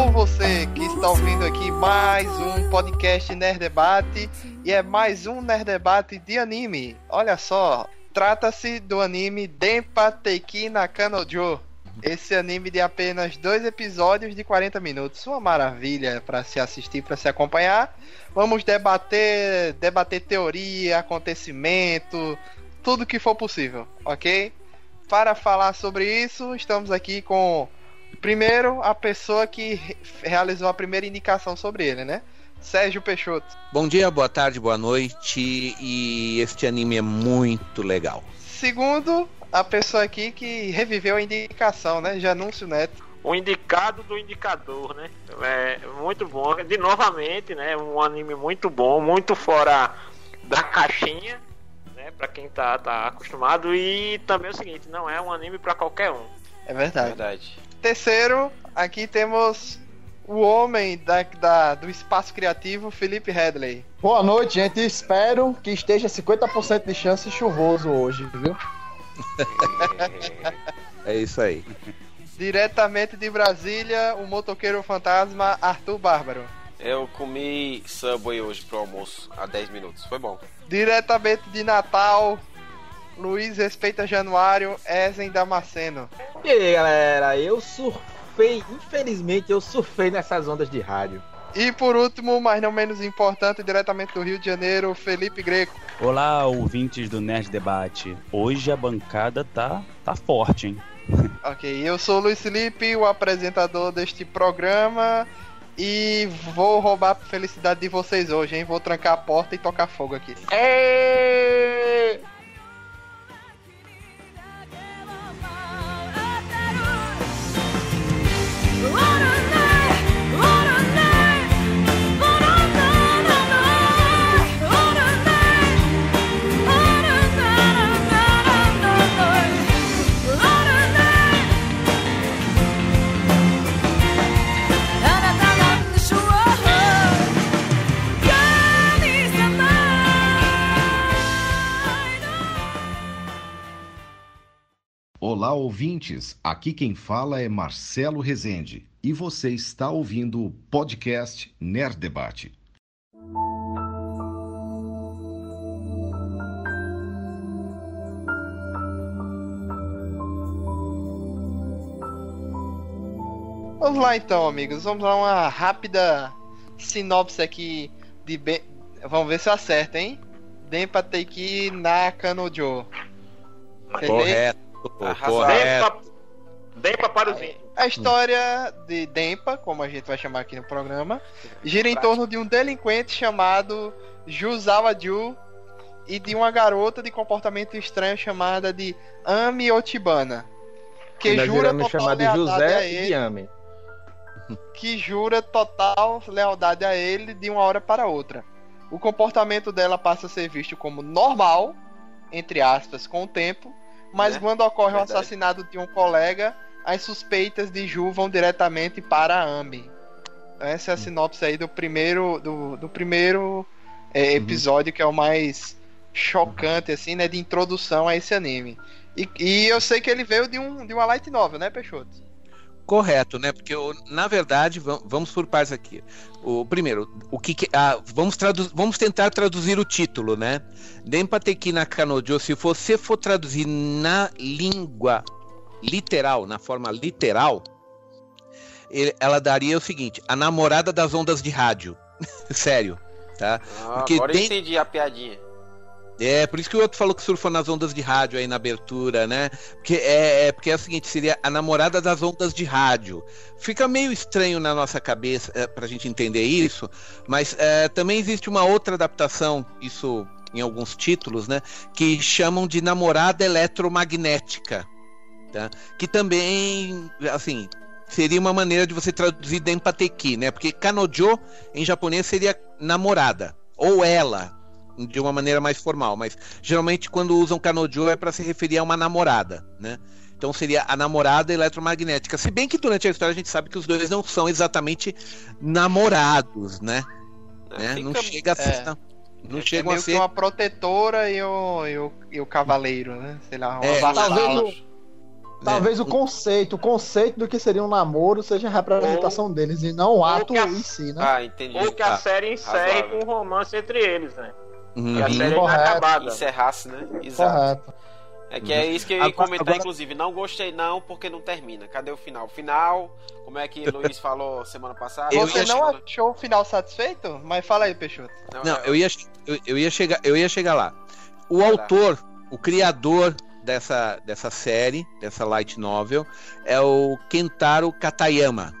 Alô, você que está ouvindo aqui mais um podcast Nerd Debate e é mais um Nerd Debate de anime. Olha só, trata-se do anime Denpa Teiki Nakanojo. Esse anime de apenas dois episódios de 40 minutos, uma maravilha para se assistir, para se acompanhar. Vamos debater, debater teoria, acontecimento, tudo que for possível, ok? Para falar sobre isso, estamos aqui com primeiro a pessoa que realizou a primeira indicação sobre ele, né? Sérgio Peixoto. Bom dia, boa tarde, boa noite. E este anime é muito legal. Segundo, a pessoa aqui que reviveu a indicação, né? Janúncio Neto. O indicado do indicador, né? É muito bom. De novamente, né? Um anime muito bom, muito fora da caixinha, né? Para quem tá, tá acostumado. E também é o seguinte, não é um anime para qualquer um. É verdade. verdade. Terceiro, aqui temos o homem da, da, do espaço criativo, Felipe Headley. Boa noite, gente. Espero que esteja 50% de chance chuvoso hoje, viu? é isso aí. Diretamente de Brasília, o motoqueiro fantasma Arthur Bárbaro. Eu comi Subway hoje pro almoço, há 10 minutos. Foi bom. Diretamente de Natal, Luiz Respeita Januário, Ezen Damasceno. E aí, galera, eu surfei, infelizmente eu surfei nessas ondas de rádio. E por último, mas não menos importante, diretamente do Rio de Janeiro, Felipe Greco. Olá, ouvintes do Nerd Debate. Hoje a bancada tá, tá forte, hein? ok, eu sou o Luiz Felipe, o apresentador deste programa. E vou roubar a felicidade de vocês hoje, hein? Vou trancar a porta e tocar fogo aqui. Whoa! Olá, ouvintes. Aqui quem fala é Marcelo Rezende e você está ouvindo o podcast Nerd Debate. Vamos lá então, amigos. Vamos dar uma rápida sinopse aqui de be... Vamos ver se eu acerto, hein? Denpa Teiki Nakanojo. Correto. Dempa, Dempa para os índios. A história de Dempa, como a gente vai chamar aqui no programa, gira em torno de um delinquente chamado Juzawa Ju e de uma garota de comportamento estranho chamada de Ami Otibana. Que jura total de lealdade a José ele, e que jura total lealdade a ele de uma hora para outra. O comportamento dela passa a ser visto como normal, entre aspas, com o tempo, mas Né? quando ocorre Verdade. o assassinato de um colega, as suspeitas de Ju vão diretamente para a Ami. Essa é a sinopse aí do primeiro do, do primeiro é, episódio que é o mais chocante assim, né, de introdução a esse anime. E, e eu sei que ele veio de um de uma light novel, né, Peixoto? Correto, né? Porque o- na verdade, vam- vamos por partes aqui. O primeiro, o que, que- ah, vamos tradu- vamos tentar traduzir o título, né? Denpateki Nakanojo, se você for traduzir na língua literal, na forma literal, ele- ela daria o seguinte: a namorada das ondas de rádio. Sério, tá? Ah, Porque agora tem- eu entendi a piadinha. É, por isso que o outro falou que surfou nas ondas de rádio aí na abertura, né? Porque é, é- porque é o seguinte, seria a namorada das ondas de rádio. Fica meio estranho na nossa cabeça é, pra gente entender isso, mas é, também existe uma outra adaptação, isso em alguns títulos, né? Que chamam de namorada eletromagnética, tá? Que também, assim, seria uma maneira de você traduzir Denpateki, né? Porque Kanojo em japonês seria namorada, ou ela, de uma maneira mais formal, mas geralmente quando usam Kanojo é para se referir a uma namorada, né? Então seria a namorada eletromagnética. Se bem que durante a história a gente sabe que os dois não são exatamente namorados, né? Né? Não Fica- chega a ser. é. Não, não é a ser. uma protetora e o, e o, e o cavaleiro, né? Sei lá, uma É, vassala. Talvez o, Talvez o conceito, o conceito do que seria um namoro seja a representação deles e não o ato a- em si, né? Ah, entendi. Ou que a Tá. série encerre com um romance entre eles, né? Uhum. Que a série é Correto. inacabada. Encerrasse, né? Exato. Correto. É que é isso que eu ia comentar, agora- inclusive. Não gostei, não, porque não termina. Cadê o final? O final, como é que o Luiz falou semana passada? Eu Você não achou o final satisfeito? Mas fala aí, Peixoto. Não, é- eu ia, eu, eu ia chegar, eu ia chegar lá. O Vai lá. autor, o criador dessa, dessa série, dessa light novel, é o Kentaro Katayama.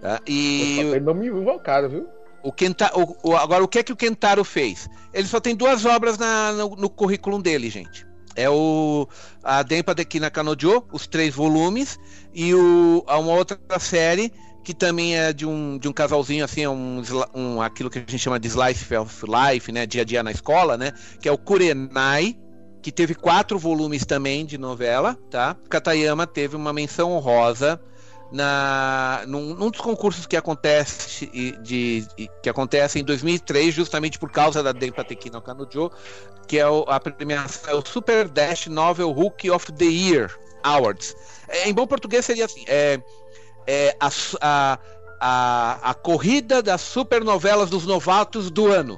Tá? E Foi nome invocado, viu? O Kenta, o- o- agora, o que é que o Kentaro fez? Ele só tem duas obras na- no, no currículo dele, gente. É o a Denpa Deki Nakanojo, os três volumes, e o, uma outra série que também é de um, de um casalzinho, assim, é um, um, aquilo que a gente chama de Slice of Life, né? Dia a dia na escola, né? Que é o Kurenai, que teve quatro volumes também de novela, tá? Katayama teve uma menção honrosa na num, num dos concursos que acontece de, e- que acontece em 2003 justamente por causa da Denpateki no Kanojo que é o, a premiação é o Super Dash Novel Rookie of the Year Awards. É, em bom português seria assim é, é a, a, a, a corrida das supernovelas dos novatos do ano.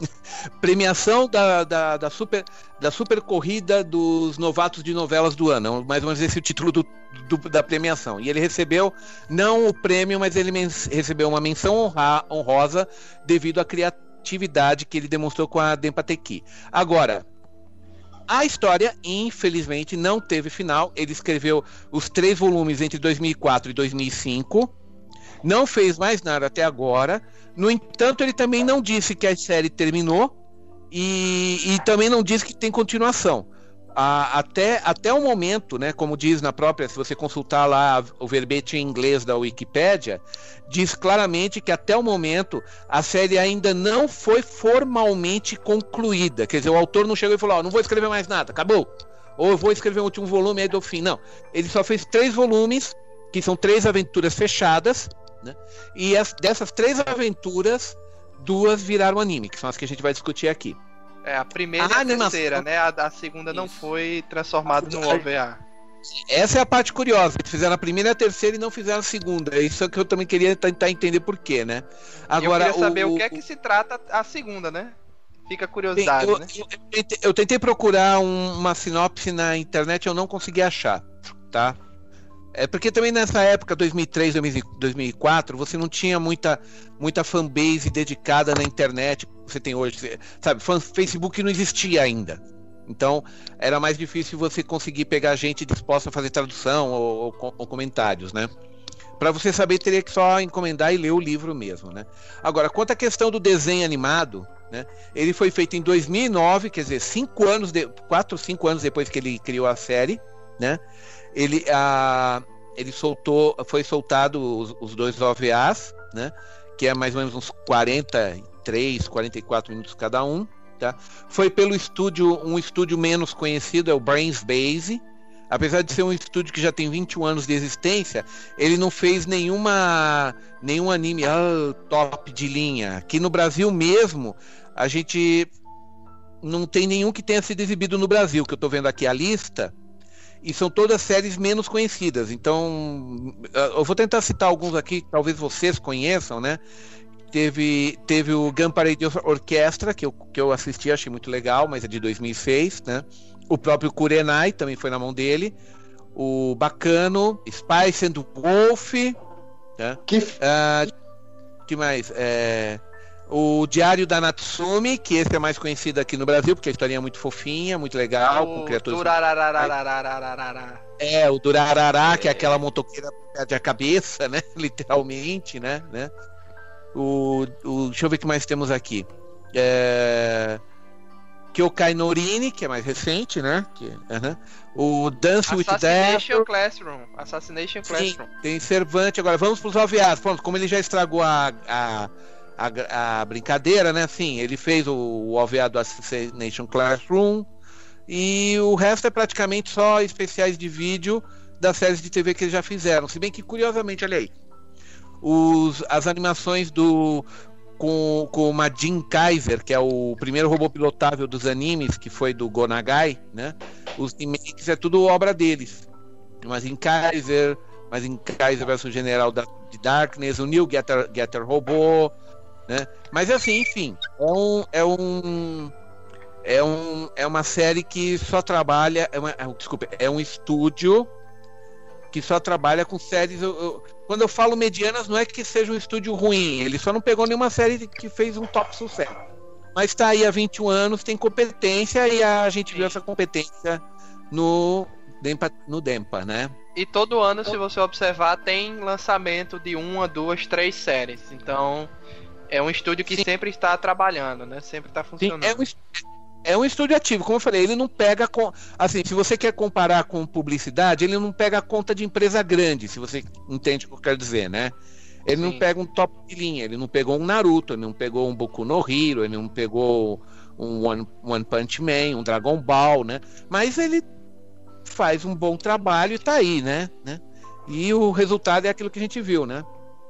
Premiação da, da, da super da super corrida dos novatos de novelas do ano, mais ou menos esse é o título do, do- da premiação. E ele recebeu não o prêmio, mas ele recebeu uma menção honra- honrosa devido à criatividade que ele demonstrou com a Dempateki. Agora, a história, infelizmente, não teve final. Ele escreveu os três volumes entre 2004 e 2005. Não fez mais nada até agora. No entanto, ele também não disse que a série terminou e, e também não diz que tem continuação. A- até, até o momento, né, como diz na própria, se você consultar lá o verbete em inglês da Wikipédia, diz claramente que até o momento a série ainda não foi formalmente concluída. Quer dizer, o autor não chegou e falou: ó, não vou escrever mais nada, acabou. Ou eu vou escrever o último volume aí do fim. Não. Ele só fez três volumes, que são três aventuras fechadas, né? E as- dessas três aventuras, duas viraram anime, que são as que a gente vai discutir aqui. É, a primeira A e a animação- terceira, né? A, a segunda não Isso. foi transformada no OVA. Essa é a parte curiosa. Eles fizeram a primeira e a terceira e não fizeram a segunda. Isso é que eu também queria tentar entender por quê, né? Agora, eu queria saber o, que é que se trata a segunda, né? Fica a Bem, curiosidade, eu, né? eu- eu tentei, eu tentei procurar um- uma sinopse na internet, eu não consegui achar, tá? É porque também nessa época, 2003, 2004, você não tinha muita, muita fanbase dedicada na internet você tem hoje. Sabe, Facebook não existia ainda. Então, era mais difícil você conseguir pegar gente disposta a fazer tradução ou, ou ou comentários, né? Para você saber, teria que só encomendar e ler o livro mesmo, né? Agora, quanto à questão do desenho animado, né? Ele foi feito em 2009, quer dizer, cinco anos, de, quatro, cinco anos depois que ele criou a série, né? Ele, a, ele soltou, foi soltado os, os dois OVAs, né? Que é mais ou menos uns 43, 44 minutos cada um, tá? Foi pelo estúdio, um estúdio menos conhecido, é o Brains Base. Apesar de ser um estúdio que já tem 21 anos de existência, ele não fez nenhuma nenhum anime ah, top de linha. Aqui no Brasil mesmo, a gente não tem nenhum que tenha sido exibido no Brasil, que eu estou vendo aqui a lista, e são todas séries menos conhecidas. Então, eu vou tentar citar alguns aqui que talvez vocês conheçam, né? Teve, teve o Gun Parade Orquestra, que eu, que eu assisti, achei muito legal, mas é de 2006, né? O próprio Kurenai também foi na mão dele. O Bacano, Spice and Wolf, né? Que Ah, que mais? É, o Diário da Natsumi, que esse é mais conhecido aqui no Brasil, porque a historinha é muito fofinha, muito legal, com O criaturas. Durarararararararará. É, o Durarará, que é aquela motoqueira que perde a cabeça, né? Literalmente, né? né? O, o, deixa eu ver o que mais temos aqui. É... Kyokai Norini, que é mais recente, né? Que, aham. O Dance with Death. Assassination Classroom. Assassination Sim, Classroom. tem Cervante. Agora vamos para os OVAs. Pronto, como ele já estragou a, a, a, a brincadeira, né? Sim, ele fez o, o OVA do Assassination Classroom. E o resto é praticamente só especiais de vídeo das séries de TV que eles já fizeram. Se bem que, curiosamente, olha aí. Os, as animações do. Com, com o Majin Kaiser, que é o primeiro robô pilotável dos animes, que foi do Gonagai, né? Os remakes é tudo obra deles. em Kaiser, em Kaiser versus General da, de Darkness, o Neil Getter, Getter roubou, né? Mas assim, enfim, é um, é um é, um, é uma série que só trabalha. É uma, é, desculpa, é um estúdio que só trabalha com séries. Eu, eu, quando eu falo medianas, não é que seja um estúdio ruim, ele só não pegou nenhuma série que fez um top sucesso. Mas está aí há 21 anos, tem competência e a gente viu essa competência no Dempa, no Dempa, né? E todo ano, se você observar, tem lançamento de uma, duas, três séries. Então, é um estúdio que Sim. sempre está trabalhando, né? Sempre está funcionando. Sim, é um, é um estúdio ativo, como eu falei, ele não pega com. Assim, se você quer comparar com publicidade, ele não pega a conta de empresa grande, se você entende o que eu quero dizer, né? Ele Sim. não pega um top de linha, ele não pegou um Naruto, ele não pegou um Boku no Hero, ele não pegou um One, One Punch Man, um Dragon Ball, né? Mas ele faz um bom trabalho e tá aí, né? né? E o resultado é aquilo que a gente viu, né?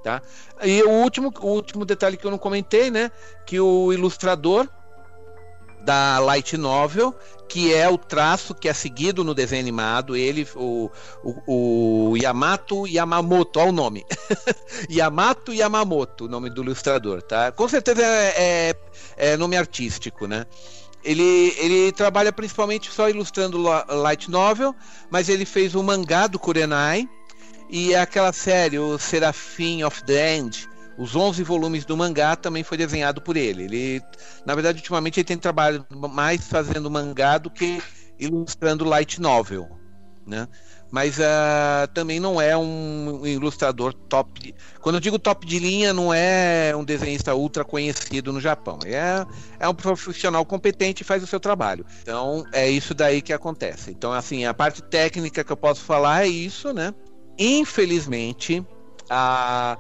Tá? E o último, o último detalhe que eu não comentei, né? Que o ilustrador da light novel, que é o traço que é seguido no desenho animado. Ele, o, o, o Yamato Yamamoto, olha o nome. Yamato Yamamoto, o nome do ilustrador, tá? Com certeza é, é, é nome artístico, né? Ele, ele trabalha principalmente só ilustrando light novel, mas ele fez o mangá do Kurenai e aquela série, o Seraphim of the End, os 11 volumes do mangá também foi desenhado por ele. Ele, na verdade, ultimamente ele tem trabalhado mais fazendo mangá do que ilustrando light novel, né? Mas uh, também não é um ilustrador top. Quando eu digo top de linha, não é um desenhista ultra conhecido no Japão. É, é um profissional competente e faz o seu trabalho. Então é isso daí que acontece. Então, assim, a parte técnica que eu posso falar é isso, né? Infelizmente, a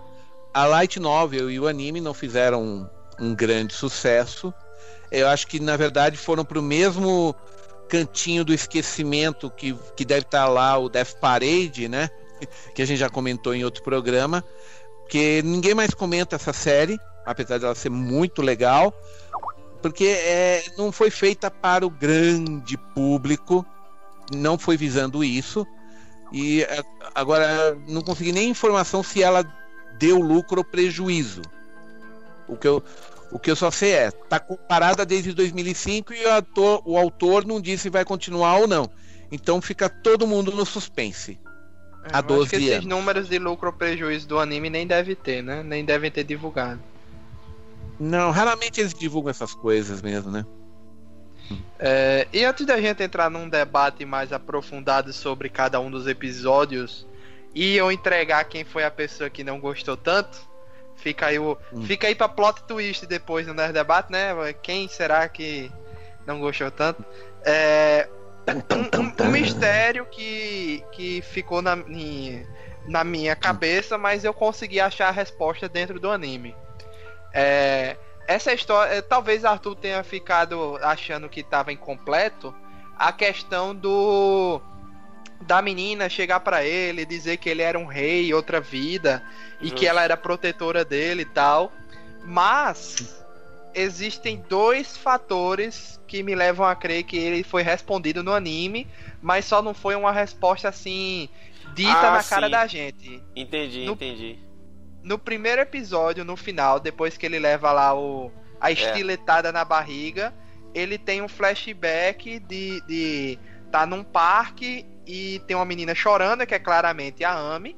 a light novel e o anime não fizeram um, um grande sucesso. Eu acho que na verdade foram para o mesmo cantinho do esquecimento que, que deve estar tá lá o Death Parade, né? Que a gente já comentou em outro programa. Que ninguém mais comenta essa série, apesar dela ser muito legal, porque é, não foi feita para o grande público, não foi visando isso. E agora não consegui nem informação se ela deu lucro ou prejuízo. O que eu, o que eu só sei é, tá comparada desde 2005 e o, ator, o autor não disse se vai continuar ou não. Então fica todo mundo no suspense. É, há 12 acho que esses números de lucro ou prejuízo do anime nem deve ter, né? Nem devem ter divulgado. Não, raramente eles divulgam essas coisas mesmo, né? É, e antes da gente entrar num debate mais aprofundado sobre cada um dos episódios, e eu entregar quem foi a pessoa que não gostou tanto, fica aí o. Hum. Fica aí pra plot twist depois no Nerd Debate, né? Quem será que não gostou tanto? É. Um, um, um mistério que, que ficou na, na minha cabeça, mas eu consegui achar a resposta dentro do anime. É, essa história. Talvez Arthur tenha ficado achando que estava incompleto. A questão do da menina chegar para ele, dizer que ele era um rei, outra vida, e que ela era protetora dele e tal. Mas existem dois fatores que me levam a crer que ele foi respondido no anime, mas só não foi uma resposta assim dita ah, na cara da gente. Entendi, no, entendi. No primeiro episódio, no final, depois que ele leva lá o a é. estiletada é. na barriga, ele tem um flashback de, de tá num parque e tem uma menina chorando, que é claramente a Amy.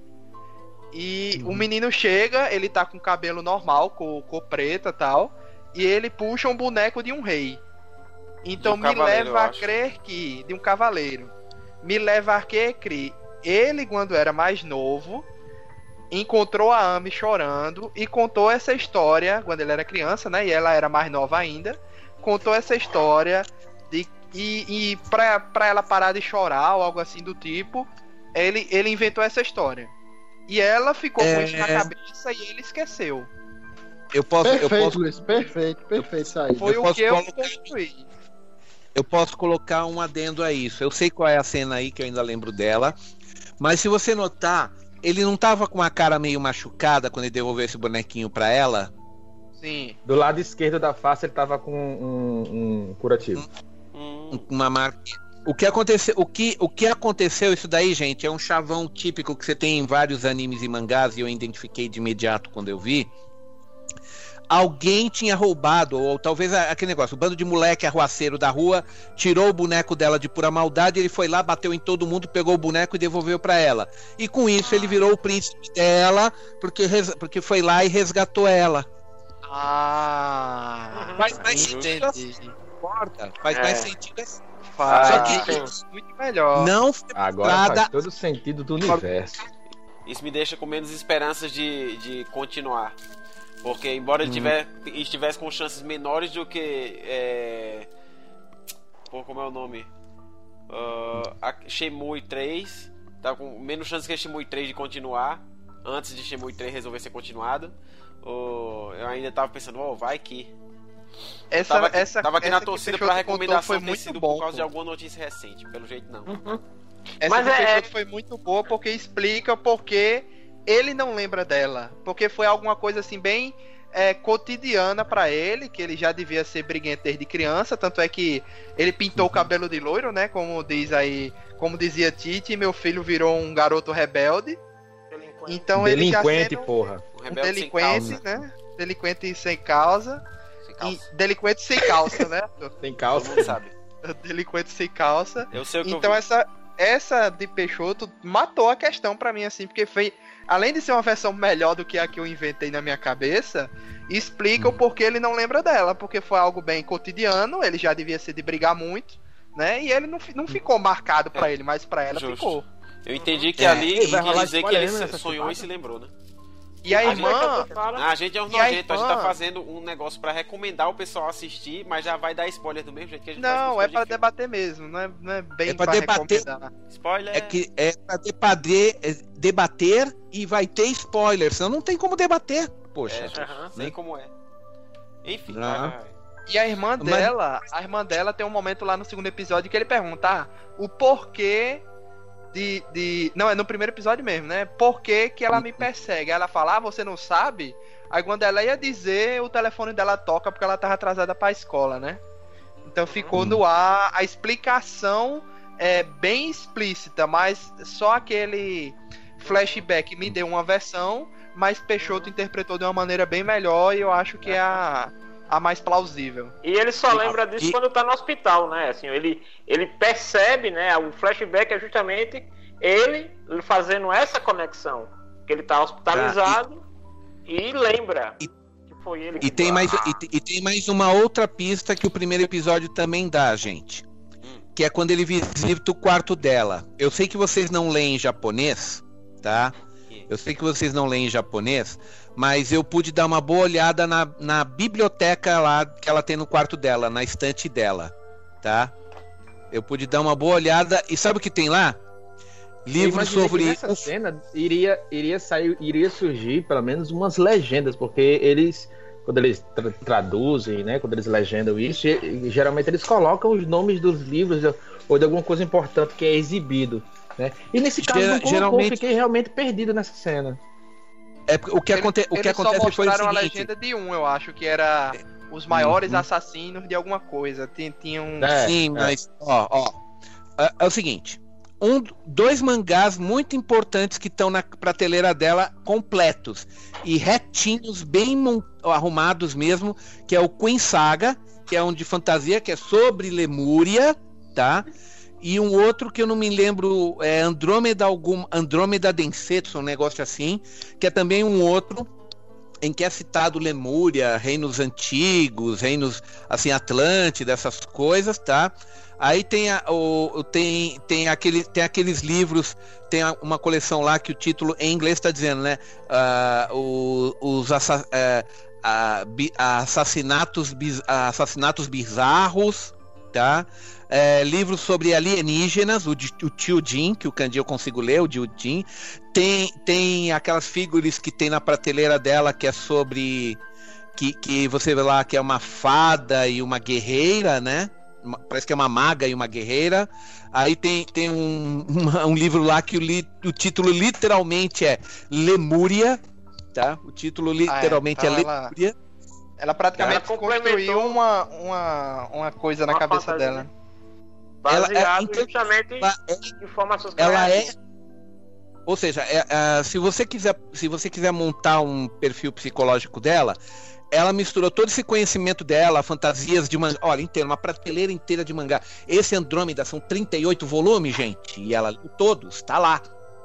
E uhum. o menino chega, ele tá com cabelo normal, cor, cor preta tal. E ele puxa um boneco de um rei. Então um me leva a crer que. De um cavaleiro. Me leva a crer que ele, quando era mais novo, encontrou a Amy chorando e contou essa história quando ele era criança, né? E ela era mais nova ainda. Contou essa história de e, e pra, pra ela parar de chorar ou algo assim do tipo, ele, ele inventou essa história. E ela ficou é... com isso na cabeça e ele esqueceu. Eu posso. Perfeito, eu posso... Luiz, perfeito, perfeito isso aí. Foi eu o que eu colocar... construí. Eu posso colocar um adendo a isso. Eu sei qual é a cena aí, que eu ainda lembro dela. Mas se você notar, ele não tava com uma cara meio machucada quando ele devolveu esse bonequinho pra ela? Sim. Do lado esquerdo da face ele tava com um, um curativo. Hum. Uma marca. O que, aconteceu, o, que, o que aconteceu, isso daí, gente, é um chavão típico que você tem em vários animes e mangás, e eu identifiquei de imediato quando eu vi. Alguém tinha roubado, ou talvez aquele negócio, o bando de moleque arruaceiro da rua tirou o boneco dela de pura maldade, ele foi lá, bateu em todo mundo, pegou o boneco e devolveu pra ela. E com isso ele virou o príncipe dela, porque, res- porque foi lá e resgatou ela. Ah, Faz mais sentido entendi. Concorda? Faz É. mais sentido assim. Faz Só que- muito melhor. Não Agora mostrada faz todo o sentido do universo. Isso me deixa com menos esperanças de, de continuar. Porque embora ele tiver, estivesse com chances menores do que. É... Pô, como é o nome? Ah, a Shemui 3. Tá com menos chances que a Shemui 3 de continuar. Antes de Shemui 3 resolver ser continuado. Oh, eu ainda tava pensando, oh, vai que. Essa, Tava aqui, essa, tava aqui essa na torcida pra recomendação foi ter muito sido bom. por causa de pô. alguma notícia recente. Pelo jeito, não. Essa Mas é- Peixoto foi muito boa porque explica porque ele não lembra dela. Porque foi alguma coisa assim bem é, cotidiana pra ele, que ele já devia ser briguento desde criança, tanto é que ele pintou o cabelo de loiro, né? Como diz aí, como dizia Tite, meu filho virou um garoto rebelde. Então ele já Delinquente, sendo porra. Um um delinquente, causa. né? Delinquente sem causa. Sem E calça. delinquente sem calça, né? Tem Todo calça. mundo sabe. delinquente sem calça. Eu sei o que Então eu vi. essa essa de Peixoto matou a questão pra mim assim, porque foi além de ser uma versão melhor do que a que eu inventei na minha cabeça, explica o porquê ele não lembra dela, porque foi algo bem cotidiano, ele já devia ser de brigar muito, né? E ele não, não ficou marcado pra ele, mas pra ela Justo. ficou. Eu entendi que É. ali Ei, vai quer dizer que ele nessa sonhou e se lembrou, né? E a irmã, que eu falo- a gente é um E a nojento, a gente tá fazendo um negócio pra recomendar o pessoal assistir, mas já vai dar spoiler do mesmo jeito que a gente não, é pra de filme. debater mesmo, não é, não é bem É pra pra debater. recomendar. Spoiler. É que é pra debater, é, debater e vai ter spoiler, senão não tem como debater. Poxa. É, Aham. sei como é. Enfim, Ah. E a irmã Mas- dela, a irmã dela tem um momento lá no segundo episódio que ele pergunta ah, o porquê de, de. Não, é no primeiro episódio mesmo, né? Por que, que ela me persegue? Ela fala, ah, você não sabe? Aí quando ela ia dizer, o telefone dela toca porque ela tava atrasada pra escola, né? Então ficou no ar. A explicação é bem explícita, mas só aquele flashback me deu uma versão, mas Peixoto interpretou de uma maneira bem melhor e eu acho que é a, a mais plausível. E ele só lembra disso E- quando tá no hospital, né? Assim, ele, ele percebe, né? O flashback é justamente ele fazendo essa conexão. Que ele tá hospitalizado e lembra E- que foi ele E tem, mais, e, e tem mais uma outra pista que o primeiro episódio também dá, gente. Que é quando ele visita o quarto dela. Eu sei que vocês não leem japonês, tá? Eu sei que vocês não leem japonês, mas eu pude dar uma boa olhada na, na biblioteca lá que ela tem no quarto dela, na estante dela, tá? Eu pude dar uma boa olhada e sabe o que tem lá? Que sobre. nessa cena iria, iria sair, iria surgir pelo menos umas legendas, porque eles, quando eles tra- traduzem, né, quando eles legendam isso, ge- geralmente eles colocam os nomes dos livros ou de alguma coisa importante que é exibido, né? E nesse caso Gera- não colocou, geralmente- fiquei realmente perdido nessa cena. É, o que, aconte... o que Eles acontece só foi o mostraram a seguinte. legenda de um, eu acho, que era os maiores Uhum. assassinos de alguma coisa. Tinha, tinha um. É, Sim, é. mas ó, ó, é, é o seguinte, um, dois mangás muito importantes que estão na prateleira dela completos e retinhos, bem arrumados mesmo, que é o Queen Saga, que é um de fantasia, que é sobre Lemúria, tá? E um outro que eu não me lembro, é Andrômeda algum, Andrômeda Densetsu, um negócio assim, que é também um outro em que é citado Lemúria, reinos antigos, reinos assim Atlântida, essas coisas, tá? Aí tem, a, o, tem, tem, aquele, tem aqueles livros, tem uma coleção lá que o título em inglês está dizendo, né? Ah, o- os assa- bi- assassinatos, assassinatos bizarros, tá? É, livros sobre alienígenas, o, o tio Jim, que o Candy eu consigo ler, o tio Jim. Tem, tem aquelas figuras que tem na prateleira dela que é sobre. Que, que você vê lá que é uma fada e uma guerreira, né? Parece que é uma maga e uma guerreira. Aí tem, tem um, uma- um livro lá que o, li- o título literalmente é Lemúria, tá? O título literalmente é, então ela- Lemúria. Ela praticamente Ela construiu uma, uma, uma coisa na uma cabeça fantasia. dela. Ela é- Baseado então, justamente ela é- em informações ela é ou seja é- é, se você quiser se você quiser montar um perfil psicológico dela ela misturou todo esse conhecimento dela fantasias de mangá olha inteira uma prateleira inteira de mangá esse Andrômeda são 38 volumes gente e ela todos tá lá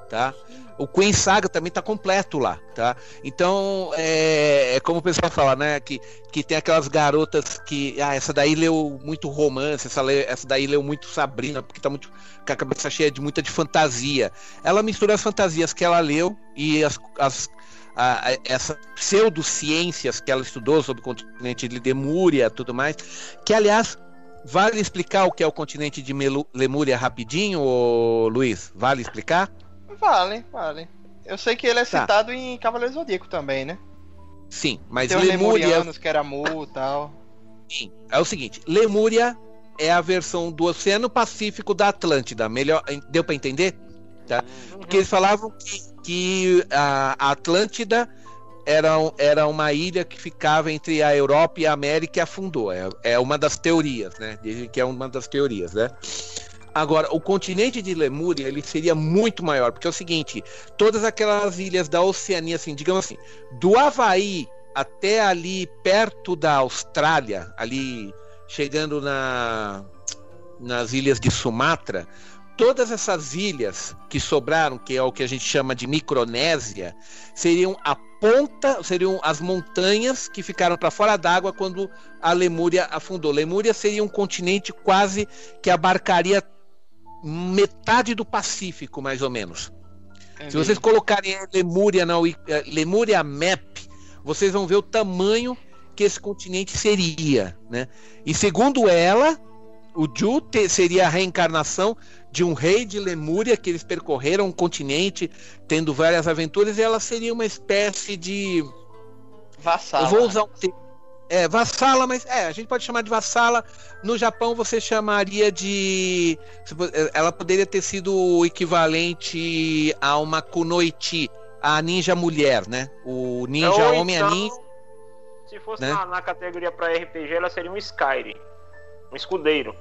tá o Queen Saga também tá completo lá, tá? Então, é, é como o pessoal fala, né? Que, que tem aquelas garotas que. Ah, essa daí leu muito romance, essa, essa daí leu muito Sabrina, porque tá muito. com a cabeça cheia de muita de fantasia. Ela mistura as fantasias que ela leu e as. as a, a, essas pseudociências que ela estudou sobre o continente de Lemúria tudo mais. Que, aliás, vale explicar o que é o continente de Melu- Lemúria rapidinho, ô, Luiz? Vale explicar? Vale, vale. Eu sei que ele é Tá. citado em Cavaleiro Zodíaco também, né? Sim, mas Tem os Lemúria. Lemurianos que era Mu e tal. Sim, é o seguinte, Lemúria é a versão do Oceano Pacífico da Atlântida. Melhor, deu para entender? Tá? Porque eles falavam que, que a Atlântida era, era uma ilha que ficava entre a Europa e a América e afundou. É, é uma das teorias, né? Dizem que é uma das teorias, né? Agora, o continente de Lemúria ele seria muito maior, porque é o seguinte: todas aquelas ilhas da Oceania, assim, digamos assim, do Havaí até ali perto da Austrália, ali chegando na, nas ilhas de Sumatra, todas essas ilhas que sobraram, que é o que a gente chama de Micronésia, seriam a ponta, seriam as montanhas que ficaram para fora d'água quando a Lemúria afundou. Lemúria seria um continente quase que abarcaria metade do Pacífico, mais ou menos. Se vocês colocarem a Lemúria na eh, Lemúria Map, vocês vão ver o tamanho que esse continente seria, né? E segundo ela, o Ju seria a reencarnação de um rei de Lemúria que eles percorreram o continente, tendo várias aventuras, e ela seria uma espécie de Vassala. eu vou usar um termo. É, vassala, mas é, a gente pode chamar de vassala. No Japão você chamaria de. Ela poderia ter sido o equivalente a uma kunoichi, a ninja mulher, né? O ninja Ou homem, a então, ninja. Se fosse né? na, na categoria pra RPG, ela seria um Skyrim. Um escudeiro.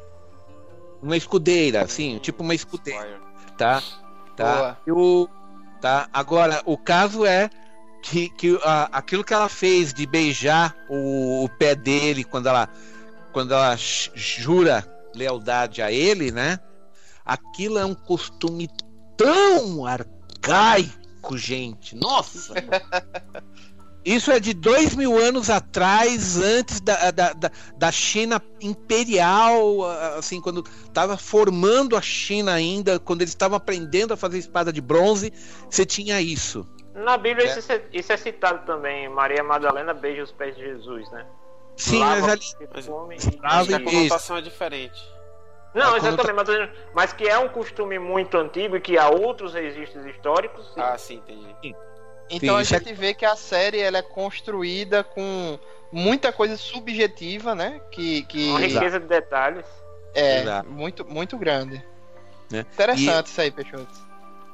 Uma escudeira, assim, tipo uma escudeira, tá? Tá. Boa. E o- tá. Agora, o caso é que, que a- aquilo que ela fez de beijar o, o pé dele quando ela, quando ela jura lealdade a ele, né? Aquilo é um costume tão arcaico, gente. Nossa! Isso é de dois mil anos atrás, antes da, da, da, da China imperial, assim, quando estava formando a China ainda, quando eles estavam aprendendo a fazer espada de bronze, você tinha isso. Na Bíblia É. isso, é, isso é citado também. Maria Madalena beija os pés de Jesus, né? Sim, Lava mas ali. come e- a e e- conotação é diferente. Não, a exatamente, mas, mas que é um costume muito antigo e que há outros registros históricos. sim. Ah, sim, entendi. Então Sim, a isso é- gente vê que a série ela é construída com muita coisa subjetiva, né? Que, que Uma riqueza de detalhes. é Exato. muito, muito grande. Né? Interessante isso aí, Peixoto.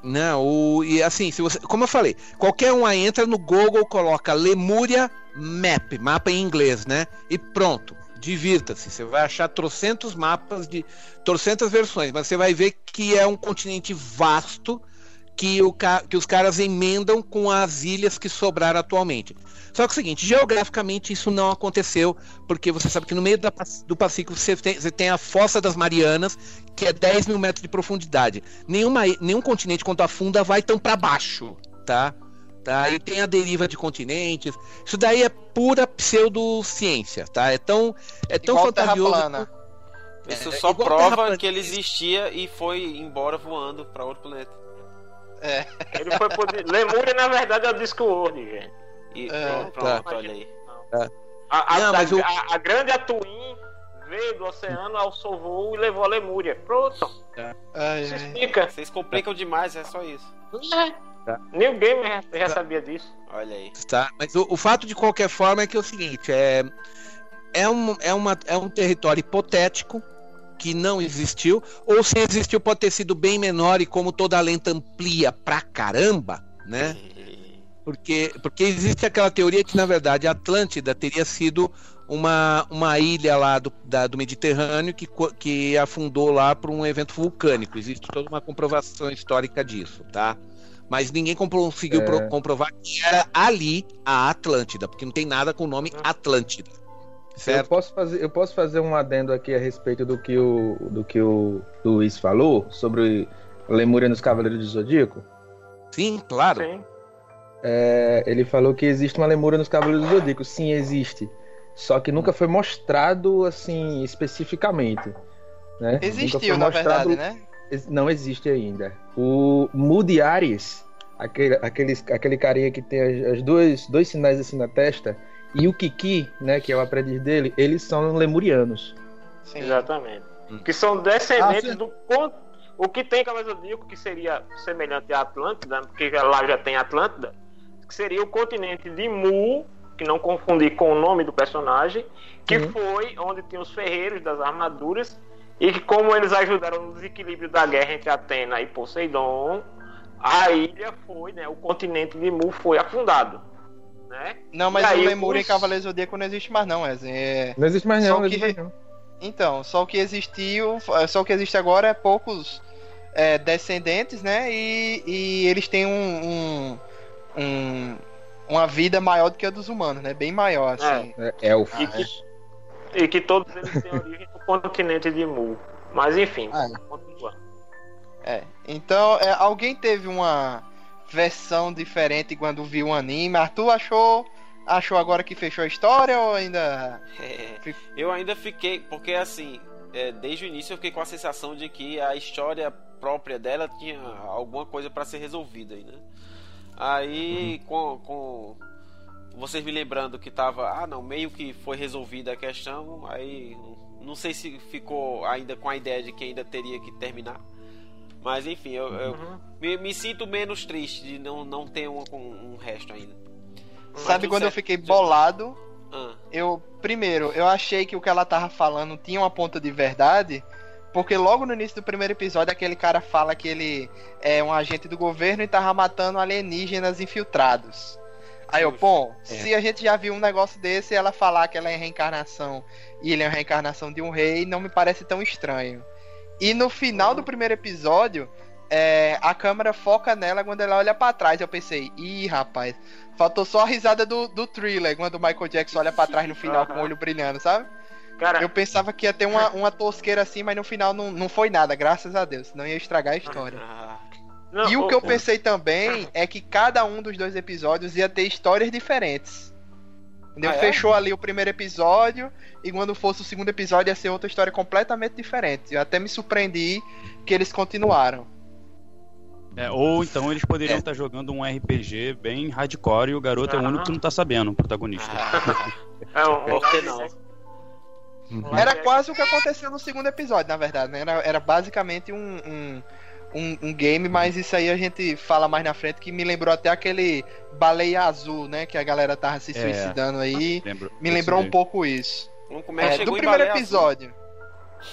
Não, o, e assim, se você, como eu falei, qualquer um aí entra no Google, coloca Lemúria Map, mapa em inglês, né? E pronto, divirta-se. Você vai achar trocentos mapas de trocentas versões, mas você vai ver que é um continente vasto que, o, que os caras emendam com as ilhas que sobraram atualmente. Só que é o seguinte, geograficamente isso não aconteceu, porque você sabe que no meio da do Pacífico você tem, você tem a Fossa das Marianas, que é 10 mil metros de profundidade. Nenhuma, nenhum continente, quando afunda, vai tão para baixo, tá? tá? E tem a deriva de continentes. Isso daí é pura pseudociência, tá? É tão, é tão Igual fantasioso. plana. Isso É, só prova que ele existia e foi embora voando pra outro planeta. É. Ele foi poder... Lemúria, na verdade, é o Discworld, gente. E É, pronto, tá. pronto, olha aí. A, a, Não, a- mas o- a- a grande Atuin veio do oceano, alçou voo e levou a Lemúria. Pronto, Ai, isso ai. explica. Vocês complicam demais, é só isso. New Gamer já, já sabia disso. Olha aí. Tá? Mas o, o fato de qualquer forma é que é o seguinte, é, é, um, é, uma, é um território hipotético que não existiu, ou se existiu pode ter sido bem menor e como toda a lenta amplia pra caramba, né? Porque, porque existe aquela teoria que, na verdade, a Atlântida teria sido uma, uma ilha lá do, da, do Mediterrâneo que, que afundou lá por um evento vulcânico. Existe toda uma comprovação histórica disso, tá? Mas ninguém conseguiu É. pro- comprovar que era ali a Atlântida, porque não tem nada com o nome Atlântida. Eu Certo? posso, fazer, eu posso fazer um adendo aqui a respeito do que o, do que o Luiz falou sobre Lemúria nos Cavaleiros do Zodíaco? Sim, claro. Sim. É, ele falou que existe uma Lemúria nos Cavaleiros do Zodíaco. Sim, existe. Só que nunca foi mostrado assim especificamente. Né? Existiu, foi na mostrado- verdade, né? Não existe ainda. O Moody Ares, aquele, aquele, aquele carinha que tem as, as duas, dois sinais assim na testa, e o Kiki, né, que é o aprendiz dele, eles são lemurianos. Sim. Exatamente. Hum. Que são descendentes Ah, do ponto. O que tem Cavaleiro do Zodíaco, que seria semelhante à Atlântida, porque lá já tem Atlântida, que seria o continente de Mu, que não confundir com o nome do personagem, que Uhum. foi onde tinha os ferreiros das armaduras, e que como eles ajudaram no desequilíbrio da guerra entre Atena e Poseidon, a ilha foi, né, o continente de Mu foi afundado. Né? Não, mas aí, o Lemur em os- Cavaleiro Zodíaco não existe mais, não, Wesley. É... Não existe mais Só não, que- mais não. Então, só o que existiu, só o que existe agora é poucos é, descendentes, né? E, e eles têm um, um- um- uma vida maior do que a dos humanos, né? Bem maior, assim. É, elfos. E que, e que todos eles têm origem no continente de Mu. Mas enfim, Ah, continua. É. Então, é, alguém teve uma versão diferente quando viu o anime? Arthur achou, achou agora que fechou a história ou ainda? É, eu ainda fiquei, porque assim, é, desde o início eu fiquei com a sensação de que a história própria dela tinha alguma coisa pra ser resolvida aí, né? Aí, com, com vocês me lembrando que tava, ah não, meio que foi resolvida a questão, aí não sei se ficou ainda com a ideia de que ainda teria que terminar. Mas enfim, eu, eu Uhum. me, me sinto menos triste de não, não ter um, um, um resto ainda. Sabe quando eu certo. fiquei bolado? Ah, Eu, primeiro, eu achei que o que ela tava falando tinha uma ponta de verdade, porque logo no início do primeiro episódio aquele cara fala que ele é um agente do governo e tava matando alienígenas infiltrados. Aí eu, bom, se a gente já viu um negócio desse, ela falar que ela é reencarnação e ele é uma reencarnação de um rei, não me parece tão estranho. E no final do primeiro episódio, é, a câmera foca nela quando ela olha pra trás. Eu pensei, ih, rapaz, faltou só a risada do, do thriller quando o Michael Jackson olha pra trás no final com o olho brilhando, sabe? Cara, Eu pensava que ia ter uma, uma tosqueira assim, mas no final não, não foi nada, graças a Deus, senão ia estragar a história. ah, não, E o que eu pensei também é que cada um dos dois episódios ia ter histórias diferentes. Entendeu? Ah, é? Fechou ali o primeiro episódio e quando fosse o segundo episódio ia ser outra história completamente diferente. Eu até me surpreendi que eles continuaram. É, ou então eles poderiam É. estar jogando um RPG bem hardcore e o garoto é o Aham. único que não tá sabendo, o protagonista. é um, por que não? Mas Era é- quase o que aconteceu no segundo episódio, na verdade. Né? Era, era basicamente um, um, um, um game, mas isso aí a gente fala mais na frente, que me lembrou até aquele baleia azul, né? Que a galera tava se É. suicidando aí. Lembro. Me lembrou um pouco isso. É É, do primeiro Azul? episódio.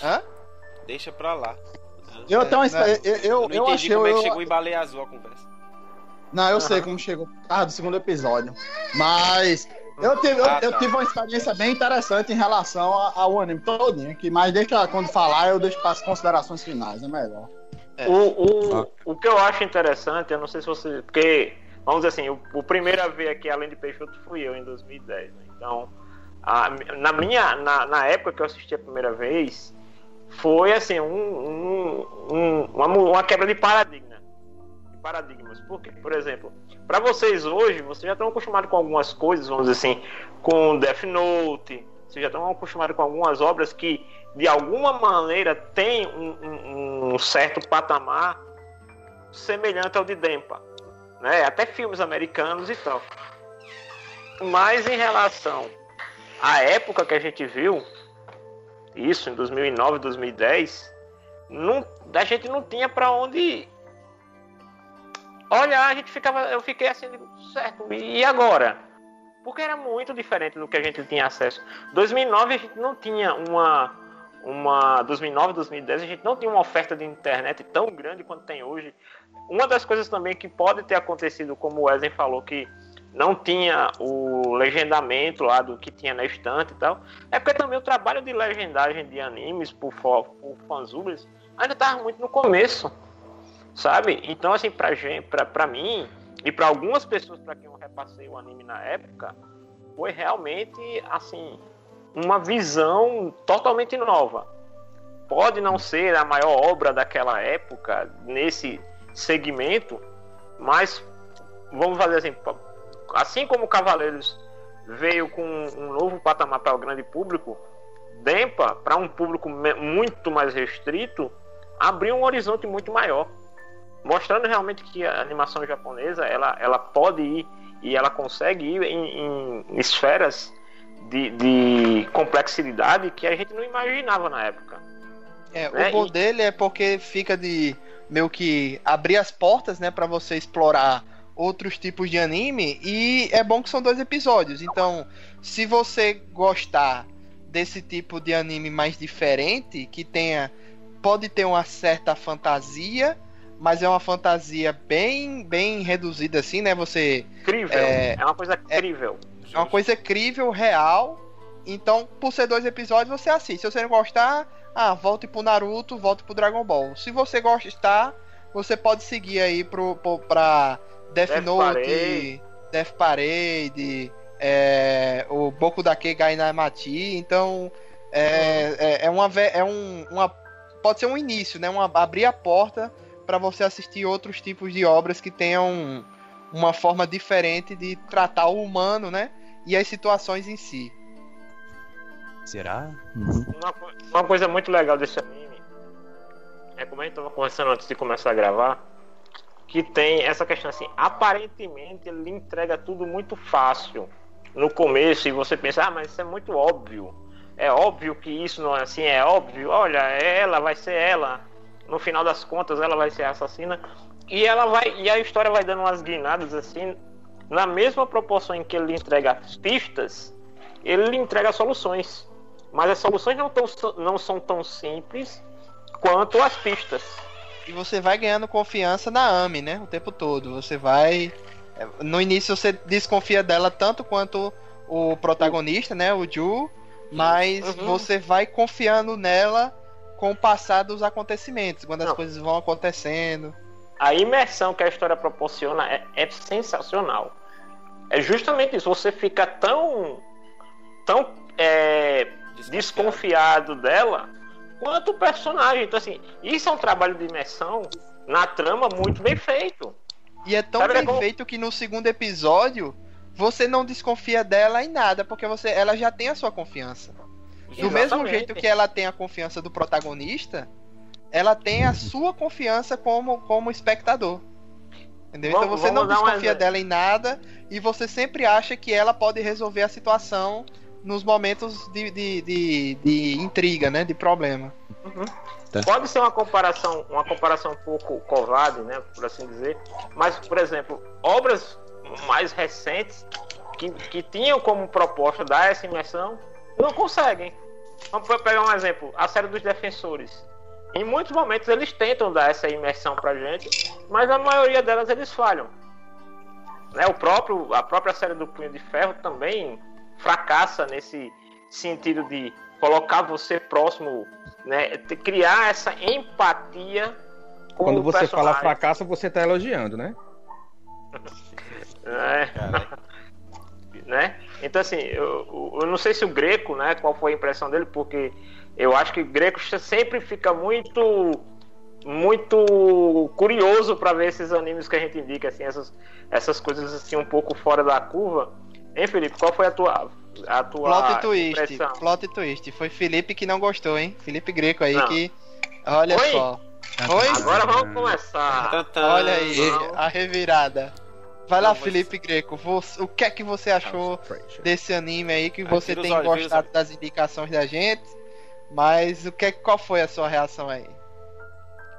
Hã? Deixa pra lá. Eu tenho uma né? eu, eu, Eu não eu achei. como é que eu- chegou em Baleia Azul a conversa. Não, eu sei Aham. como chegou por causa do segundo episódio. Mas eu tive, eu, Ah, eu tá. tive uma experiência bem interessante em relação ao anime todinho. Que, mas deixa quando falar, eu deixo para as considerações finais, é melhor. O, o, o que eu acho interessante, eu não sei se você. Porque, vamos dizer assim, o, o primeiro a ver aqui, além de Peixoto, fui eu em 2010. né? Então, a- na minha. Na, na época que eu assisti a primeira vez, foi assim, um, um- um- uma, uma quebra de paradigma. De paradigmas. Porque, por exemplo, para vocês hoje, vocês já estão acostumados com algumas coisas, vamos dizer assim, com Death Note, vocês já estão acostumados com algumas obras que de alguma maneira tem um, um- um certo patamar semelhante ao de Dempa, né? Até filmes americanos e tal. Mas em relação à época que a gente viu, isso em 2009, 2010, não, a gente não tinha para onde olhar. A gente ficava, eu fiquei assim, certo. E agora? Porque era muito diferente do que a gente tinha acesso. 2009 a gente não tinha uma uma 2009, 2010 a gente não tinha uma oferta de internet tão grande quanto tem hoje. Uma das coisas também que pode ter acontecido, como o Wesley falou, que não tinha o legendamento lá do que tinha na estante e tal. É porque também o trabalho de legendagem de animes por, por fanzubers ainda tava muito no começo, sabe? Então, assim, pra, gente, pra, pra mim e pra algumas pessoas pra quem eu repassei o anime na época, foi realmente, assim, uma visão totalmente nova. Pode não ser a maior obra daquela época nesse segmento, mas vamos fazer assim, assim como Cavaleiros veio com um novo patamar para o grande público, Dempa, para um público muito mais restrito, abriu um horizonte muito maior, mostrando realmente que a animação japonesa ela, ela pode ir e ela consegue ir em, em esferas de, de complexidade que a gente não imaginava na época. É, né, o bom e- dele é porque fica de meio que abrir as portas, né, para você explorar outros tipos de anime e é bom que são dois episódios. Então, se você gostar desse tipo de anime mais diferente, que tenha pode ter uma certa fantasia, mas é uma fantasia bem bem reduzida assim, né? Você Incrível, É, é, uma coisa incrível. é uma coisa crível, real. Então, por ser dois episódios, você assiste. Se você não gostar, ah, volte pro Naruto, volte pro Dragon Ball. Se você gostar, você pode seguir aí pro, pro, pra Death, Death Note, Parade. Death Parade, é, o Boku Dake Gainamati. Então, é, é, é uma, é um, uma. Pode ser um início, né? Uma, abrir a porta para você assistir outros tipos de obras que tenham uma forma diferente de tratar o humano, né? E as situações em si. Será? Uma, co- uma coisa muito legal desse anime é como a gente tava conversando antes de começar a gravar, que tem essa questão assim, aparentemente ele entrega tudo muito fácil no começo e você pensa, ah, mas isso é muito óbvio. É óbvio que isso não é assim, é óbvio. Olha, ela vai ser ela. No final das contas, ela vai ser assassina. E ela vai e a história vai dando umas guinadas assim, na mesma proporção em que ele entrega pistas, ele lhe entrega soluções. Mas as soluções não, tão, não são tão simples quanto as pistas. E você vai ganhando confiança na Ami, né? O tempo todo. Você vai. é, No início você desconfia dela tanto quanto o protagonista, né? O Ju. Mas Uhum. você vai confiando nela com o passar dos acontecimentos, quando as Não. coisas vão acontecendo. A imersão que a história proporciona é, é sensacional. É justamente isso. Você fica tão, tão é, desconfiado dela quanto o personagem. Então, assim, isso é um trabalho de imersão na trama muito bem feito. E é tão Sabe bem como- feito que no segundo episódio você não desconfia dela em nada, porque você, ela já tem a sua confiança. Do mesmo jeito que ela tem a confiança do protagonista, ela tem a sua confiança como, como espectador. Entendeu? Vamos- então você não um desconfia exemplo. dela em nada e você sempre acha que ela pode resolver a situação nos momentos de, de, de, de intriga, né? De problema. Tá. Pode ser uma comparação, uma comparação um pouco covarde, né, por assim dizer. Mas, por exemplo, obras mais recentes que, que tinham como proposta dar essa imersão não conseguem. Vamos pegar um exemplo, a série dos Defensores. Em muitos momentos eles tentam dar essa imersão pra gente, mas a maioria delas eles falham. Né, o próprio, a própria série do Punho de Ferro também fracassa nesse sentido de colocar você próximo, né, criar essa empatia com Quando o você fala personagem, fracasso, você tá elogiando, né? né? Então assim, eu, eu não sei se o Greco, né, qual foi a impressão dele, porque eu acho que o Greco sempre fica muito muito curioso para ver esses animes que a gente indica assim, essas essas coisas assim um pouco fora da curva. Hein, Felipe, qual foi a tua a tua Plot twist, impressão? plot twist. Foi Felipe que não gostou, hein? Felipe Greco aí Não. que. Olha Oi? só. Oi? Agora vamos começar. Olha aí, não. a revirada. Vai lá, Felipe Greco. você- o que é que você achou desse anime aí que você tem olhos, gostado das indicações da gente? Mas o que qual foi a sua reação aí?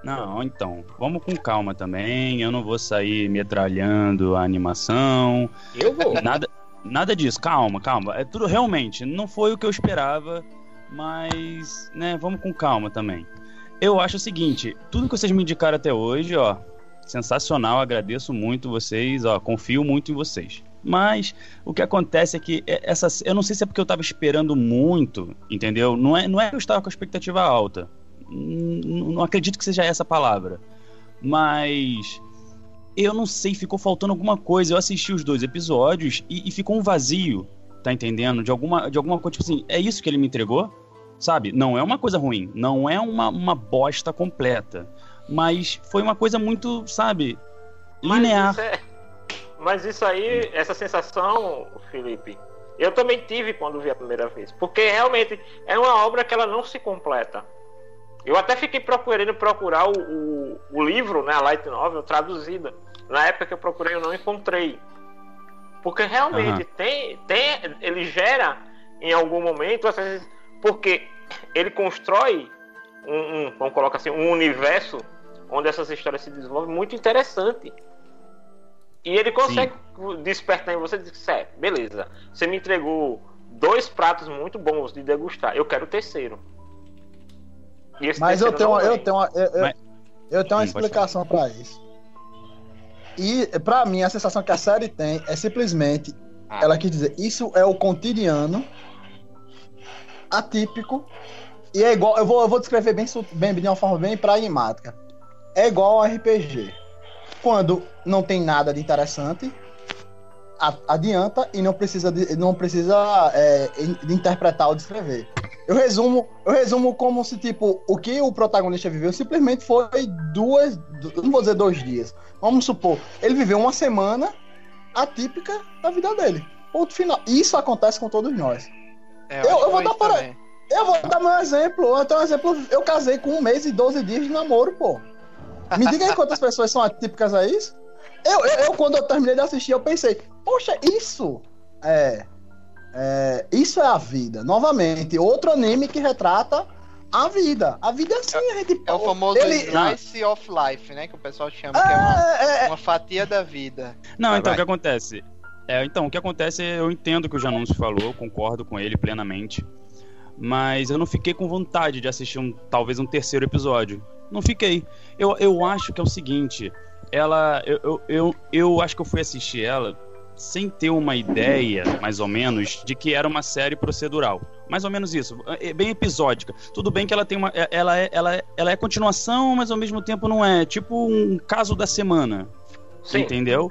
Não, então, vamos com calma também. Eu não vou sair metralhando a animação. Eu vou. Nada, nada disso, calma, calma. É tudo realmente, não foi o que eu esperava, mas, né, vamos com calma também. Eu acho o seguinte, tudo que vocês me indicaram até hoje, ó, sensacional, agradeço muito vocês, ó, confio muito em vocês. Mas o que acontece é que é- essa, eu não sei se é porque eu tava esperando muito, entendeu? Não é, não é que eu estava com a expectativa alta. N- Não acredito que seja essa palavra. Mas eu não sei, ficou faltando alguma coisa. Eu assisti os dois episódios e, e ficou um vazio, tá entendendo? De alguma, de alguma coisa, tipo assim, é isso que ele me entregou? Sabe? Não é uma coisa ruim, não é uma, uma bosta completa. Mas foi uma coisa muito, sabe, Mas linear. isso, é- mas isso aí, essa sensação, Felipe, eu também tive quando vi a primeira vez. Porque realmente é uma obra que ela não se completa. Eu até fiquei procurando procurar o, o, o livro, né, a Light Novel, traduzida. Na época que eu procurei, eu não encontrei. Porque realmente Aham. tem, tem. Ele gera em algum momento, porque ele constrói um, um, vamos colocar assim, um universo onde essas histórias se desenvolvem muito interessante. E ele consegue despertar em você e dizer, certo, beleza, você me entregou dois pratos muito bons de degustar, eu quero o terceiro. E esse Mas eu terceiro tenho, não uma- eu tenho, uma- eu, eu- Mas- eu tenho uma Sim, explicação pra isso. E pra mim a sensação que a série tem é simplesmente ela quis dizer isso é o cotidiano atípico e é igual eu vou, eu vou descrever bem, bem de uma forma bem pragmática. É igual ao RPG. Quando não tem nada de interessante, adianta e não precisa de, não precisa é, de interpretar ou descrever. Eu resumo, eu resumo como se tipo o que o protagonista viveu simplesmente foi duas, du- não vou dizer dois dias. Vamos supor, ele viveu uma semana atípica da vida dele. Ponto final. Isso acontece com todos nós. É, Eu- eu vou dar para-. Eu vou dar meu exemplo. Eu um exemplo. Eu casei com um mês e 12 dias de namoro, pô. Me diga aí quantas pessoas são atípicas a isso. Eu, eu, eu, quando eu terminei de assistir, eu pensei, poxa, isso é, é. Isso é a vida. Novamente, outro anime que retrata a vida. A vida é assim, a gente. É o famoso Ele- slice of life, né? Que o pessoal chama, que é uma, É, é, uma fatia da vida. Não, Vai, então vai. o que acontece? É, então, o que acontece é, eu entendo o que o Janúncio falou, eu concordo com ele plenamente. Mas eu não fiquei com vontade de assistir um, talvez um terceiro episódio. Não fiquei. Eu, eu acho que é o seguinte, ela. Eu, eu, eu, eu acho que eu fui assistir ela sem ter uma ideia, mais ou menos, de que era uma série procedural. Mais ou menos isso. É bem episódica. Tudo bem que ela tem uma. é- Ela é, ela é, ela é continuação, mas ao mesmo tempo não é. Tipo um caso da semana. Sim. Entendeu?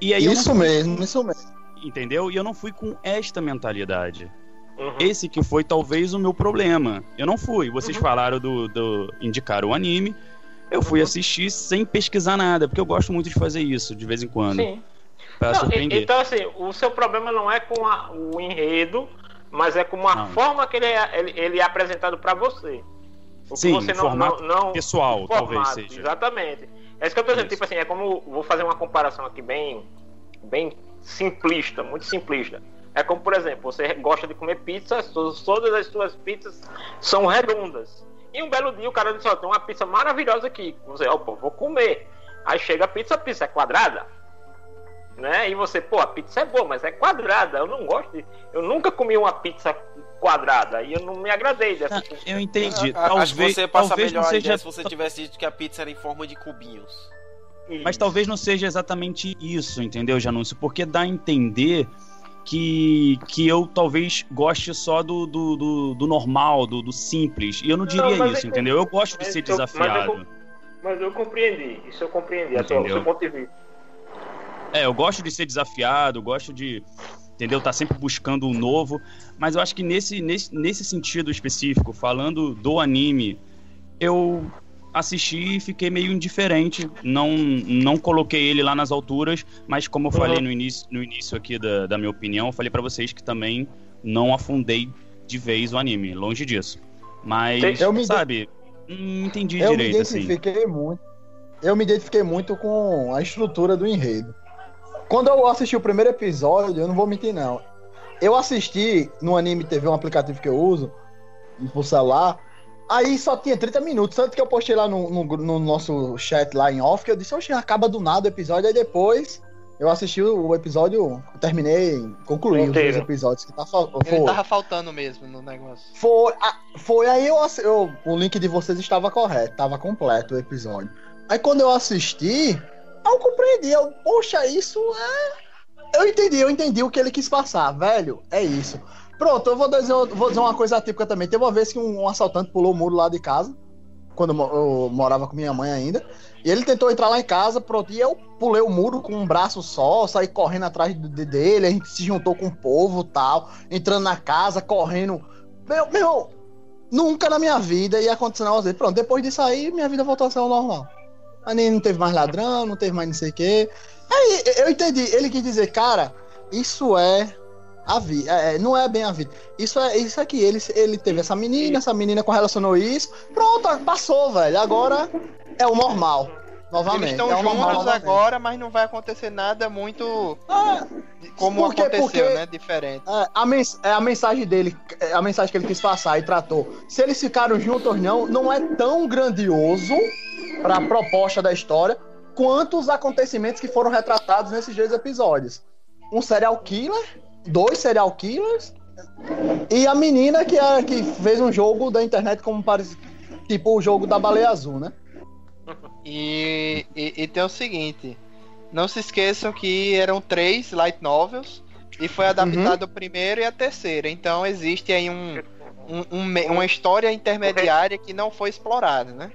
E aí não isso mesmo, isso mesmo. entendeu? E eu não fui com esta mentalidade. Uhum. Esse que foi talvez o meu problema. Eu não fui. Vocês Uhum. falaram do, do indicar o anime. Eu fui Uhum. assistir sem pesquisar nada, porque eu gosto muito de fazer isso de vez em quando, Sim. Pra Não, surpreender. então, assim, o seu problema não é com a- o enredo, mas é com a Não. forma que ele é, ele, ele é apresentado pra você. O que Sim, você não, formato não, não- pessoal, o talvez formato, seja. Exatamente. É isso que eu tô dizendo. Tipo assim, é como. Vou fazer uma comparação aqui bem, bem simplista, muito simplista. É como, por exemplo, você gosta de comer pizza, todas as suas pizzas são redondas. E um belo dia o cara diz, ó, tem uma pizza maravilhosa aqui. Você, opa, vou comer. Aí chega a pizza, a pizza é quadrada. Né? E você, pô, a pizza é boa, mas é quadrada. Eu não gosto de. Eu nunca comi uma pizza quadrada e eu não me agradei dessa Ah, pizza. eu entendi. A- Acho que talvez, você passa talvez melhor não a seja ideia se você tivesse dito que a pizza era em forma de cubinhos. Mas talvez não seja exatamente isso, entendeu, Janúncio? Porque dá a entender que, que eu talvez goste só do, do, do, do normal, do, do simples. E eu não diria isso, é que- entendeu? Eu gosto de ser eu- mas eu desafiado. Mas eu compreendi, isso eu compreendi, até o Entendeu? seu ponto de vista. É, eu gosto de ser desafiado, gosto de, entendeu? Tá sempre buscando o novo. Mas eu acho que nesse, nesse, nesse sentido específico, falando do anime, eu assisti e fiquei meio indiferente. Não, não coloquei ele lá nas alturas, mas como eu falei Uhum. no início, no início aqui da, da minha opinião, eu falei pra vocês que também não afundei de vez o anime, longe disso. Mas, Eu me sabe, não entendi Eu me direito, assim. identifiquei muito. Eu me identifiquei muito com a estrutura do enredo. Quando eu assisti o primeiro episódio, eu não vou mentir, não. Eu assisti no Anime TV, um aplicativo que eu uso, pro celular. Aí só tinha 30 minutos, tanto que eu postei lá no, no, no nosso chat lá em off, que eu disse, oxe, acaba do nada o episódio, aí depois eu assisti o episódio, terminei, concluí os dois episódios que tá só. Ele tava faltando mesmo no negócio. Foi, foi aí eu, eu. O link de vocês estava correto, estava completo o episódio. Aí quando eu assisti, eu compreendi. Eu, Poxa, isso é. eu entendi, eu entendi o que ele quis passar, velho. É isso. Pronto, eu vou dizer, vou dizer uma coisa típica também. Teve uma vez que um, assaltante pulou o muro lá de casa, quando eu, mo- eu morava com minha mãe ainda. E ele tentou entrar lá em casa, pronto. E eu pulei o muro com um braço só, saí correndo atrás de- de- dele. A gente se juntou com o povo tal, entrando na casa, correndo. Meu, meu, nunca na minha vida ia acontecer um negócio desse. Pronto, depois disso aí, minha vida voltou a ser ao normal. Aí não teve mais ladrão, não teve mais não sei o quê. Aí eu entendi. Ele quis dizer, cara, isso é a vida. É, não é bem a vida. Isso é isso aqui. Ele, ele teve essa menina, essa menina correlacionou isso. Pronto, passou, velho. Agora é o normal. Novamente. Eles estão é normal juntos novamente. agora, mas não vai acontecer nada muito Ah, como Porque- aconteceu, porque- né? Diferente. É, a, mens é a mensagem dele, é a mensagem que ele quis passar e tratou. Se eles ficaram juntos ou não, não é tão grandioso para a proposta da história quanto os acontecimentos que foram retratados nesses dois episódios. Um serial killer, dois serial killers e a menina que, é, que fez um jogo da internet como parece, tipo o jogo da baleia azul, né? E, e, e tem o seguinte: não se esqueçam que eram três light novels e foi adaptado o primeiro e a terceira. Então existe aí um, um- um uma história intermediária que não foi explorada, né?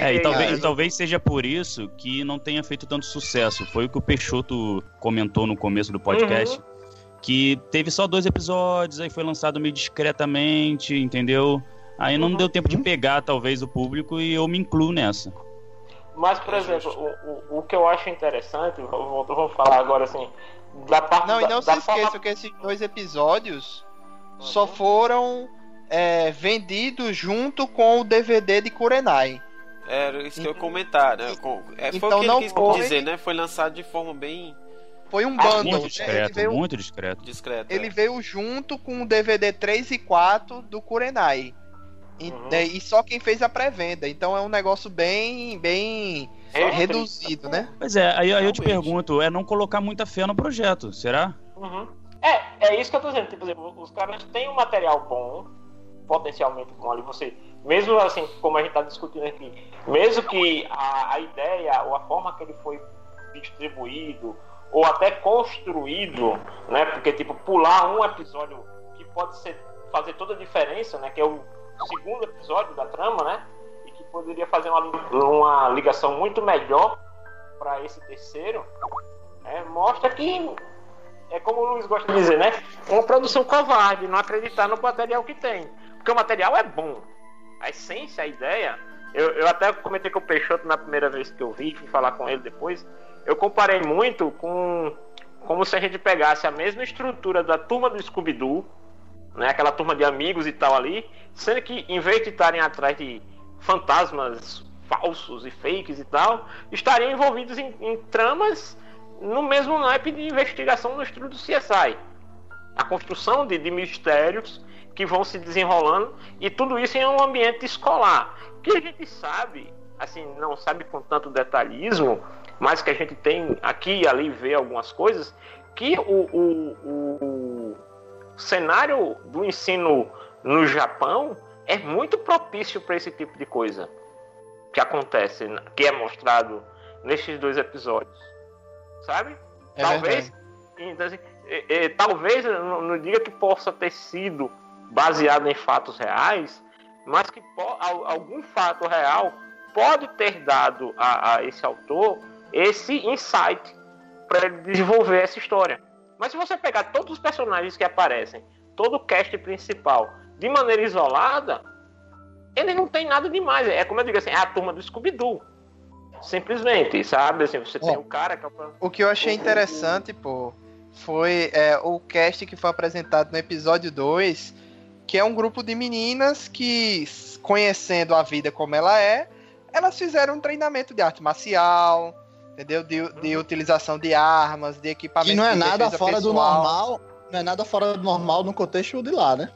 É, e talvez, e talvez seja por isso que não tenha feito tanto sucesso. Foi o que o Peixoto comentou no começo do podcast. Que teve só dois episódios, aí foi lançado meio discretamente, entendeu? Aí não Uhum. deu tempo de pegar, talvez, o público e eu me incluo nessa. Mas, por exemplo, o, o, o que eu acho interessante, eu vou, eu vou falar agora assim, da parte Não, e da, não da se forma- esqueçam que esses dois episódios só foram é, vendidos junto com o DVD de Kurenai. Era isso que eu ia comentar, né? É, foi Então o que não ele quis foi- dizer, né? Foi lançado de forma bem Foi um Ah, bundle. Muito? Ele discreto, veio, muito discreto. discreta. ele veio junto com o DVD 3 e 4 do Kurenai. E, Uhum. né, e só quem fez a pré-venda. Então é um negócio bem, bem Só reduzido, né? Pois é, aí, aí eu te pergunto, é não colocar muita fé no projeto, será? Uhum. É, é isso que eu tô dizendo. Tipo, os caras têm um material bom, potencialmente bom ali. Você, mesmo assim, como a gente tá discutindo aqui, mesmo que a, a ideia ou a forma que ele foi distribuído ou até construído, né? Porque tipo pular um episódio que pode ser fazer toda a diferença, né? Que é o segundo episódio da trama, né? E que poderia fazer uma, uma ligação muito melhor para esse terceiro, né? Mostra que é como o Luiz gosta de dizer, né? Uma produção covarde, não acreditar no material que tem. Porque o material é bom. A essência, a ideia. Eu, eu até comentei com o Peixoto na primeira vez que eu vi, fui falar com ele depois. Eu comparei muito com como se a gente pegasse a mesma estrutura da turma do Scooby-Doo, né? Aquela turma de amigos e tal ali, sendo que em vez de estarem atrás de fantasmas falsos e fakes e tal, estariam envolvidos em, em tramas no mesmo naipe de investigação no estilo do CSI. A construção de, de mistérios que vão se desenrolando e tudo isso em um ambiente escolar. Que a gente sabe, assim, não sabe com tanto detalhismo, mas que a gente tem aqui e ali vê algumas coisas, que o, o, o, o cenário do ensino no Japão é muito propício para esse tipo de coisa que acontece, que é mostrado nesses dois episódios sabe? É talvez, então, assim, é, é, talvez não, não diga que possa ter sido baseado em fatos reais, mas que algum fato real pode ter dado a, a esse autor esse insight para desenvolver essa história. Mas se você pegar todos os personagens que aparecem, todo o cast principal, de maneira isolada, ele não tem nada demais. É como eu digo assim, é a turma do Scooby-Doo. Simplesmente, sabe? Assim, você tem o cara que é o O que eu achei interessante, pô, foi é, o cast que foi apresentado no episódio 2, que é um grupo de meninas que, conhecendo a vida como ela é, elas fizeram um treinamento de arte marcial, entendeu? De, de utilização de armas, de equipamento Que não é de nada fora do pessoal. normal. Não é nada fora do normal no contexto de lá, né?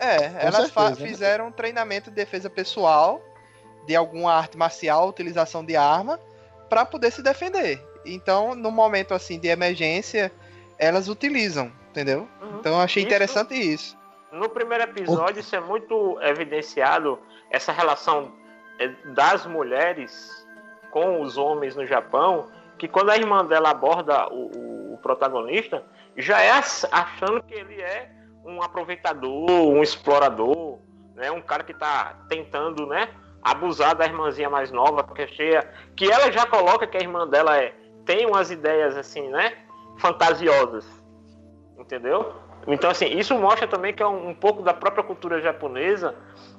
É, elas fa- certeza, né? fizeram um treinamento de defesa pessoal, de alguma arte marcial, utilização de arma, para poder se defender. Então, no momento assim de emergência, elas utilizam, entendeu? Uhum. Então, eu achei Isso- interessante isso. No primeiro episódio, isso é muito evidenciado, essa relação eh, das mulheres com os homens no Japão, que quando a irmã dela aborda o, o protagonista, já é ach- achando que ele é um aproveitador, um explorador, né? Um cara que tá tentando, né? Abusar da irmãzinha mais nova, que é cheia. Que ela já coloca que a irmã dela é, tem umas ideias assim, né? Fantasiosas. Entendeu? Então, assim, isso mostra também que é um, um pouco da própria cultura japonesa,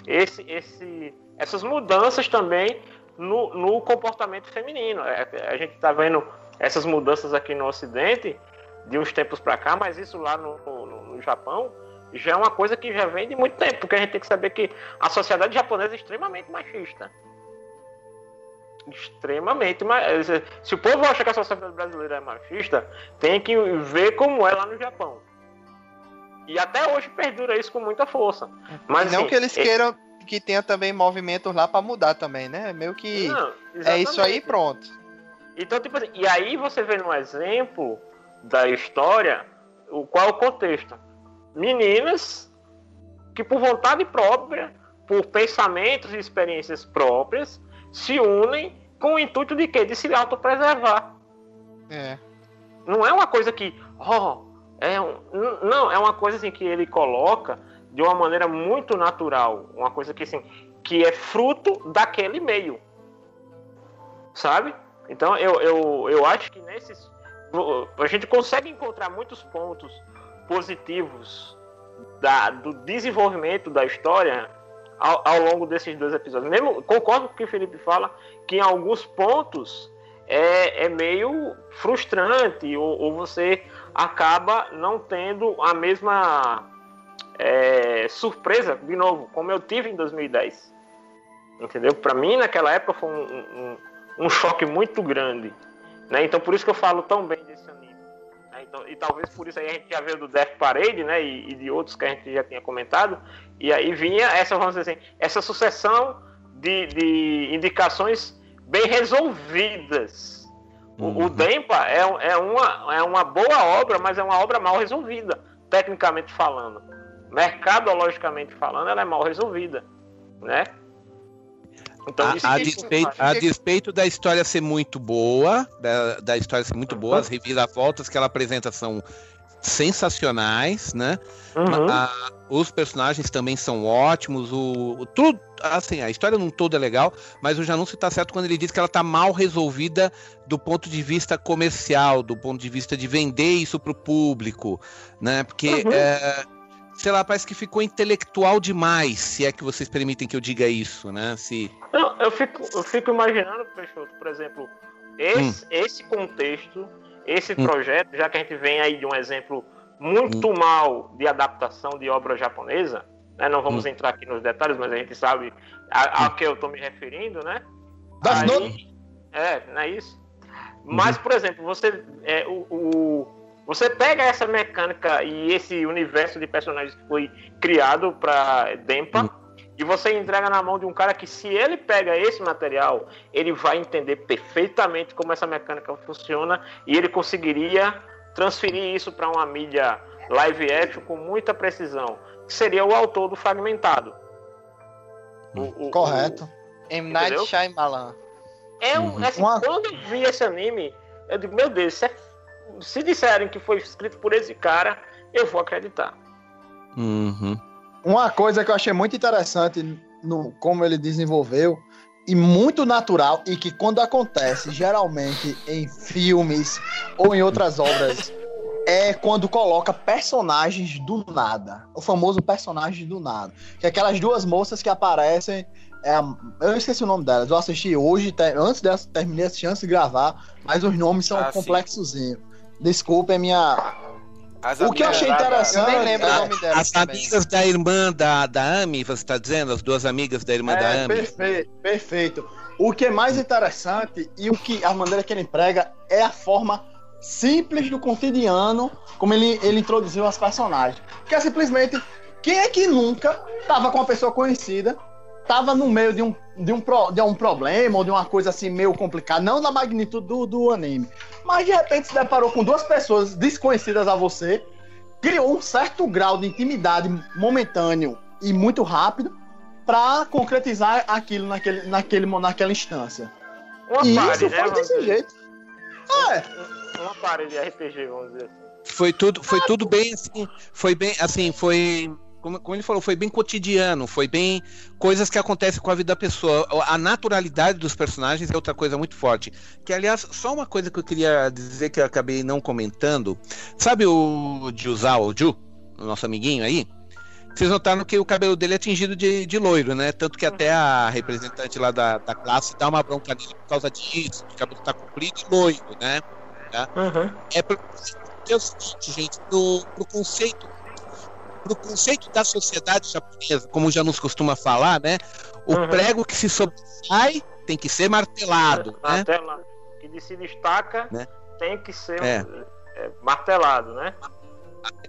esse, esse, essas mudanças também no, no comportamento feminino. É, A gente está vendo essas mudanças aqui no Ocidente de uns tempos para cá, mas isso lá no, no, no Japão já é uma coisa que já vem de muito tempo, porque a gente tem que saber que a sociedade japonesa é extremamente machista. Extremamente, mas se o povo acha que a sociedade brasileira é machista, tem que ver como é lá no Japão. E até hoje perdura isso com muita força. Mas não assim, que eles queiram que tenha também movimentos lá pra mudar também, né? Meio que Não, é isso aí pronto. Então, tipo assim, e aí você vê no exemplo da história o qual é o contexto. Meninas que por vontade própria, por pensamentos e experiências próprias, se unem com o intuito de quê? De se autopreservar. É. Não é uma coisa que, ó, é um, não, é uma coisa assim que ele coloca de uma maneira muito natural, uma coisa que assim, que é fruto daquele meio. Sabe? Então eu, eu, eu acho que nesses a gente consegue encontrar muitos pontos positivos da, do desenvolvimento da história ao, ao longo desses dois episódios. Mesmo, concordo com o que o Felipe fala, que em alguns pontos é, é meio frustrante, ou, ou você acaba não tendo a mesma é, surpresa, de novo, como eu tive em 2010. Entendeu? Para mim, naquela época, foi um, um, um choque muito grande. Né? Então, por isso que eu falo tão bem desse anime. né? Então, e talvez por isso aí a gente já veio do Death Parade, né? E, e de outros que a gente já tinha comentado. E aí vinha essa, vamos dizer assim, essa sucessão de, de indicações bem resolvidas. O, o Dempa é, é, uma, é uma boa obra, mas é uma obra mal resolvida, tecnicamente falando. Mercadologicamente falando, ela é mal resolvida, né? Então, isso A, a despeito, a despeito da história ser muito boa, da, da história ser muito boa, as reviravoltas que ela apresenta são sensacionais, né? Uhum. A- os personagens também são ótimos, o, o- tudo, assim, a história num todo é legal, mas o Janúncio tá certo quando ele diz que ela tá mal resolvida do ponto de vista comercial, do ponto de vista de vender isso pro público, né? Porque, Uhum. é, sei lá, parece que ficou intelectual demais, se é que vocês permitem que eu diga isso, né? Se... Não, eu fico, eu fico imaginando, Peixoto, por exemplo, esse, esse contexto, esse Hum. projeto, já que a gente vem aí de um exemplo muito mal de adaptação de obra japonesa, né? não vamos entrar aqui nos detalhes, mas a gente sabe a, a que eu estou me referindo, né? Death Aí- Note? É, não é isso? Mas, por exemplo, você, é, o, o- você pega essa mecânica e esse universo de personagens que foi criado para Dempa e você entrega na mão de um cara que, se ele pega esse material, ele vai entender perfeitamente como essa mecânica funciona e ele conseguiria transferir isso para uma mídia live action com muita precisão, que seria o autor do Fragmentado. O- o- Correto. M. Night? Shyamalan. é um, assim, Uma- quando eu vi esse anime, eu digo, meu Deus, isso é- se disserem que foi escrito por esse cara, eu vou acreditar. Uhum. Uma coisa que eu achei muito interessante no como ele desenvolveu e muito natural e que quando acontece geralmente em filmes ou em outras obras é quando coloca personagens do nada, o famoso personagem do nada, que é aquelas duas moças que aparecem é eu esqueci o nome delas, eu assisti hoje, te- antes dessa terminei a chance de gravar, mas os nomes são Ah, complexozinhos. Desculpa, é minha. As O que eu achei da- interessante. Eu nem lembro é- o nome delas As também. amigas da irmã da, da Ami, você tá dizendo? As duas amigas da irmã da É, Ami? perfeito, perfeito. O que é mais interessante e o que a maneira que ele emprega é a forma simples do cotidiano como ele, ele introduziu as personagens. Que é simplesmente quem é que nunca tava com uma pessoa conhecida, tava no meio de um, de um, pro- de um problema ou de uma coisa assim meio complicada, não da magnitude do, do anime, mas de repente se deparou com duas pessoas desconhecidas a você, criou um certo grau de intimidade momentâneo e muito rápido para concretizar aquilo naquele, naquele, naquela instância. Uma E pare, isso né? foi desse jeito. É, uma parede de RPG, vamos dizer assim. Foi tudo, foi tudo bem assim, foi bem assim, foi como, como ele falou, foi bem cotidiano, foi bem coisas que acontecem com a vida da pessoa. A naturalidade dos personagens é outra coisa muito forte. Que, aliás, só uma coisa que eu queria dizer que eu acabei não comentando. Sabe o Juzal, o Ju, o nosso amiguinho aí? Vocês notaram que o cabelo dele é tingido de, de loiro, né? Tanto que até a representante lá da, da classe dá uma bronca nele por causa disso. O cabelo tá comprido e loiro, né? Tá? Uhum. É porque é o seguinte, gente, pro, pro conceito pro conceito da sociedade japonesa, como já nos costuma falar, né? O Uhum. prego que se sobressai tem que ser martelado, né? Martelado. Que se destaca Né? tem que ser É. é, martelado, né?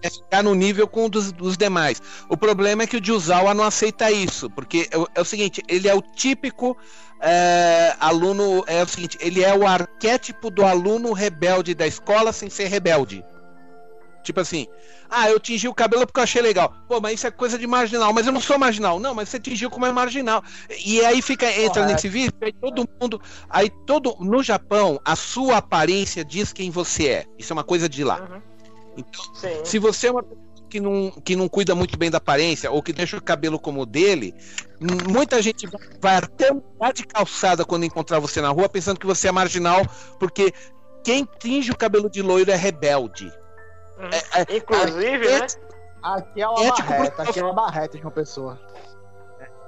É ficar no nível com o dos, dos demais. O problema é que o Juzawa não aceita isso, porque é, o- é o seguinte, ele é o típico é, aluno, é o seguinte, ele é o arquétipo do aluno rebelde da escola sem ser rebelde. Tipo assim, ah, eu tingi o cabelo porque eu achei legal. Pô, mas isso é coisa de marginal. Mas eu não sou marginal. Não, mas você tingiu como é marginal. E aí fica, entra Correto. nesse vício, aí todo mundo. Aí todo. No Japão, a sua aparência diz quem você é. Isso é uma coisa de lá. Uhum. Então, Sim. se você é uma pessoa que não, que não cuida muito bem da aparência ou que deixa o cabelo como o dele, muita gente vai- vai até mudar de calçada quando encontrar você na rua pensando que você é marginal, porque quem tinge o cabelo de loiro é rebelde. É- é- Inclusive, é- né? Aqui é uma Ético barreta, pro- aqui é uma barreta de uma pessoa.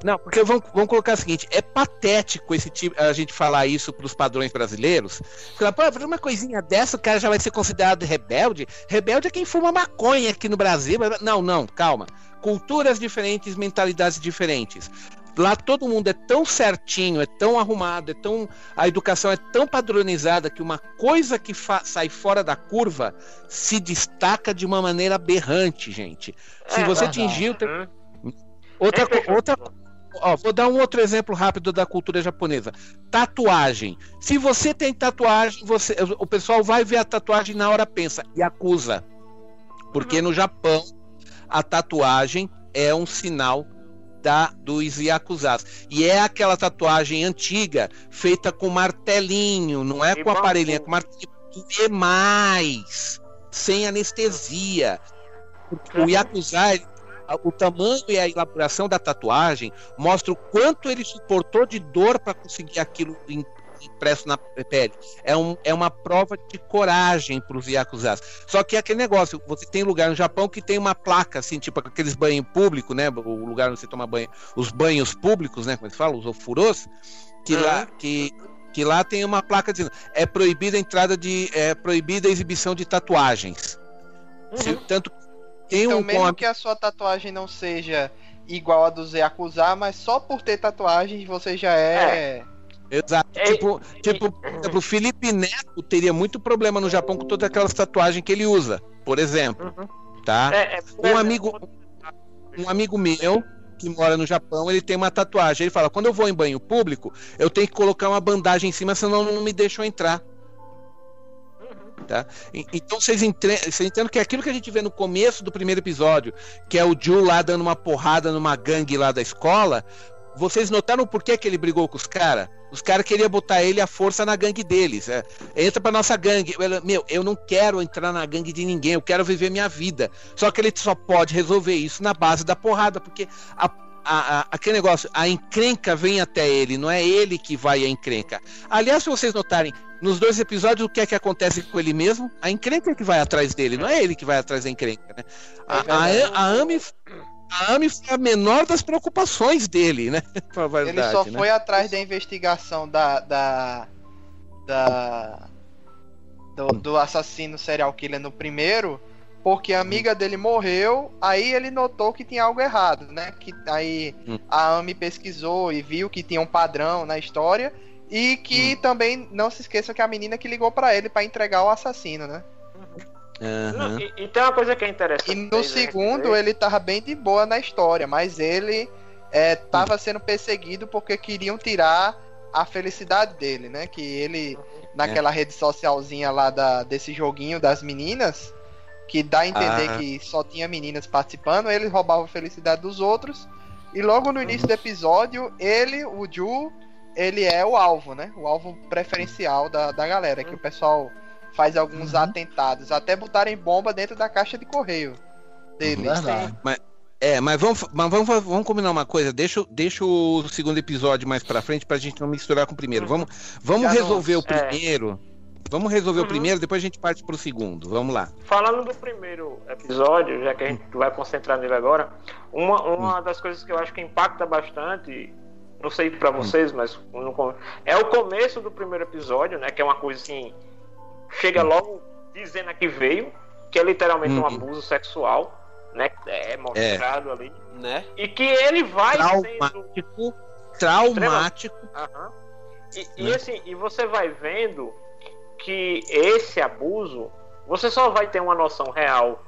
Não, porque vamos, vamos colocar o seguinte: é patético esse tipo, a gente falar isso para os padrões brasileiros. Falar, pô, por uma coisinha dessa, o cara já vai ser considerado rebelde. Rebelde é quem fuma maconha aqui no Brasil. Não, não, calma. Culturas diferentes, mentalidades diferentes. Lá todo mundo é tão certinho, é tão arrumado, é tão. A educação é tão padronizada que uma coisa que sai fora da curva se destaca de uma maneira aberrante, gente. Se É, você atingir Uhum. outra, Perfeito. outra Ó, vou dar um outro exemplo rápido da cultura japonesa. Tatuagem. Se você tem tatuagem, você, o pessoal vai ver a tatuagem na hora pensa e acusa. Porque no Japão a tatuagem é um sinal da dos yakuzas. E é aquela tatuagem antiga, feita com martelinho, não é E com aparelhinho, é com martelinho e mais, sem anestesia. O yakuza, o tamanho e a elaboração da tatuagem mostra o quanto ele suportou de dor para conseguir aquilo im- impresso na pele. É, um, é uma prova de coragem para os yakuzas. Só que é aquele negócio, você tem lugar no Japão que tem uma placa, assim, tipo aqueles banhos públicos, né? O lugar onde você toma banho, os banhos públicos, né? Como eles falam, os ofurôs, que, lá, que, que lá tem uma placa dizendo é proibida a entrada de. é proibida a exibição de tatuagens. Se- Uhum. tanto tem Então, um com mesmo a- que a sua tatuagem não seja igual a do Zé acusar, mas só por ter tatuagem você já é. Exato. É, tipo, tipo, por exemplo, o Felipe Neto teria muito problema no Japão com todas aquelas tatuagens que ele usa, por exemplo, Uhum. tá? É, é, Um exemplo, amigo- Um amigo meu que mora no Japão, ele tem uma tatuagem. Ele fala: quando eu vou em banho público, eu tenho que colocar uma bandagem em cima, senão não me deixam entrar. Uhum. Tá? Então vocês, entre... vocês entendem que aquilo que a gente vê no começo do primeiro episódio, que é o Ju lá dando uma porrada numa gangue lá da escola, vocês notaram por que, que ele brigou com os caras? Os caras queriam botar ele à força na gangue deles. é. Entra pra nossa gangue. Meu, eu não quero entrar na gangue de ninguém, eu quero viver minha vida. Só que ele só pode resolver isso na base da porrada, porque a, a- a- aquele negócio, a encrenca vem até ele, não é ele que vai à encrenca. Aliás, se vocês notarem, nos dois episódios, o que é que acontece com ele mesmo? A encrenca é que vai atrás dele, não é ele que vai atrás da encrenca, né? A, a, a Ami, a Ami foi a menor das preocupações dele, né? Pra Ele verdade, só né? foi atrás da investigação da. da. da- do, do assassino serial killer no primeiro, porque a amiga dele morreu, aí ele notou que tinha algo errado, né? Que aí Hum. a Amy pesquisou e viu que tinha um padrão na história. E Hum. que também não se esqueça que a menina que ligou pra ele pra entregar o assassino, né? Aham. Não, e, e tem uma coisa que é interessante. E no segundo ele tava bem de boa na história, mas ele é, tava sendo perseguido porque queriam tirar a felicidade dele, né? Que ele, naquela rede socialzinha lá da, desse joguinho das meninas, que dá a entender Ah. que só tinha meninas participando, ele roubava a felicidade dos outros. E logo no início do episódio, ele, o Ju, ele é o alvo, né? O alvo preferencial da, da galera, que o pessoal faz alguns Uhum. atentados, até botarem bomba dentro da caixa de correio dele. Verdade. É, mas vamos, mas vamos, vamos combinar uma coisa. Deixa, o- deixa o segundo episódio mais pra frente pra gente não misturar com o primeiro. Vamos, vamos Já resolver o é. primeiro. Vamos resolver Uhum. o primeiro, depois a gente parte pro segundo. Vamos lá. Falando do primeiro episódio, já que a gente vai concentrar nele agora, uma, uma das coisas que eu acho que impacta bastante, não sei pra vocês, mas é o começo do primeiro episódio, né? Que é uma coisa assim, chega logo dizendo a que veio, que é literalmente um Uhum. abuso sexual, né? É mostrado ali. Né? E que ele vai sendo Traumático. Traumático. Aham. E, e Né? assim, e você vai vendo que esse abuso, você só vai ter uma noção real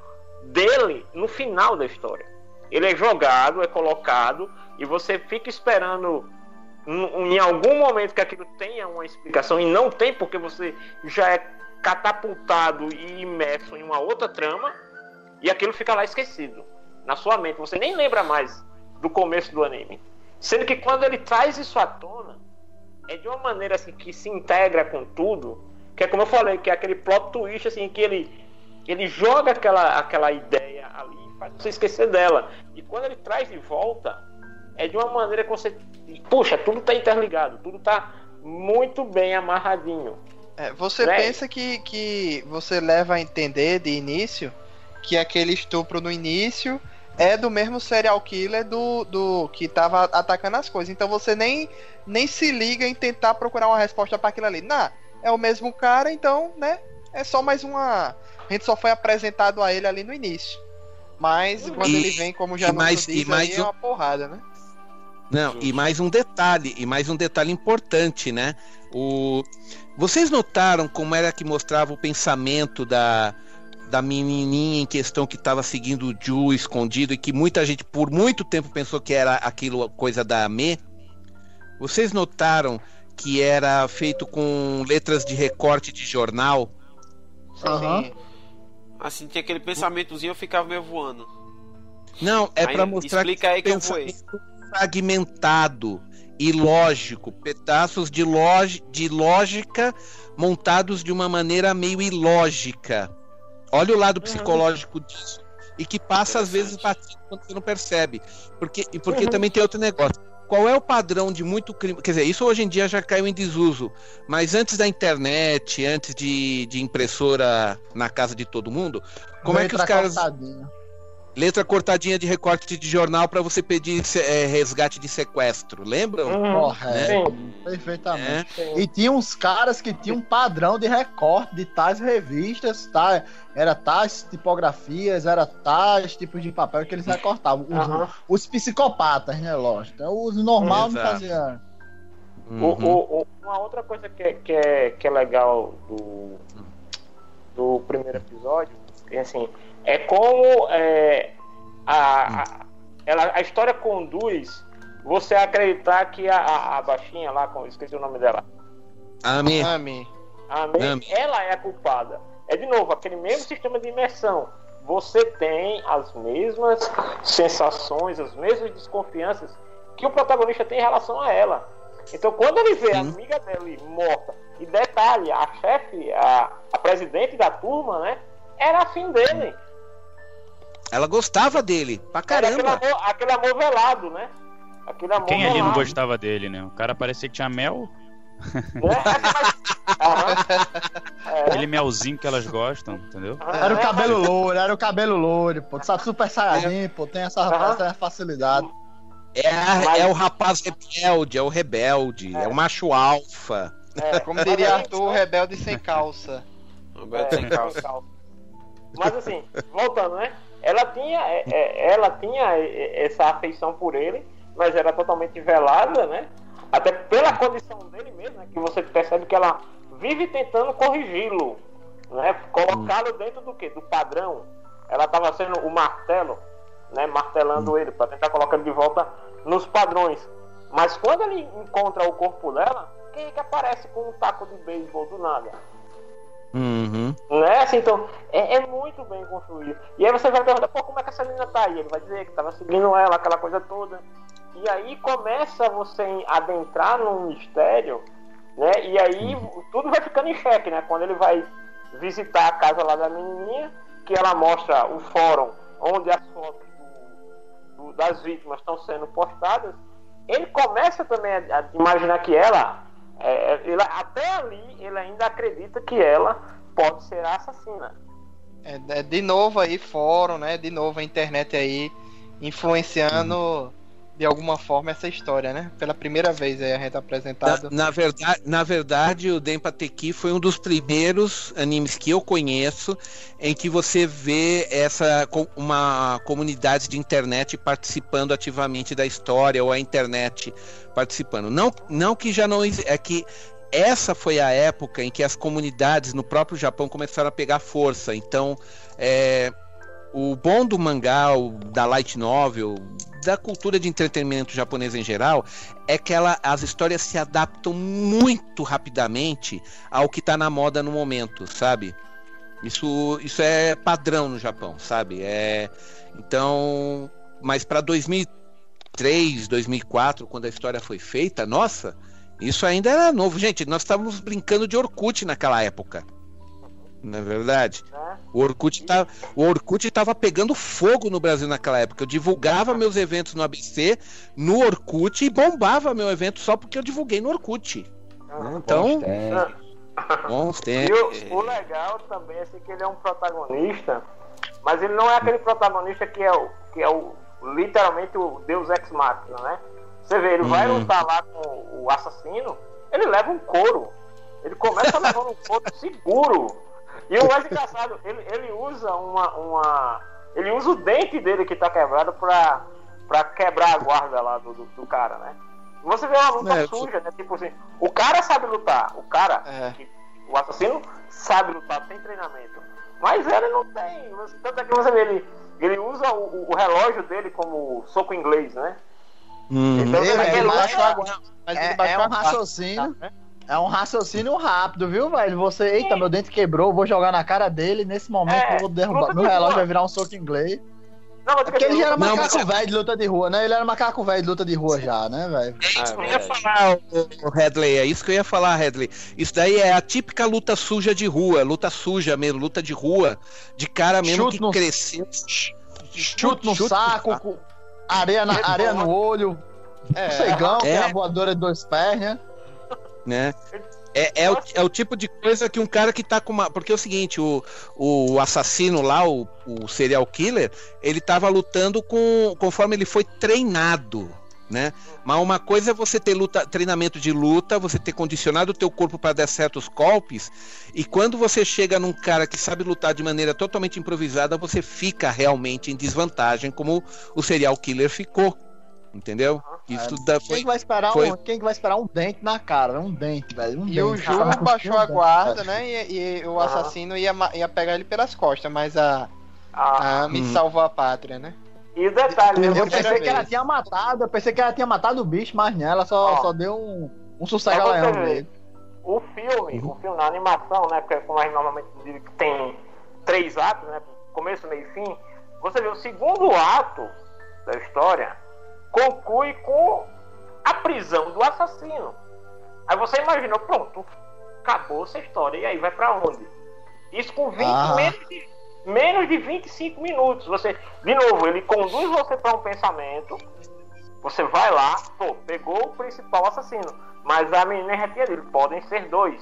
dele no final da história. Ele é jogado, é colocado, e você fica esperando em em algum momento que aquilo tenha uma explicação, e não tem, porque você já é catapultado e imerso em uma outra trama, e aquilo fica lá esquecido na sua mente. Você nem lembra mais do começo do anime. Sendo que quando ele traz isso à tona, é de uma maneira assim que se integra com tudo, que é como eu falei, que é aquele plot twist assim que ele ele joga aquela aquela ideia ali faz você esquecer dela. E quando ele traz de volta, é de uma maneira que você puxa, tudo tá interligado, tudo tá muito bem amarradinho. É, você Né? pensa que, que você leva a entender de início que aquele estupro no início é do mesmo serial killer do, do que tava atacando as coisas. Então você nem, nem se liga em tentar procurar uma resposta para aquilo ali. Não, é o mesmo cara, então, né? É só mais uma. A gente só foi apresentado a ele ali no início. Mas quando E- ele vem, como já mais- diz, e mais ali, é um- uma porrada, né? Não, e mais um detalhe, e mais um detalhe importante, né? O... Vocês notaram como era que mostrava o pensamento da, da menininha em questão que estava seguindo o Ju escondido e que muita gente por muito tempo pensou que era aquilo coisa da Me? Vocês notaram que era feito com letras de recorte de jornal? Aham. Sim. Assim, tinha aquele pensamentozinho, eu ficava meio voando. Não, é para mostrar explica aí que eu vou pensamento ilógico, pedaços de, log... de lógica montados de uma maneira meio ilógica. Olha o lado psicológico disso. E que passa às vezes batido quando você não percebe. Porque, e porque também tem outro negócio. Qual é o padrão de muito crime? Quer dizer, isso hoje em dia já caiu em desuso. Mas antes da internet, antes de, de impressora na casa de todo mundo, como é que os caras cortadinha. Letra cortadinha de recorte de jornal para você pedir se- é, resgate de sequestro, lembram? Correto. Sim, Perfeitamente. É. E tinha uns caras que tinham um padrão de recorte de tais revistas, tá? Era tais tipografias, era tais tipos de papel que eles recortavam. Os, Aham. os psicopatas, né? Lógico. Então, os normal não Exato. fazia. O- Uhum. o- o- uma outra coisa que, é- que, é, que é legal do, do primeiro episódio é assim, é como é, a, a, ela, a história conduz você a acreditar que a, a, a baixinha lá, com, esqueci o nome dela, Ami, Ami. a Nami. ela é a culpada. É de novo, aquele mesmo sistema de imersão. Você tem as mesmas sensações, as mesmas desconfianças que o protagonista tem em relação a ela. Então, quando ele vê a Sim. amiga dele morta, e detalhe, a chefe, a, a presidente da turma, né? Era afim dele. ela gostava dele, pra Era aquele caramba. amor, aquele amor velado, né? Aquele amor Quem ali não velado, gostava dele, né? O cara parecia que tinha mel. né? Aham. É, Aquele melzinho que elas gostam, entendeu? Era o É, cabelo louro, era o cabelo louro, pô. Sabe, super saiyajin, pô. Tem essa, essa facilidade. É, a- é o rapaz rebelde, é o rebelde, é, É. o macho alfa. É, Como diria Arthur, rebelde sem calça. É, sem calça. Mas assim, voltando, né? Ela tinha, é, é, ela tinha é, essa afeição por ele, mas era totalmente velada, né? Até pela condição dele mesmo, né? Que você percebe que ela vive tentando corrigi-lo, né? Colocá-lo dentro do quê? Do padrão. Ela estava sendo o martelo, né? Martelando ele para tentar colocar ele de volta nos padrões. Mas quando ele encontra o corpo dela, quem é que aparece com um taco de beisebol do nada? Uhum. Né? Assim, então, é, é muito bem construído. E aí você vai perguntar, pô, como é que essa menina tá aí? Ele vai dizer que tava seguindo ela, aquela coisa toda. E aí começa você a adentrar num mistério, né? E aí tudo vai ficando em xeque, né? Quando ele vai visitar a casa lá da menininha, que ela mostra o fórum onde as fotos do- do- das vítimas estão sendo postadas. Ele começa também a, a imaginar que ela, é, é, ele- até ali, ele ainda acredita que ela pode ser assassina. É, é, de novo aí, fórum, né? De novo a internet aí influenciando de alguma forma essa história, né? Pela primeira vez aí a gente é apresentado. Na, na verdade, na verdade, o Denpa Teki foi um dos primeiros animes que eu conheço em que você vê essa uma comunidade de internet participando ativamente da história ou a internet participando. Não, não que já não é que essa foi a época em que as comunidades no próprio Japão começaram a pegar força. Então, é, o bom do mangá, da light novel, da cultura de entretenimento japonês em geral, é que ela, as histórias se adaptam muito rapidamente ao que está na moda no momento, sabe? Isso, isso é padrão no Japão, sabe? É, então, mas para 2003, 2004, quando a história foi feita, nossa, isso ainda era novo. Gente, nós estávamos brincando de Orkut naquela época. Não é verdade? Né? O Orkut, tá, o Orkut tava pegando fogo no Brasil naquela época. Eu divulgava meus eventos no ABC, no Orkut e bombava meu evento só porque eu divulguei no Orkut. né? Então, bons E tempos. o, o legal também é assim, que ele é um protagonista, mas ele não é aquele protagonista que é o, que é o literalmente o Deus Ex Machina, né? Você vê, ele vai Hum. lutar lá com o assassino, ele leva um couro. Ele começa levando um couro seguro. E o mais engraçado, ele, ele usa uma, uma. Ele usa o dente dele que tá quebrado pra, pra quebrar a guarda lá do, do, do cara, né? Você vê uma luta É, suja, né? Tipo assim, o cara sabe lutar, o cara, É. que- o assassino sabe lutar, tem treinamento. Mas ele não tem. Tanto é que você vê, ele, ele usa o, o relógio dele como soco inglês, né? Hum. Então Ele- vê que ele ele baixou usa- a guarda. Mas É, ele baixou é um a guarda, raciocínio. né? É um raciocínio rápido, viu, velho? Você, eita, meu dente quebrou, vou jogar na cara dele. Nesse momento É, eu vou derrubar. Meu relógio vai virar um soco inglês. Não, mas É porque ele já era macaco velho de luta de rua, né? Ele era macaco velho de luta de rua já, né, velho? É isso que eu ia verdade. falar, o, Redley. É isso que eu ia falar, Redley. Isso daí é a típica luta suja de rua, luta suja mesmo, luta de rua, de cara mesmo Chute que no- cresceu. Chute no saco, com areia, na, areia no olho, É, cegão, que é É. a voadora de dois pés, né? Né? É, é, o, é o tipo de coisa que um cara que tá com uma. Porque é o seguinte, o, o assassino lá, o, o serial killer, ele tava lutando com. conforme ele foi treinado. Né? Mas uma coisa é você ter luta, treinamento de luta, você ter condicionado o teu corpo para dar certos golpes, e quando você chega num cara que sabe lutar de maneira totalmente improvisada, você fica realmente em desvantagem, como o serial killer ficou. Entendeu? Isso da, Quem foi, que vai esperar foi- um, quem que vai esperar um dente na cara? Um dente, velho. Um E dente. o Cara, Ju vai baixou a dente, guarda, velho. né? E, e o assassino ia, ia pegar ele pelas costas, mas a, Ah, a me Hum. salvou a pátria, né? e o detalhe, né? Eu Você pensei vez. que ela tinha matado, eu pensei que ela tinha matado o bicho, mas não, ela só, só deu um, um você ver, nele. O filme, o filme, a animação, né? Porque como a gente normalmente diz que tem três atos, né? Começo, meio e fim. Você vê o segundo ato da história conclui com a prisão do assassino. Aí você imaginou, pronto, acabou essa história. E aí vai pra onde? Isso com 20, Ah. menos, de, menos de 25 minutos. Você, de novo, ele conduz você para um pensamento. Você vai lá, pô, pegou o principal assassino. Mas a menina é retinha dele, podem ser dois.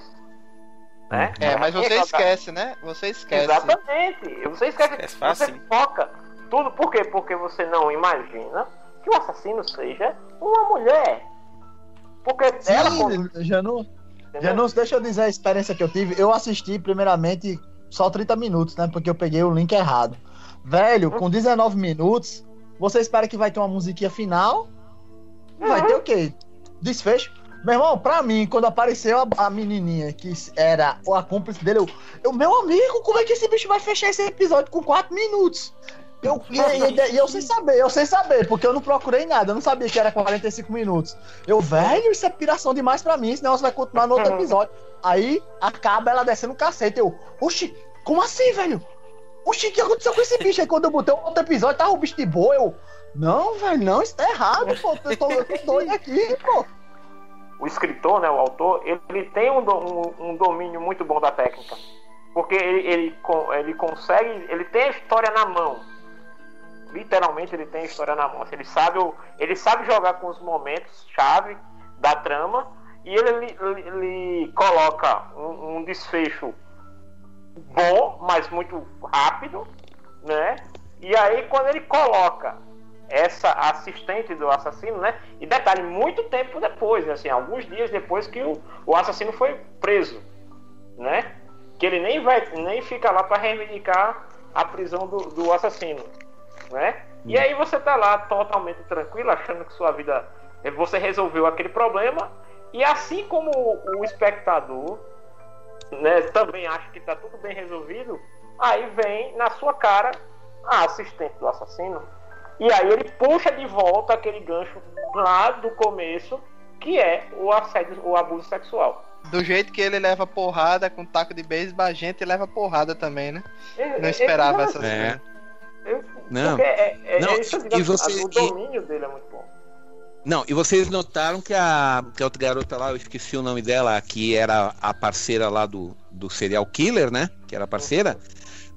Né? É, mas você esquece, né? Você esquece. Exatamente. Você esquece. Você fácil. foca tudo. Por quê? Porque você não imagina que o assassino seja uma mulher. Porque ela. Sim, Janu, entendeu? Janus, deixa eu dizer a experiência que eu tive. Eu assisti primeiramente só 30 minutos, né? Porque eu peguei o link errado. Velho, com 19 minutos, você espera que vai ter uma musiquinha final? Vai ter o quê? Desfecho? Meu irmão, pra mim, quando apareceu a, a menininha que era a cúmplice dele, eu, eu, meu amigo, como é que esse bicho vai fechar esse episódio com 4 minutos? Eu, e, e- e eu sem saber, eu sem saber, porque eu não procurei nada, eu não sabia que era 45 minutos. Eu, velho, isso é piração demais pra mim, senão você vai continuar no outro episódio. Aí acaba ela descendo o cacete. Eu, oxi, como assim, velho? Oxi, o que aconteceu com esse bicho? Aí quando eu botei o outro episódio, tava o bicho de boa. Eu, não, velho, não, isso tá errado, pô. Eu tô, eu tô doido aqui, pô. o escritor, né, o autor, ele, tem um, do- um- um domínio muito bom da técnica. Porque ele, ele, ele consegue. Ele tem a história na mão. Literalmente ele tem a história na mão. Assim, Ele sabe, ele sabe jogar com os momentos chave da trama e ele, ele, ele- coloca um, um desfecho bom, mas muito rápido, né? E aí quando ele coloca essa assistente do assassino, né? E detalhe, muito tempo depois, assim, alguns dias depois que o, o assassino foi preso, né? Que ele nem vai, nem fica lá para reivindicar a prisão do, do assassino, né? E aí você tá lá totalmente tranquilo, achando que sua vida você resolveu aquele problema e assim como o, espectador, né, também acha que tá tudo bem resolvido, aí vem na sua cara a assistente do assassino e aí ele puxa de volta aquele gancho lá do começo, que é o assédio, o abuso sexual. Do jeito que ele leva porrada com taco de beisebol, a gente leva porrada também, né? Ele- Não esperava ele- essas É. coisas. Não. é, é, Não, é isso, e você- o domínio dele é muito bom. Não, e vocês notaram que a, que a outra garota lá, eu esqueci o nome dela, que era a parceira lá do, do serial killer, né? Que era a parceira.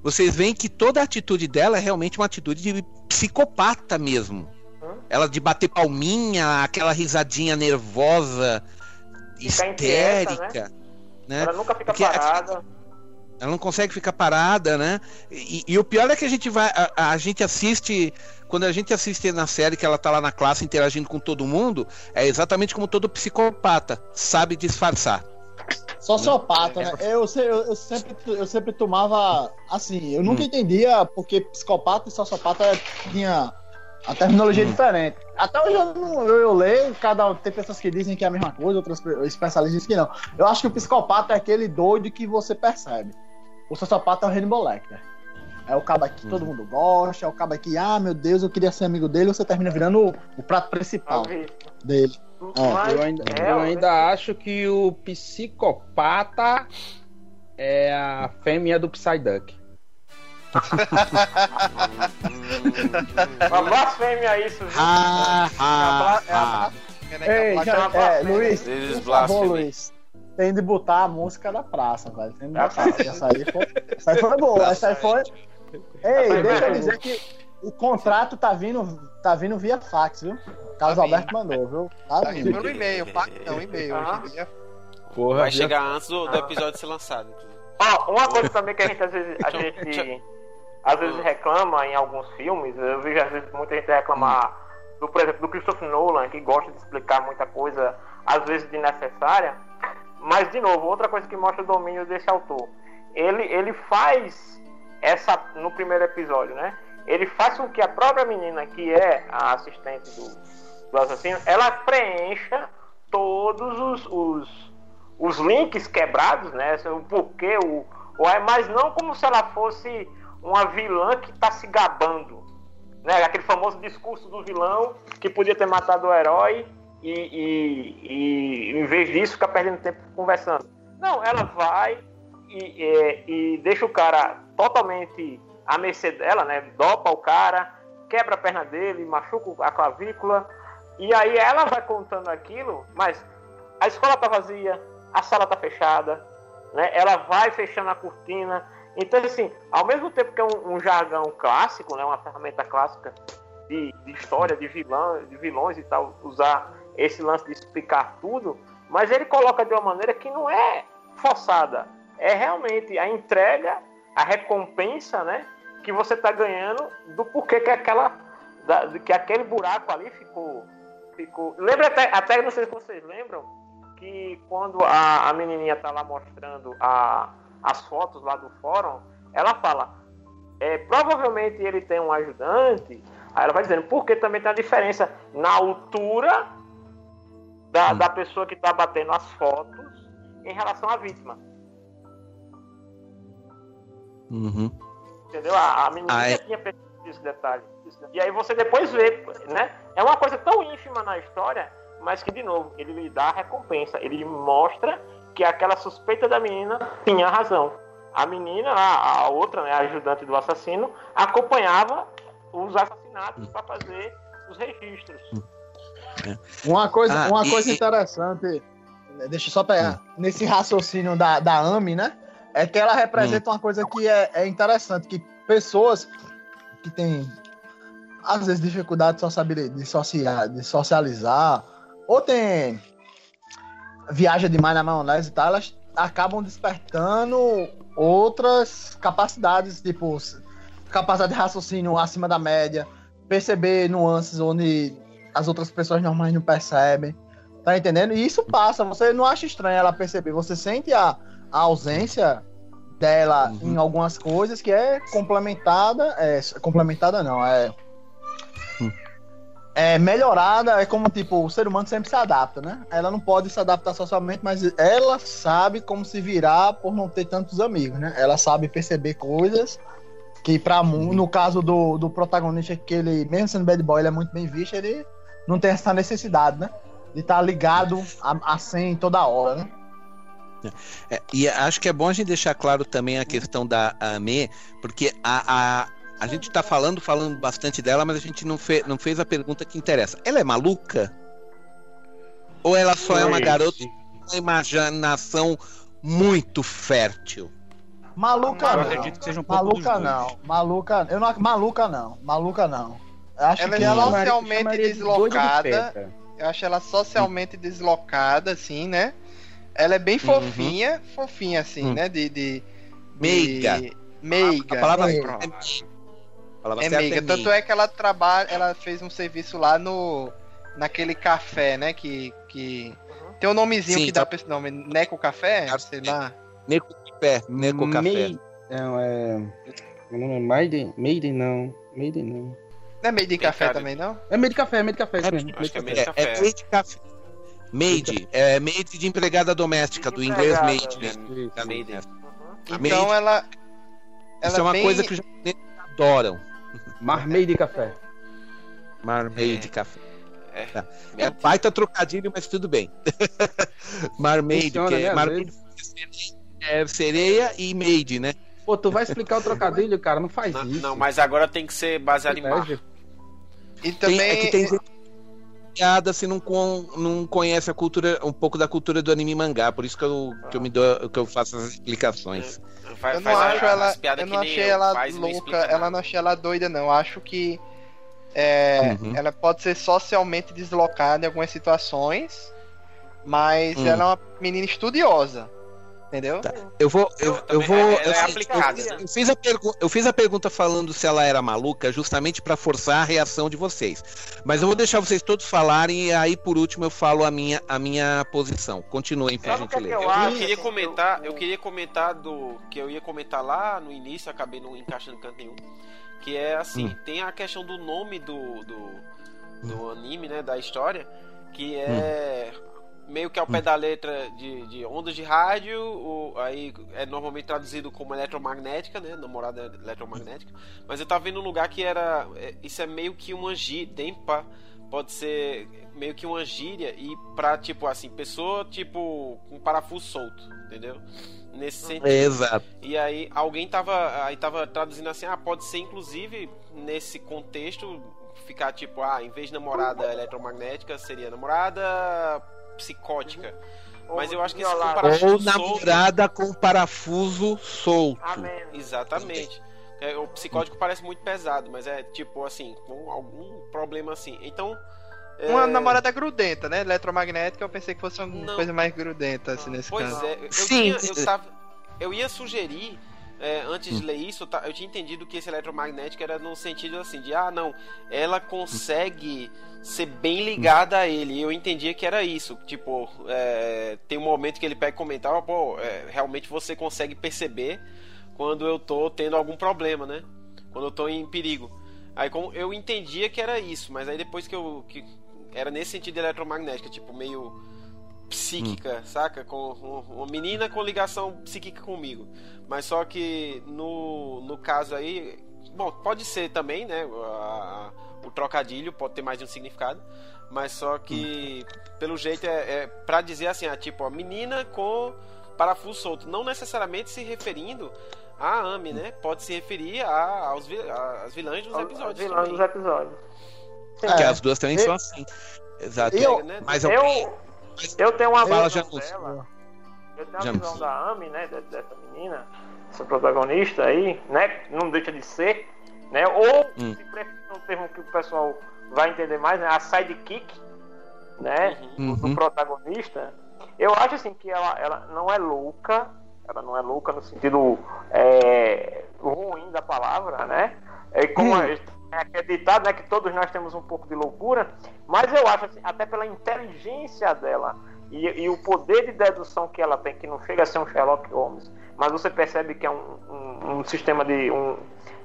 Vocês veem que toda a atitude dela é realmente uma atitude de psicopata mesmo. Hum. Ela de bater palminha, aquela risadinha nervosa, Ficar inquieta, histérica. né? Ela nunca fica Porque a- parada. Ela não consegue ficar parada, né? E, e o pior é que a gente vai. A, a gente assiste. Quando a gente assiste na série que ela tá lá na classe interagindo com todo mundo, é exatamente como todo psicopata. Sabe disfarçar. Sociopata, né? Eu, se- eu, eu sempre, eu sempre tomava. Assim, eu nunca entendia porque psicopata e sociopata tinha a terminologia diferente. Até hoje eu, não, eu, eu leio, cada, tem pessoas que dizem que é a mesma coisa, outras pe- especialistas dizem que não. Eu acho que o psicopata é aquele doido que você percebe. O sociopata é o Hannibal Lecter. É o cabo que todo mundo gosta, é o cabo que, ah, meu Deus, eu queria ser amigo dele, você termina virando o, o prato principal dele. É, Eu ainda, é, eu ainda acho que o psicopata é a fêmea do Psyduck. Uma blasfêmia isso, viu? Ah, ah, É a ah. Ei, Placa- já, é, Luiz, Eles por favor. Luiz. Tem de botar a música da praça, velho. Tem de botar. Essa aí foi, essa aí foi boa. Essa aí foi. Ei, deixa eu dizer que o contrato tá vindo, tá vindo via fax, viu? Carlos Tá. Alberto mandou, viu? Tá Tá indo vindo. pelo e-mail, fax não, e-mail. Ah. Porra, Vai via- chegar antes do, do episódio ser lançado. Ó, uma coisa também que a gente às vezes, a gente às vezes reclama em alguns filmes, eu vejo às vezes muita gente reclamar do, por exemplo, do Christopher Nolan, que gosta de explicar muita coisa, às vezes desnecessária. Mas, de novo, outra coisa que mostra o domínio desse autor. Ele, ele faz essa, no primeiro episódio, né? Ele faz com que a própria menina, que é a assistente do, do assassino, ela preencha todos os, os, os links quebrados, né? O porquê, o, o é, mas não como se ela fosse uma vilã que está se gabando, né? Aquele famoso discurso do vilão que podia ter matado o herói e, e- e, em vez disso ficar perdendo tempo conversando. Não, ela vai e, é, e deixa o cara totalmente à mercê dela, né? Dopa o cara, quebra a perna dele, machuca a clavícula. E aí ela vai contando aquilo, mas a escola tá vazia, a sala tá fechada, né? Ela vai fechando a cortina. Então, assim, ao mesmo tempo que é um, um jargão clássico, né? Uma ferramenta clássica de, de história, de vilão, de vilões e tal, usar esse lance de explicar tudo, mas ele coloca de uma maneira que não é forçada. É realmente a entrega, a recompensa, né? Que você tá ganhando do porquê que aquela. da- que aquele buraco ali ficou. ficou... Lembra até, até, não sei se vocês lembram, que quando a, a menininha tá lá mostrando a, as fotos lá do fórum, ela fala, é, provavelmente ele tem um ajudante, aí ela vai dizendo, porque também tem a diferença na altura da, da pessoa que tá batendo as fotos em relação à vítima. Uhum. Entendeu? A, a menina é. tinha percebido esse detalhe. E aí você depois vê, né? É uma coisa tão ínfima na história, mas que, de novo, ele lhe dá a recompensa. Ele mostra que aquela suspeita da menina tinha razão. A menina, a, a outra, né, a ajudante do assassino, acompanhava os assassinatos para fazer os registros. Uma coisa, Ah, uma e- coisa interessante, deixa eu só pegar, nesse raciocínio da, da AMI, né? é que ela representa uma coisa que é, é interessante, que pessoas que têm, às vezes, dificuldade de, socializar, de socializar, ou tem viaja demais na maionese e tal, elas acabam despertando outras capacidades, tipo, capacidade de raciocínio acima da média, perceber nuances onde as outras pessoas normais não percebem. Tá entendendo? E isso passa, você não acha estranho ela perceber, você sente a, a ausência dela uhum. em algumas coisas que é complementada, é complementada não, é hum. é melhorada, é como tipo, o ser humano sempre se adapta, né? Ela não pode se adaptar socialmente, mas ela sabe como se virar por não ter tantos amigos, né? Ela sabe perceber coisas que para uhum. no caso do, do protagonista que ele, mesmo sendo bad boy, ele é muito bem visto, ele não tem essa necessidade, né? De estar tá ligado a, a 100 toda hora, né? É, e acho que é bom a gente deixar claro também a questão da Ame, porque a, a, a gente está falando, falando bastante dela, mas a gente não, fe, não fez a pergunta que interessa. Ela é maluca? Ou ela só é uma garota com uma imaginação muito fértil? Maluca não. acredito que seja um pouco Maluca não. Maluca, eu não. Maluca não. Maluca não. Acho ela que é ela socialmente deslocada. Eu acho ela socialmente hum. deslocada, assim, né? Ela é bem fofinha, uhum. fofinha, assim, hum. né? De. de, meiga. Meiga. A, a palavra é, palavra é meiga. Tanto é que ela trabalha, ela fez um serviço lá no. naquele café, né? Que. que... Tem um nomezinho Sim, que dá tá... pra esse nome. Neco Café? Sei lá. Neco Café. Neco Café. Não, é. Meu nome é Maiden? Maiden não. Maiden não. Não é Made in Café também, não? É Made Café, é Made Café. É, mesmo. Acho que é Made Café. É, é Made Café. Made, é made de empregada doméstica, do inglês made. Né? Made. Então ela, ela. Isso é uma bem... coisa que os japoneses adoram. Marmade Café. Marmade é. Café. É. Tá. é baita trocadilho, mas tudo bem. Marmade, que é, né, marmade é sereia e made, né? Pô, tu vai explicar o trocadilho, cara, não faz não, isso. Não, mas agora tem que ser baseado em mar. E também tem, é que tem gente piada se não, não conhece a cultura, um pouco da cultura do anime mangá, por isso que eu, que eu me dou, que eu faço as explicações. É, eu não acho ela, eu não achei ela louca, ela não achei ela doida não. Acho que é, uhum. ela pode ser socialmente deslocada em algumas situações, mas hum. ela é uma menina estudiosa. Entendeu? Tá. Eu vou. Eu, eu vou. É, eu, é eu, eu, fiz a eu fiz a pergunta falando se ela era maluca, justamente para forçar a reação de vocês. Mas eu vou deixar vocês todos falarem e aí, por último, eu falo a minha, a minha posição. Continuem, por gentileza. Eu, eu, queria comentar, eu queria comentar do. Que eu ia comentar lá no início, acabei não encaixando canto nenhum. Que é assim, hum. tem a questão do nome do, do, do hum. anime, né? Da história. Que é. Hum meio que ao pé da letra de, de ondas de rádio, o, aí é normalmente traduzido como eletromagnética, né? Namorada eletromagnética. Mas eu tava vendo um lugar que era. É, isso é meio que uma gíria. Dempa pode ser meio que uma gíria e pra, tipo assim, pessoa, tipo, com parafuso solto, entendeu? Nesse sentido. Exato. E aí alguém tava, aí tava traduzindo assim, ah, pode ser inclusive nesse contexto ficar tipo, ah, em vez de namorada eletromagnética, seria namorada psicótica. Uhum. Mas eu acho que esse com parafuso Ou namorada solto... com parafuso solto. Amém. Exatamente. É, o psicótico parece muito pesado, mas é tipo assim, com algum problema assim. Então. Uma é... namorada grudenta, né? Eletromagnética, eu pensei que fosse uma Não. coisa mais grudenta, assim, nesse pois caso. Pois é, eu, Sim. Tinha, eu, tava, eu ia sugerir é, antes de ler isso, eu tinha entendido que esse eletromagnético era no sentido assim, de ah, não, ela consegue ser bem ligada a ele. Eu entendia que era isso. Tipo, é, tem um momento que ele pega e comentava, pô, é, realmente você consegue perceber quando eu tô tendo algum problema, né? Quando eu tô em perigo. Aí como eu entendia que era isso, mas aí depois que eu. Que era nesse sentido eletromagnética, tipo, meio psíquica, hum. saca? Com uma menina com ligação psíquica comigo. Mas só que no, no caso aí. Bom, pode ser também, né? A, o trocadilho pode ter mais de um significado. Mas só que, hum. pelo jeito, é, é pra dizer assim, ah, tipo, a menina com parafuso solto. Não necessariamente se referindo a Amy, né? Pode se referir a, aos a, às vilãs dos episódios. Vilãs dos episódios. Porque é. as duas também são assim. Exato. Eu, Mas eu, eu, eu tenho uma Fala, novela. eu tenho a Já visão da Ami, né, de- dessa menina, essa protagonista aí, né, não deixa de ser, né, ou, Hum. se preferir um termo que o pessoal vai entender mais, né, a sidekick, né, Uhum. do protagonista, eu acho assim que ela, ela não é louca, ela não é louca no sentido é, ruim da palavra, né? É como Hum. é acreditado, né, que todos nós temos um pouco de loucura, mas eu acho assim, até pela inteligência dela e, e o poder de dedução que ela tem, que não chega a ser um Sherlock Holmes, mas você percebe que é um, um- um sistema de, um,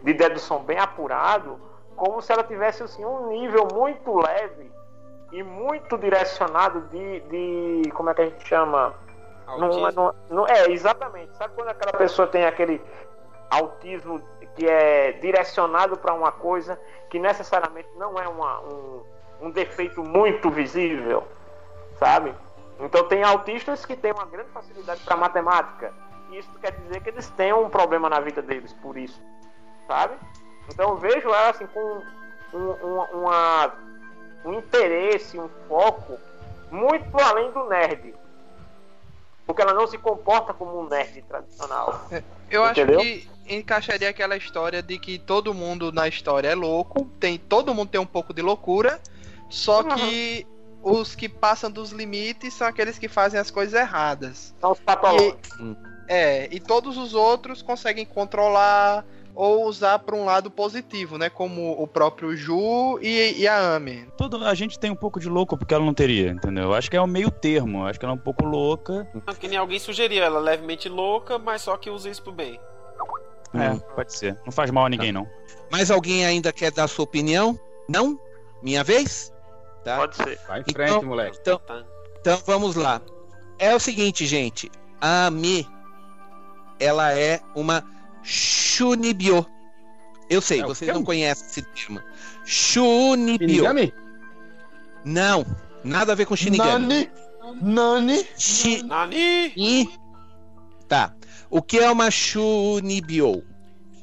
de dedução bem apurado, como se ela tivesse assim, um nível muito leve e muito direcionado de, de como é que a gente chama? Não, não- não- é, exatamente. Sabe quando aquela pessoa tem aquele autismo que é direcionado para uma coisa que necessariamente não é uma- um, um defeito muito visível, sabe? Então tem autistas que têm uma grande facilidade para matemática. E isso quer dizer que eles têm um problema na vida deles por isso, sabe? Então eu vejo ela assim com um, um- uma, um interesse, um foco muito além do nerd. Porque ela não se comporta como um nerd tradicional. Eu Entendeu? acho que encaixaria aquela história de que todo mundo na história é louco, tem todo mundo tem um pouco de loucura, só Uhum. que os que passam dos limites são aqueles que fazem as coisas erradas. São os patológicos. É, e todos os outros conseguem controlar ou usar para um lado positivo, né? Como o próprio Ju e, e a Amy. Todo, a gente tem um pouco de louco porque ela não teria, entendeu? Eu Acho que é o meio termo. eu Acho que ela é um pouco louca. Ah, Que nem alguém sugeriu, ela é levemente louca, mas só que usa isso pro bem. É, Hum. pode ser. Não faz mal a ninguém, não. Mais alguém ainda quer dar sua opinião? Não? Minha vez? Tá. Pode ser. Vai em Então- frente, moleque. Então, Tá. então vamos lá. É o seguinte, gente. A Mi, ela é uma Shunibyo. Eu sei, É o vocês não conhecem esse termo. Shunibyo. Shinigami? Não, nada a ver com Shinigami. Nani? Nani? Shi- Nani! I- Tá. O que é uma Shunibyo?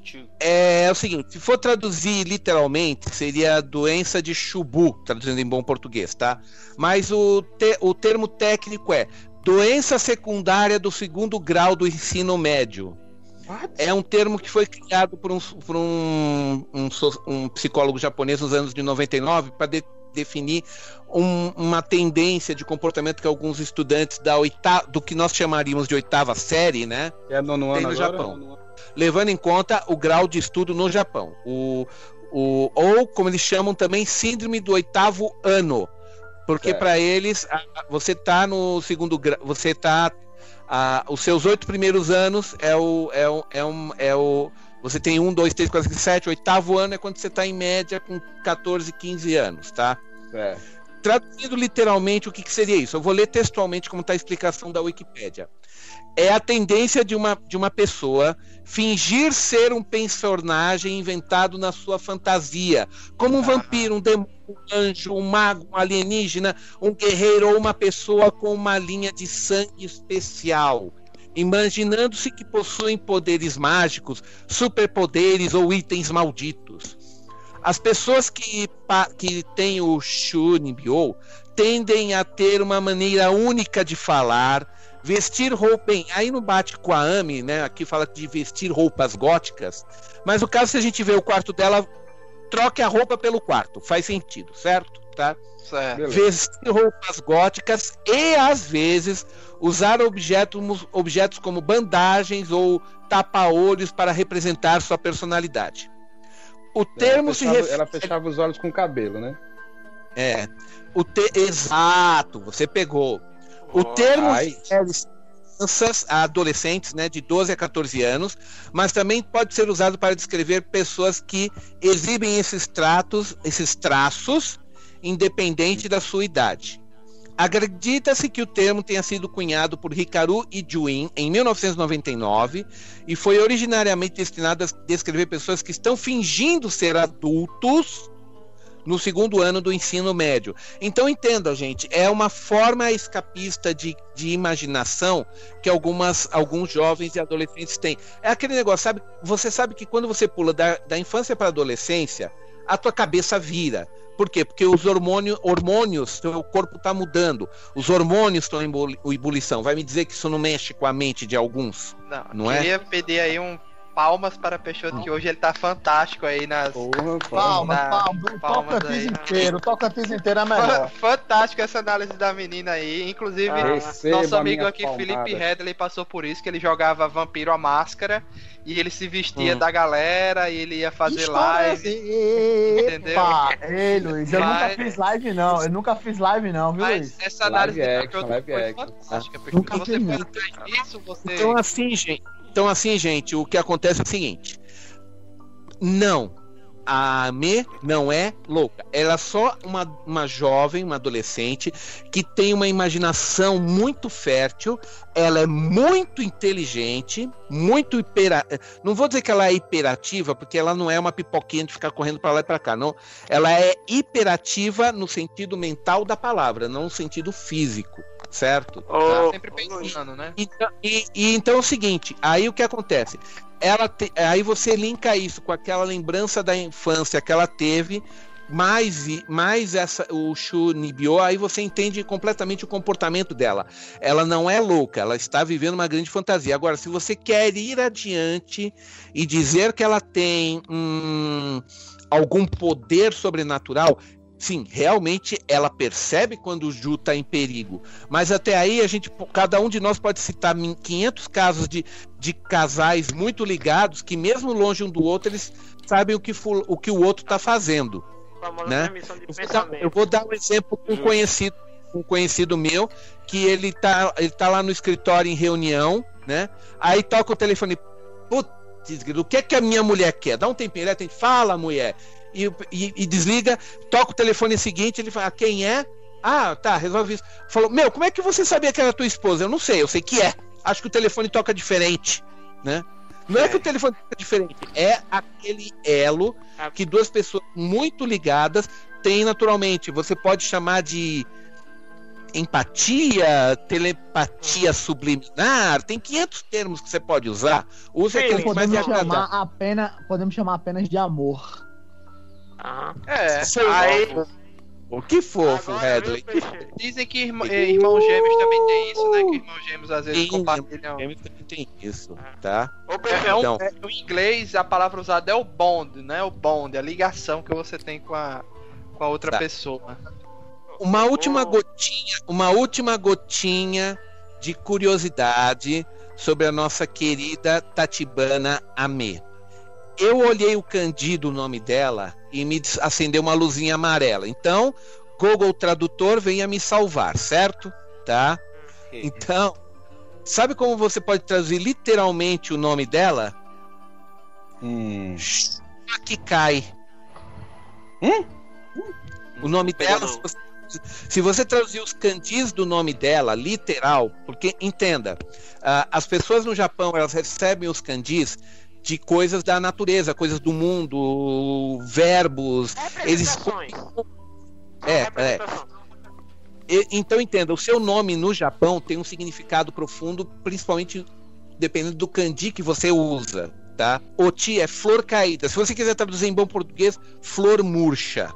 Tchu. É, o seguinte, se for traduzir literalmente, seria doença de Chubu, traduzindo em bom português, tá? Mas o, te- o termo técnico é doença secundária do segundo grau do ensino médio. É um termo que foi criado por um, por um, um um psicólogo japonês nos anos de 99 para definir um- uma tendência de comportamento que alguns estudantes da oita, do que nós chamaríamos de oitava série, né? É nono Tem ano no agora? Japão. levando em conta o grau de estudo no Japão. O, o, ou, como eles chamam também, síndrome do oitavo ano. Porque para eles, você tá no segundo grau, você tá. A- os seus oito primeiros anos é o. É o, é um, é o você tem um, dois, três, quatro, cinco, sete, oitavo ano é quando você está em média com 14, 15 anos, tá? É. Traduzindo literalmente, o que, que seria isso? Eu vou ler textualmente como está a explicação da Wikipédia. É a tendência de uma, de uma pessoa fingir ser um personagem inventado na sua fantasia, como um vampiro, um demônio, um anjo, um mago, um alienígena, um guerreiro ou uma pessoa com uma linha de sangue especial. Imaginando-se que possuem poderes mágicos, superpoderes ou itens malditos. As pessoas que, que têm o Shunibyo tendem a ter uma maneira única de falar, vestir roupa. Bem, aí não bate com a Ami, né? Aqui fala de vestir roupas góticas. Mas no caso, se a gente vê o quarto dela, troque a roupa pelo quarto. Faz sentido, certo? Tá? Certo. Vestir roupas góticas e às vezes usar objetos, objetos como bandagens ou tapa-olhos para representar sua personalidade. O termo ela se fechava, refere ela fechava os olhos com o cabelo, né? é, o te... exato, você pegou. O termo ai. crianças, a adolescentes, né, de 12 a 14 anos, mas também pode ser usado para descrever pessoas que exibem esses tratos, esses traços, independente da sua idade. Acredita-se que o termo tenha sido cunhado por Hikaru Ijuin em 1999 e foi originariamente destinado a descrever pessoas que estão fingindo ser adultos no segundo ano do ensino médio. Então entenda, gente, é uma forma escapista de, de imaginação que algumas, alguns jovens e adolescentes têm. É aquele negócio, sabe? Você sabe que quando você pula da, da infância para a adolescência, a tua cabeça vira. Por quê? Porque os hormônio, hormônios, seu corpo está mudando. Os hormônios estão em ebuli- ebulição. Vai me dizer que isso não mexe com a mente de alguns? Não, Não é? queria pedir aí um palmas para Peixoto, que hoje ele tá fantástico aí nas. Porra, Palmas, Na- palmas. O palmas Tocantins aí. inteiro, o Tocantins inteiro é melhor. Fantástico essa análise da menina aí. Inclusive, Ah, nosso amigo aqui, palmada. Felipe Redley, passou por isso, que ele jogava Vampiro à Máscara e ele se vestia Hum. da galera e ele ia fazer live. assim. entendeu? Epa, Ei, Luiz, eu Mas- nunca fiz live não. Eu nunca fiz live não, viu, Mas Luiz? essa análise Live de action, Peixoto live foi action. fantástica. Peixoto. Nunca você fiz, entrar nisso, você. Então assim, gente. Então assim, gente, o que acontece é o seguinte. Não. A Me não é louca. Ela é só uma, uma jovem, uma adolescente que tem uma imaginação muito fértil. Ela é muito inteligente, muito hipera... Não vou dizer que ela é hiperativa, porque ela não é uma pipoquinha de ficar correndo para lá e para cá. Não. Ela é hiperativa no sentido mental da palavra, não no sentido físico, certo? Ô, Sempre pensando, né? Então, e, e então é o seguinte, aí o que acontece? Ela te- aí você linka isso com aquela lembrança da infância que ela teve, mais, mais essa, o Shu Nibyo, aí você entende completamente o comportamento dela. Ela não é louca, ela está vivendo uma grande fantasia. Agora, se você quer ir adiante e dizer que ela tem hum, algum poder sobrenatural, sim, realmente ela percebe quando o Ju está em perigo. Mas até aí a gente, cada um de nós pode citar min- 500 casos de, de casais muito ligados que mesmo longe um do outro eles sabem o que, o, que o outro está fazendo. né? Eu vou, dar, um exemplo com um Justo. conhecido, um conhecido meu que ele tá, ele tá lá no escritório em reunião, né? Aí toca o telefone, putz, o que é que a minha mulher quer? Dá um tempinho, ele atende, fala mulher. E, e- e desliga, toca o telefone seguinte, ele fala, "Ah, quem é? Ah, tá, resolve isso. Falou, meu, como é que você sabia que era tua esposa? Eu não sei, eu sei que é. Acho que o telefone toca diferente, né? Não é, É. que o telefone toca diferente, é aquele elo Ah. que duas pessoas muito ligadas têm naturalmente. Você pode chamar de empatia, telepatia subliminar, tem 500 termos que você pode usar. Use Sim, aquele que mais Podemos lhe agradar. chamar, apenas, podemos chamar apenas de amor. Aham. É. Aí-. O que fofo, Redley. Dizem que irmã- irmãos gêmeos também tem isso, né? Que irmãos gêmeos às vezes compartilham. Também tem isso, tá? Ô, Peixe, É Então. é, no inglês, a palavra usada é o bond, né? O bond, a ligação que você tem com a, com a outra Tá. pessoa. Uma última Oh. gotinha, uma última gotinha de curiosidade sobre a nossa querida Tatibana Amê. Eu olhei o kanji do nome dela e me acendeu uma luzinha amarela. Então, Google Tradutor venha me salvar, certo? Tá? Então, sabe como você pode traduzir literalmente o nome dela? Hum. Kikai. O nome dela, se você, se você traduzir os kanjis do nome dela, literal, porque entenda, ah, as pessoas no Japão elas recebem os kanjis de coisas da natureza, coisas do mundo, verbos. Eles Representações. é, é. E- então entenda, o seu nome no Japão tem um significado profundo, principalmente dependendo do kanji que você usa, tá? Oti é flor caída. Se você quiser traduzir em bom português, flor murcha,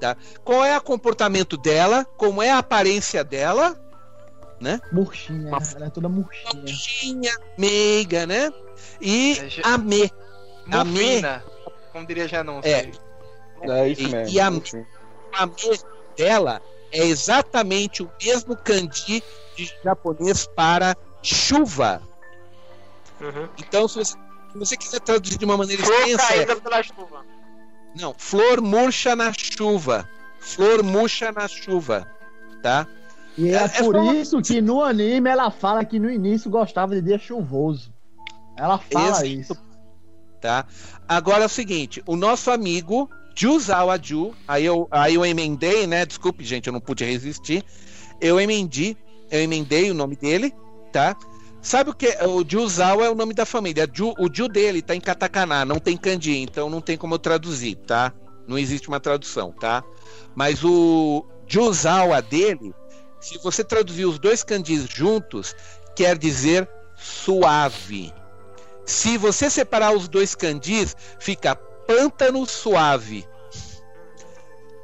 tá? Qual é o comportamento dela? Como é a aparência dela? Murchinha, Uma- ela é toda murchinha. Murchinha, meiga, né? E É, ge- a me. A me, como diria Janão. É. É isso E- mesmo. e a- Sim. a me dela é exatamente o mesmo kanji de japonês para chuva. Uhum. Então, se você, se você quiser traduzir de uma maneira Flor extensa, é, caída pela chuva. não, flor murcha na chuva. Flor murcha na chuva, tá? E é, É- é por só- isso que no anime ela fala que no início gostava de dia chuvoso. Ela fala Exato. isso. tá? Agora é o seguinte, o nosso amigo Juzawa Ju, aí eu, aí eu emendei, né? Desculpe, gente, eu não pude resistir. Eu emendi, eu emendei o nome dele, tá? Sabe o que? O Juzawa é o nome da família. Ju, o Ju dele tá em katakana, não tem kanji, então não tem como eu traduzir, tá? Não existe uma tradução, tá? Mas o Juzawa dele, se você traduzir os dois kanjis juntos, quer dizer suave. Se você separar os dois kanjis, fica pântano suave.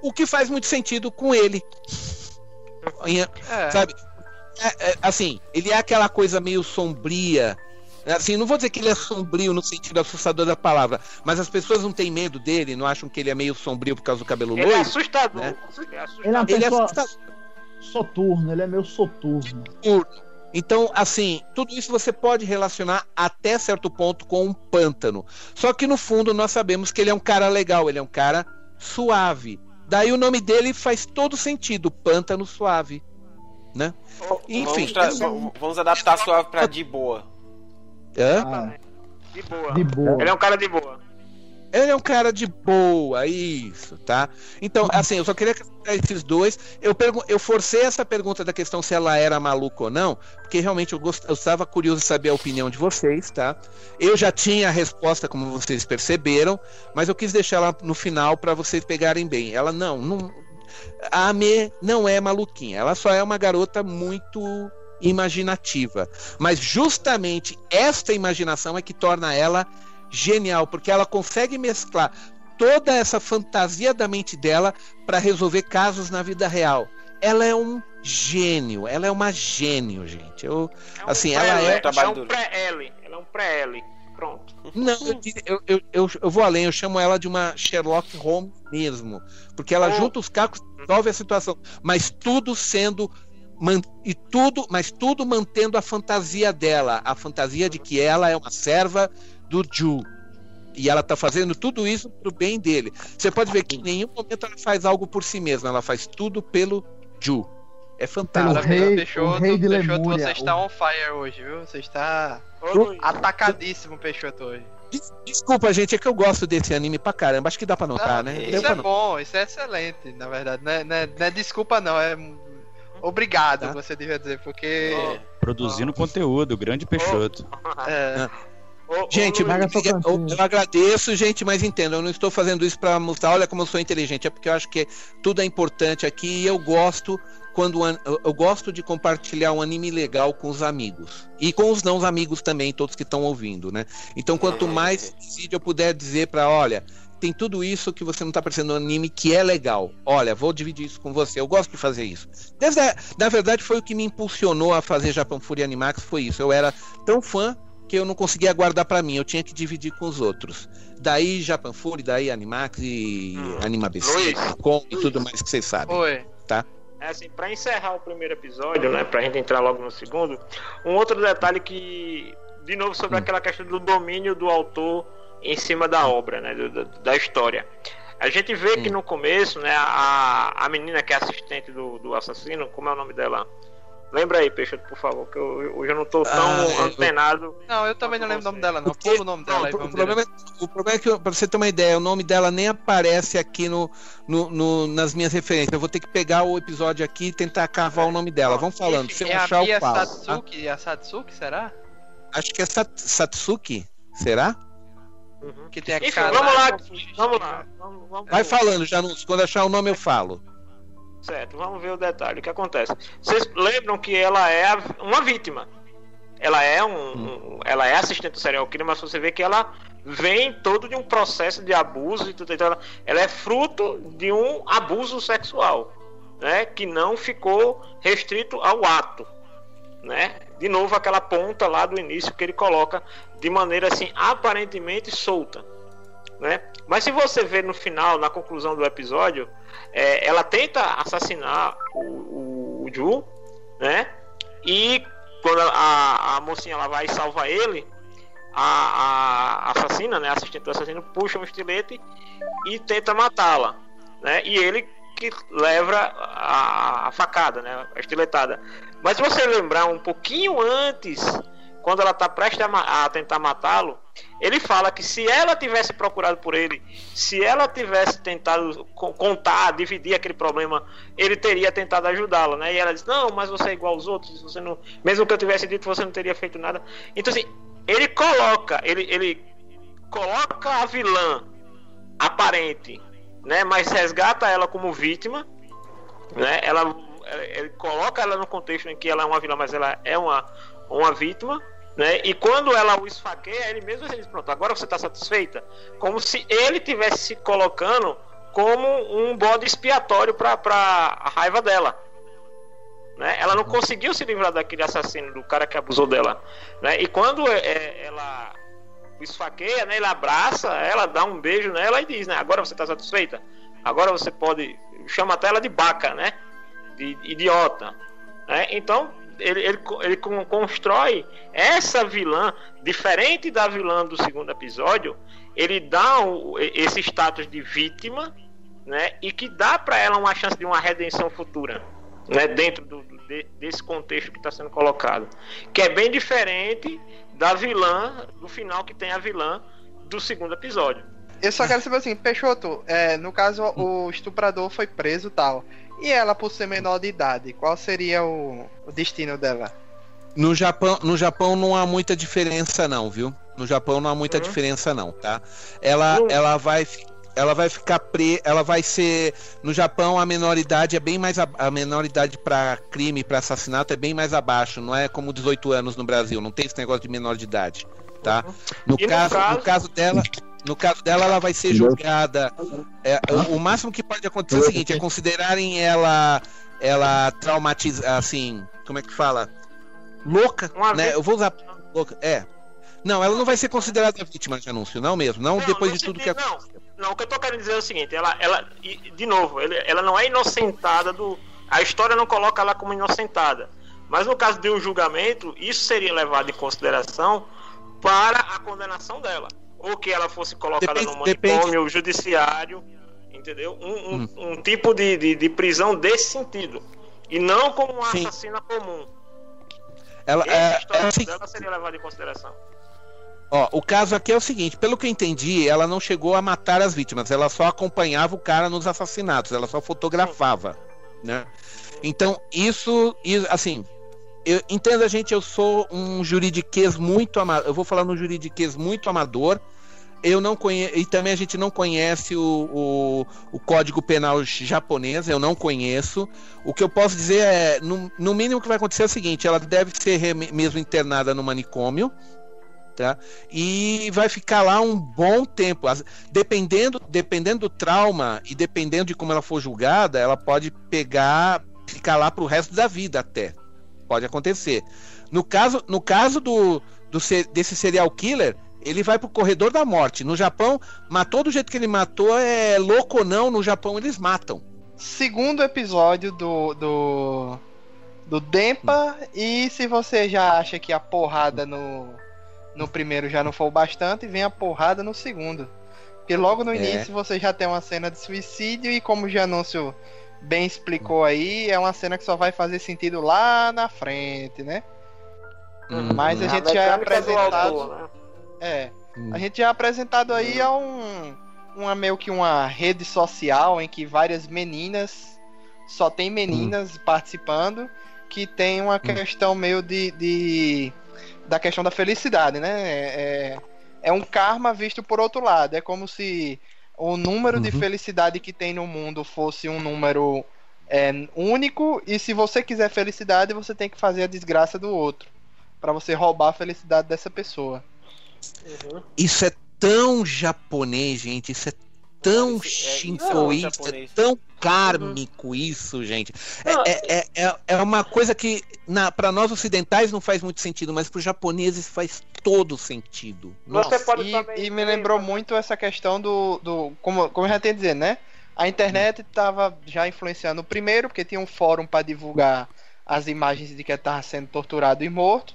O que faz muito sentido com ele. É. Sabe? É, é, assim, ele é aquela coisa meio sombria. Assim, não vou dizer que ele é sombrio no sentido assustador da palavra, mas as pessoas não têm medo dele, não acham que ele é meio sombrio por causa do cabelo Ele é loiro. assustador. né? Ele é assustador. Ele é é pessoa assustador. Soturno, ele é meio soturno. Então, assim, tudo isso você pode relacionar até certo ponto com um pântano. Só que no fundo nós sabemos que ele é um cara legal, ele é um cara suave. Daí o nome dele faz todo sentido, pântano suave, né? Enfim, vamos, vamos- vamos adaptar suave pra de boa. hã? Ah, De boa. de boa. Ele é um cara de boa. Ele é um cara de boa, isso, tá? Então, assim, eu só queria acrescentar esses dois. Eu, eu forcei essa pergunta da questão se ela era maluca ou não, porque realmente eu, gost... eu estava curioso de saber a opinião de vocês, tá? Eu já tinha a resposta, como vocês perceberam, mas eu quis deixar ela no final para vocês pegarem bem. Ela não, não. A Ame não é maluquinha, ela só é uma garota muito imaginativa. Mas justamente esta imaginação é que torna ela genial, porque ela consegue mesclar toda essa fantasia da mente dela para resolver casos na vida real. Ela é um gênio, ela é uma gênio, gente. Eu, É um Assim, ela é- é um pré-L. Ela é um pré-L. Pronto. não, eu, eu, eu, eu, eu vou além, eu chamo ela de uma Sherlock Holmes mesmo, porque ela Oh. junta os cacos, resolve a situação, mas tudo sendo man- e tudo, mas tudo mantendo a fantasia dela, a fantasia de que ela é uma serva do Ju. E ela tá fazendo tudo isso pro bem dele. Você pode ver que em nenhum momento ela faz algo por si mesma, ela faz tudo pelo Ju. É Pelo fantástico. Parabéns, rei- Peixoto, o rei de Peixoto, Lemúria, você está o- on fire hoje, viu? Você está atacadíssimo, Peixoto, hoje. Des- Desculpa, gente, é que eu gosto desse anime pra caramba. Acho que dá pra notar, Não, né? Isso é notar. bom, isso é excelente, na verdade. Não é, não é- não é desculpa, não, é obrigado, Tá. você devia dizer, porque. Produzindo conteúdo, grande Peixoto. é, ô, ô, Gente, Luiz, eu, eu agradeço, gente, mas entendam, eu não estou fazendo isso pra mostrar, olha como eu sou inteligente, é porque eu acho que tudo é importante aqui e eu gosto quando an- eu, gosto de compartilhar um anime legal com os amigos e com os não amigos também, todos que estão ouvindo, né? Então, quanto mais vídeo eu puder dizer pra, olha, tem tudo isso que você não tá percebendo no anime que é legal. Olha, vou dividir isso com você. Eu gosto de fazer isso. Desde a- na verdade, foi o que me impulsionou a fazer Japão Fury Animax, foi isso. Eu era tão fã que eu não conseguia guardar pra mim, eu tinha que dividir com os outros. Daí Japan Fury, daí Animax e Hum. Anima BC, Luiz. com e tudo mais que vocês sabem. Oi. É assim, pra encerrar o primeiro episódio, né, pra gente entrar logo no segundo, um outro detalhe que, de novo, sobre Hum. aquela questão do domínio do autor em cima da obra, né, do- do- da história. A gente vê que Hum. no começo, né, a, a menina que é assistente do, do assassino, como é o nome dela? Lembra aí, Peixoto, por favor, que eu, hoje eu não tô tão Ah, eu- antenado. Não, eu também não lembro o nome dela, não. Porque- Pula o nome dela aí, o, problema, é- o problema é que, pra você ter uma ideia, o nome dela nem aparece aqui no, no- no- nas minhas referências. Eu vou ter que pegar o episódio aqui e tentar cavar o nome dela. Vamos falando, se eu É a achar Mia o falo. tá? Satsuki, é a Satsuki, será? Acho que é Sat- Satsuki, será? Uhum. Que tem a Enfim, cara vamos lá, vamos lá. Vamos, vamos Vai falando, Janus. Quando achar o nome eu falo. Certo, vamos ver o detalhe. O que acontece? Vocês lembram que ela é uma vítima. Ela é um, um- ela é assistente do serial killer, mas você vê que ela vem todo de um processo de abuso e tudo. Então ela, ela é fruto de um abuso sexual, né? Que não ficou restrito ao ato, né? De novo aquela ponta lá do início que ele coloca de maneira assim aparentemente solta, né? Mas se você ver no final, na conclusão do episódio, é, ela tenta assassinar o, o, o Ju, né? E quando a, a, mocinha ela vai e salva ele, a, a assassina, né? A assistente do assassino puxa um estilete e tenta matá-la, né? E ele que leva a, a facada, né? A estiletada. Mas se você lembrar um pouquinho antes, quando ela está prestes a, a tentar matá-lo, ele fala que se ela tivesse procurado por ele, se ela tivesse tentado co- contar, dividir aquele problema, ele teria tentado ajudá-la, né? E ela diz: "Não, mas você é igual aos outros, você não, mesmo que eu tivesse dito, você não teria feito nada". Então assim, ele coloca, ele ele coloca a vilã aparente, né, mas resgata ela como vítima, né? Ela ele coloca ela no contexto em que ela é uma vilã, mas ela é uma uma vítima, né? E quando ela o esfaqueia, ele mesmo diz, pronto, agora você está satisfeita? Como se ele tivesse se colocando como um bode expiatório para a raiva dela. Né? Ela não conseguiu se livrar daquele assassino, do cara que abusou dela. Né? E quando é, é, ela esfaqueia, né? ele abraça ela, dá um beijo nela e diz: né? agora você está satisfeita? Agora você pode. chama até ela de baca, né? de idiota. Né? Então, ele, ele, ele constrói essa vilã, diferente da vilã do segundo episódio, ele dá o, esse status de vítima, né? E que dá para ela uma chance de uma redenção futura, né? Dentro do, de, desse contexto que está sendo colocado, que é bem diferente da vilã do final que tem a vilã do segundo episódio. Eu só quero saber assim, Peixoto, é, no caso o estuprador foi preso tal. E ela, por ser menor de idade, qual seria o, o destino dela? No Japão, no Japão não há muita diferença não, viu? No Japão não há muita uhum. diferença não, tá? Ela, uhum. ela vai ela vai ficar pre, ela vai ser no Japão a menoridade é bem mais a, a menoridade para crime, para assassinato é bem mais abaixo, não é como 18 anos no Brasil, não tem esse negócio de menor de idade, tá? Uhum. No, caso, no caso, no caso dela, no caso dela, ela vai ser julgada. É, o, o, máximo que pode acontecer é o seguinte: é considerarem ela, ela traumatizada, assim, como é que fala? Louca, Uma né? Vez... Eu vou usar louca. É. Não, ela não vai ser considerada vítima de anúncio, não mesmo. Não, não depois não de tudo que não, não, o que eu tô querendo dizer é o seguinte: ela, ela de novo, ela não é inocentada do. A história não coloca ela como inocentada. Mas no caso de um julgamento, isso seria levado em consideração para a condenação dela ou que ela fosse colocada depende, no manicômio depende. judiciário, entendeu? Um, um, hum. um tipo de, de, de, prisão desse sentido. E não como uma Sim. assassina comum. Ela, é, é, assim, dela seria levada em consideração. Ó, o caso aqui é o seguinte, pelo que eu entendi, ela não chegou a matar as vítimas, ela só acompanhava o cara nos assassinatos, ela só fotografava, né? Então, isso, assim, eu, entenda, gente, eu sou um juridiquês muito amador. Eu vou falar no juridiquês muito amador. Eu não conheço. E também a gente não conhece o, o, o, Código Penal japonês, eu não conheço. O que eu posso dizer é, no, no mínimo, o que vai acontecer é o seguinte: ela deve ser mesmo internada no manicômio. Tá? E vai ficar lá um bom tempo. Dependendo, dependendo do trauma e dependendo de como ela for julgada, ela pode pegar, ficar lá para o resto da vida até. Pode acontecer. No caso, no caso do, do desse serial killer, ele vai pro corredor da morte. No Japão, matou do jeito que ele matou, é louco ou não, no Japão eles matam. Segundo episódio do. do. do Dempa, e se você já acha que a porrada no. no primeiro já não foi o bastante, vem a porrada no segundo. Porque logo no é. início você já tem uma cena de suicídio e como já anúncio bem explicou aí, é uma cena que só vai fazer sentido lá na frente, né? Uhum. Mas a, a gente já é apresentado. Autor, né? É. Uhum. A gente já é apresentado aí a um. Uma meio que uma rede social em que várias meninas. Só tem meninas uhum. participando. Que tem uma hum. questão meio de, de. da questão da felicidade, né? É, é um karma visto por outro lado. É como se o número uhum. de felicidade que tem no mundo fosse um número é, único e se você quiser felicidade você tem que fazer a desgraça do outro para você roubar a felicidade dessa pessoa. Uhum. Isso é tão japonês, gente. Isso é tão é, shintoísta, é, é tão kármico isso, gente. É, é, é, é, uma coisa que para nós ocidentais não faz muito sentido, mas para os japoneses faz todo sentido. Nossa. E, e, me lembrou muito essa questão do, do como, como eu já tenho dizer, né? A internet estava já influenciando o primeiro, porque tinha um fórum para divulgar as imagens de que estava sendo torturado e morto.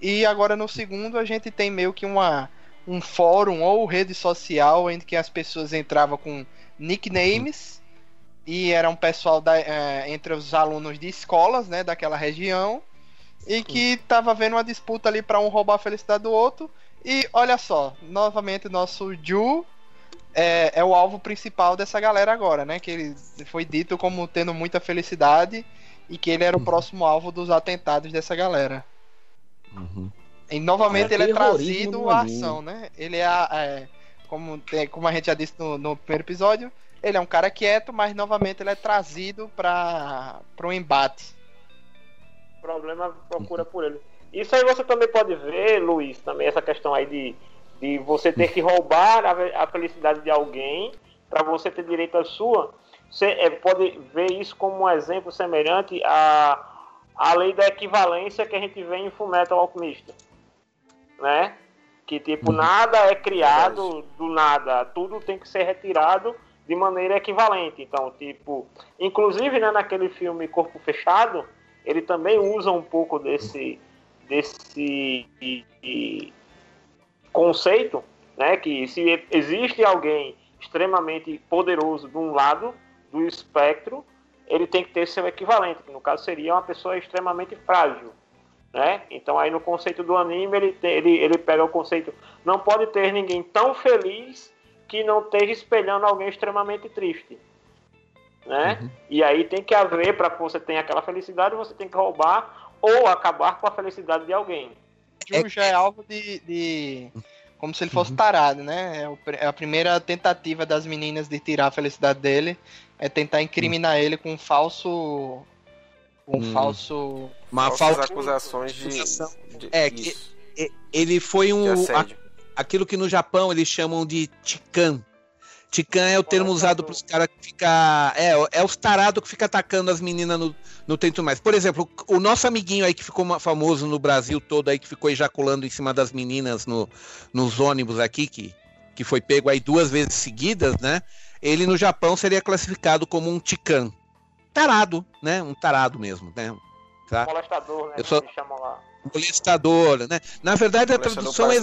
E agora no segundo a gente tem meio que uma um fórum ou rede social em que as pessoas entravam com nicknames e era um pessoal da, é, entre os alunos de escolas, né, daquela região e que tava vendo uma disputa ali para um roubar a felicidade do outro. E olha só, novamente nosso Ju é, é, o alvo principal dessa galera agora, né? Que ele foi dito como tendo muita felicidade e que ele era o próximo alvo dos atentados dessa galera. Uhum. E novamente é, ele é trazido à ação, né? Ele é, é como, é, como a gente já disse no, no, primeiro episódio, ele é um cara quieto, mas novamente ele é trazido para um embate. O problema procura por ele. Isso aí você também pode ver, Luiz, também essa questão aí de, de você ter que roubar a, a felicidade de alguém para você ter direito à sua, você é, pode ver isso como um exemplo semelhante à, à lei da equivalência que a gente vê em Fullmetal Alchemista, né? Que tipo nada é criado do nada, tudo tem que ser retirado de maneira equivalente. Então, tipo, inclusive né, naquele filme Corpo Fechado, ele também usa um pouco desse desse conceito, né, que se existe alguém extremamente poderoso de um lado do espectro, ele tem que ter seu equivalente, que no caso seria uma pessoa extremamente frágil. Né? Então aí no conceito do anime ele, tem, ele, ele pega o conceito não pode ter ninguém tão feliz que não esteja espelhando alguém extremamente triste. Né? Uhum. E aí tem que haver, para que você tenha aquela felicidade, você tem que roubar ou acabar com a felicidade de alguém. Ju já é alvo de, de, Como se ele fosse uhum. tarado, né? É, é, a primeira tentativa das meninas de tirar a felicidade dele é tentar incriminar uhum. ele com um falso. Um hum. falso. Uma falsa acusações de. de é, que ele foi um. aquilo que no Japão eles chamam de Tikan Tican é o termo usado para os caras que fica É, é os tarados que fica atacando as meninas no, no Tento Mais. Por exemplo, o nosso amiguinho aí que ficou famoso no Brasil todo aí, que ficou ejaculando em cima das meninas no, nos ônibus aqui, que, que foi pego aí duas vezes seguidas, né? Ele no Japão seria classificado como um Tican. Tarado, né? Um tarado mesmo, né? Tá? Molestador, né? Eu sou... Molestador, né? Na verdade, a tradução é.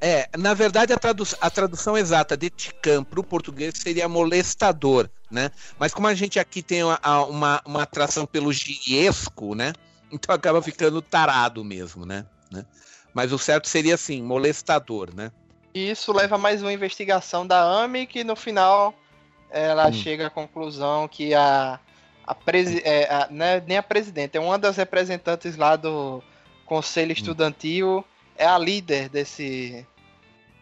É, na verdade, a, tradu a tradução exata de Tican para o português seria molestador, né? Mas como a gente aqui tem uma, uma, uma atração pelo giriesco, né? Então acaba ficando tarado mesmo, né? né? Mas o certo seria assim, molestador, né? E isso leva a mais uma investigação da AMI, que no final ela hum. chega à conclusão que a, a, presi é, a né, nem a presidente, é uma das representantes lá do Conselho hum. Estudantil, é a líder desse,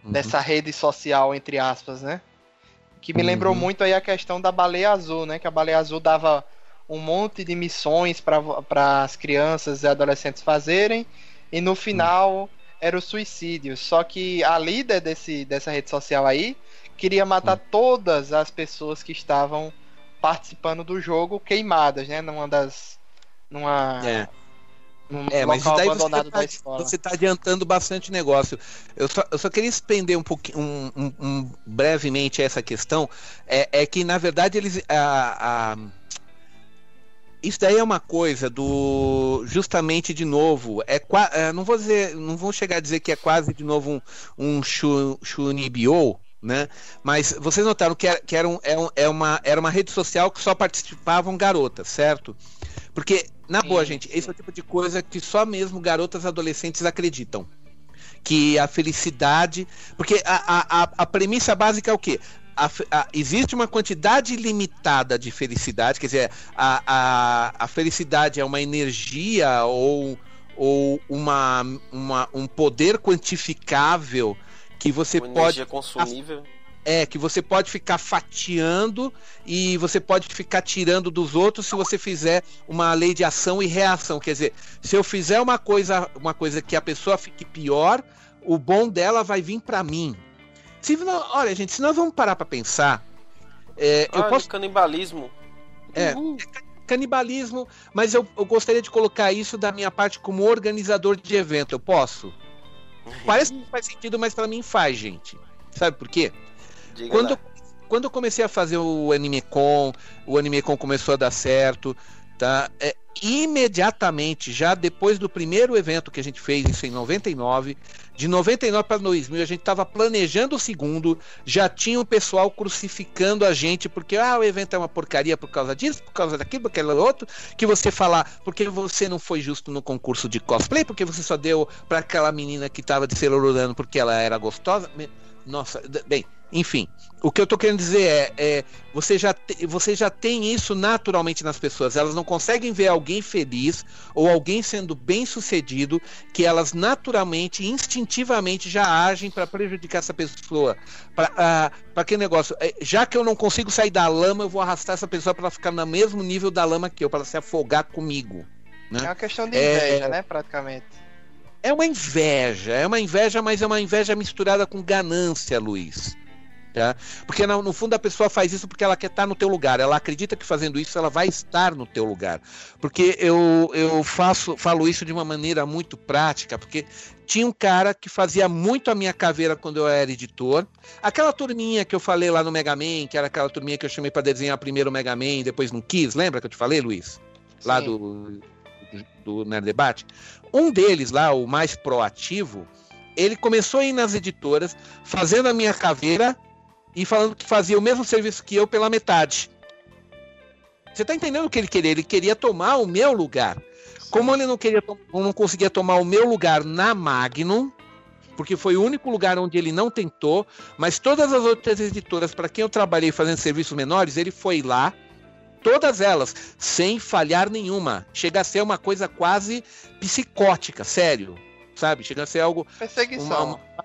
uhum. dessa rede social, entre aspas, né? Que me lembrou uhum. muito aí a questão da baleia azul, né? Que a baleia azul dava um monte de missões para as crianças e adolescentes fazerem, e no final uhum. era o suicídio. Só que a líder desse, dessa rede social aí queria matar uhum. todas as pessoas que estavam participando do jogo queimadas, né? Numa das. Numa. É é, mas daí você tá, você tá, adiantando bastante negócio. Eu só, eu só queria expender um pouquinho, um, um, um, brevemente essa questão. É, é, que na verdade eles, a, a, isso daí é uma coisa do justamente de novo é, é, não vou dizer, não vou chegar a dizer que é quase de novo um um Shunibyo, né? Mas vocês notaram que era, que era, um, é, é uma, era uma rede social que só participavam garotas, certo? Porque, na sim, boa, gente, sim. esse é o tipo de coisa que só mesmo garotas adolescentes acreditam. Que a felicidade. Porque a, a, a premissa básica é o quê? A, a, existe uma quantidade limitada de felicidade, quer dizer, a, a, a felicidade é uma energia ou, ou uma, uma, um poder quantificável que você uma pode. Energia consumível é, que você pode ficar fatiando e você pode ficar tirando dos outros se você fizer uma lei de ação e reação. Quer dizer, se eu fizer uma coisa, uma coisa que a pessoa fique pior, o bom dela vai vir para mim. Se, olha, gente, se nós vamos parar para pensar, é, eu posso canibalismo. É, uhum. é, canibalismo, mas eu, eu gostaria de colocar isso da minha parte como organizador de evento. Eu posso? Parece que não faz sentido, mas para mim faz, gente. Sabe por quê? Diga quando, lá. quando eu comecei a fazer o AnimeCon, o AnimeCon começou a dar certo, tá? É, imediatamente, já depois do primeiro evento que a gente fez, isso em 99, de 99 para 2000, a gente estava planejando o segundo, já tinha o pessoal crucificando a gente, porque ah, o evento é uma porcaria por causa disso, por causa daquilo, por aquele outro, que você falar, porque você não foi justo no concurso de cosplay, porque você só deu para aquela menina que estava de celulurando porque ela era gostosa. Nossa, bem, enfim, o que eu estou querendo dizer é, é você, já te, você já tem isso naturalmente nas pessoas. Elas não conseguem ver alguém feliz ou alguém sendo bem sucedido que elas naturalmente, instintivamente já agem para prejudicar essa pessoa. Para ah, aquele negócio, é, já que eu não consigo sair da lama, eu vou arrastar essa pessoa para ficar no mesmo nível da lama que eu, para se afogar comigo. Né? É uma questão de inveja, é, né? Praticamente. É uma inveja, é uma inveja, mas é uma inveja misturada com ganância, Luiz. Tá? Porque no, no, fundo a pessoa faz isso porque ela quer estar no teu lugar. Ela acredita que fazendo isso ela vai estar no teu lugar. Porque eu, eu faço, falo isso de uma maneira muito prática, porque tinha um cara que fazia muito a minha caveira quando eu era editor. Aquela turminha que eu falei lá no Mega Man, que era aquela turminha que eu chamei para desenhar primeiro o Mega Man, depois não quis, lembra que eu te falei, Luiz? Lá do, do, do Nerd Debate. Um deles lá, o mais proativo, ele começou a ir nas editoras, fazendo a minha caveira e falando que fazia o mesmo serviço que eu pela metade. Você tá entendendo o que ele queria? Ele queria tomar o meu lugar. Como ele não queria, não conseguia tomar o meu lugar na Magnum, porque foi o único lugar onde ele não tentou, mas todas as outras editoras para quem eu trabalhei fazendo serviços menores, ele foi lá, todas elas, sem falhar nenhuma. Chega a ser uma coisa quase psicótica, sério, sabe? Chega a ser algo. Perseguição. Uma, uma,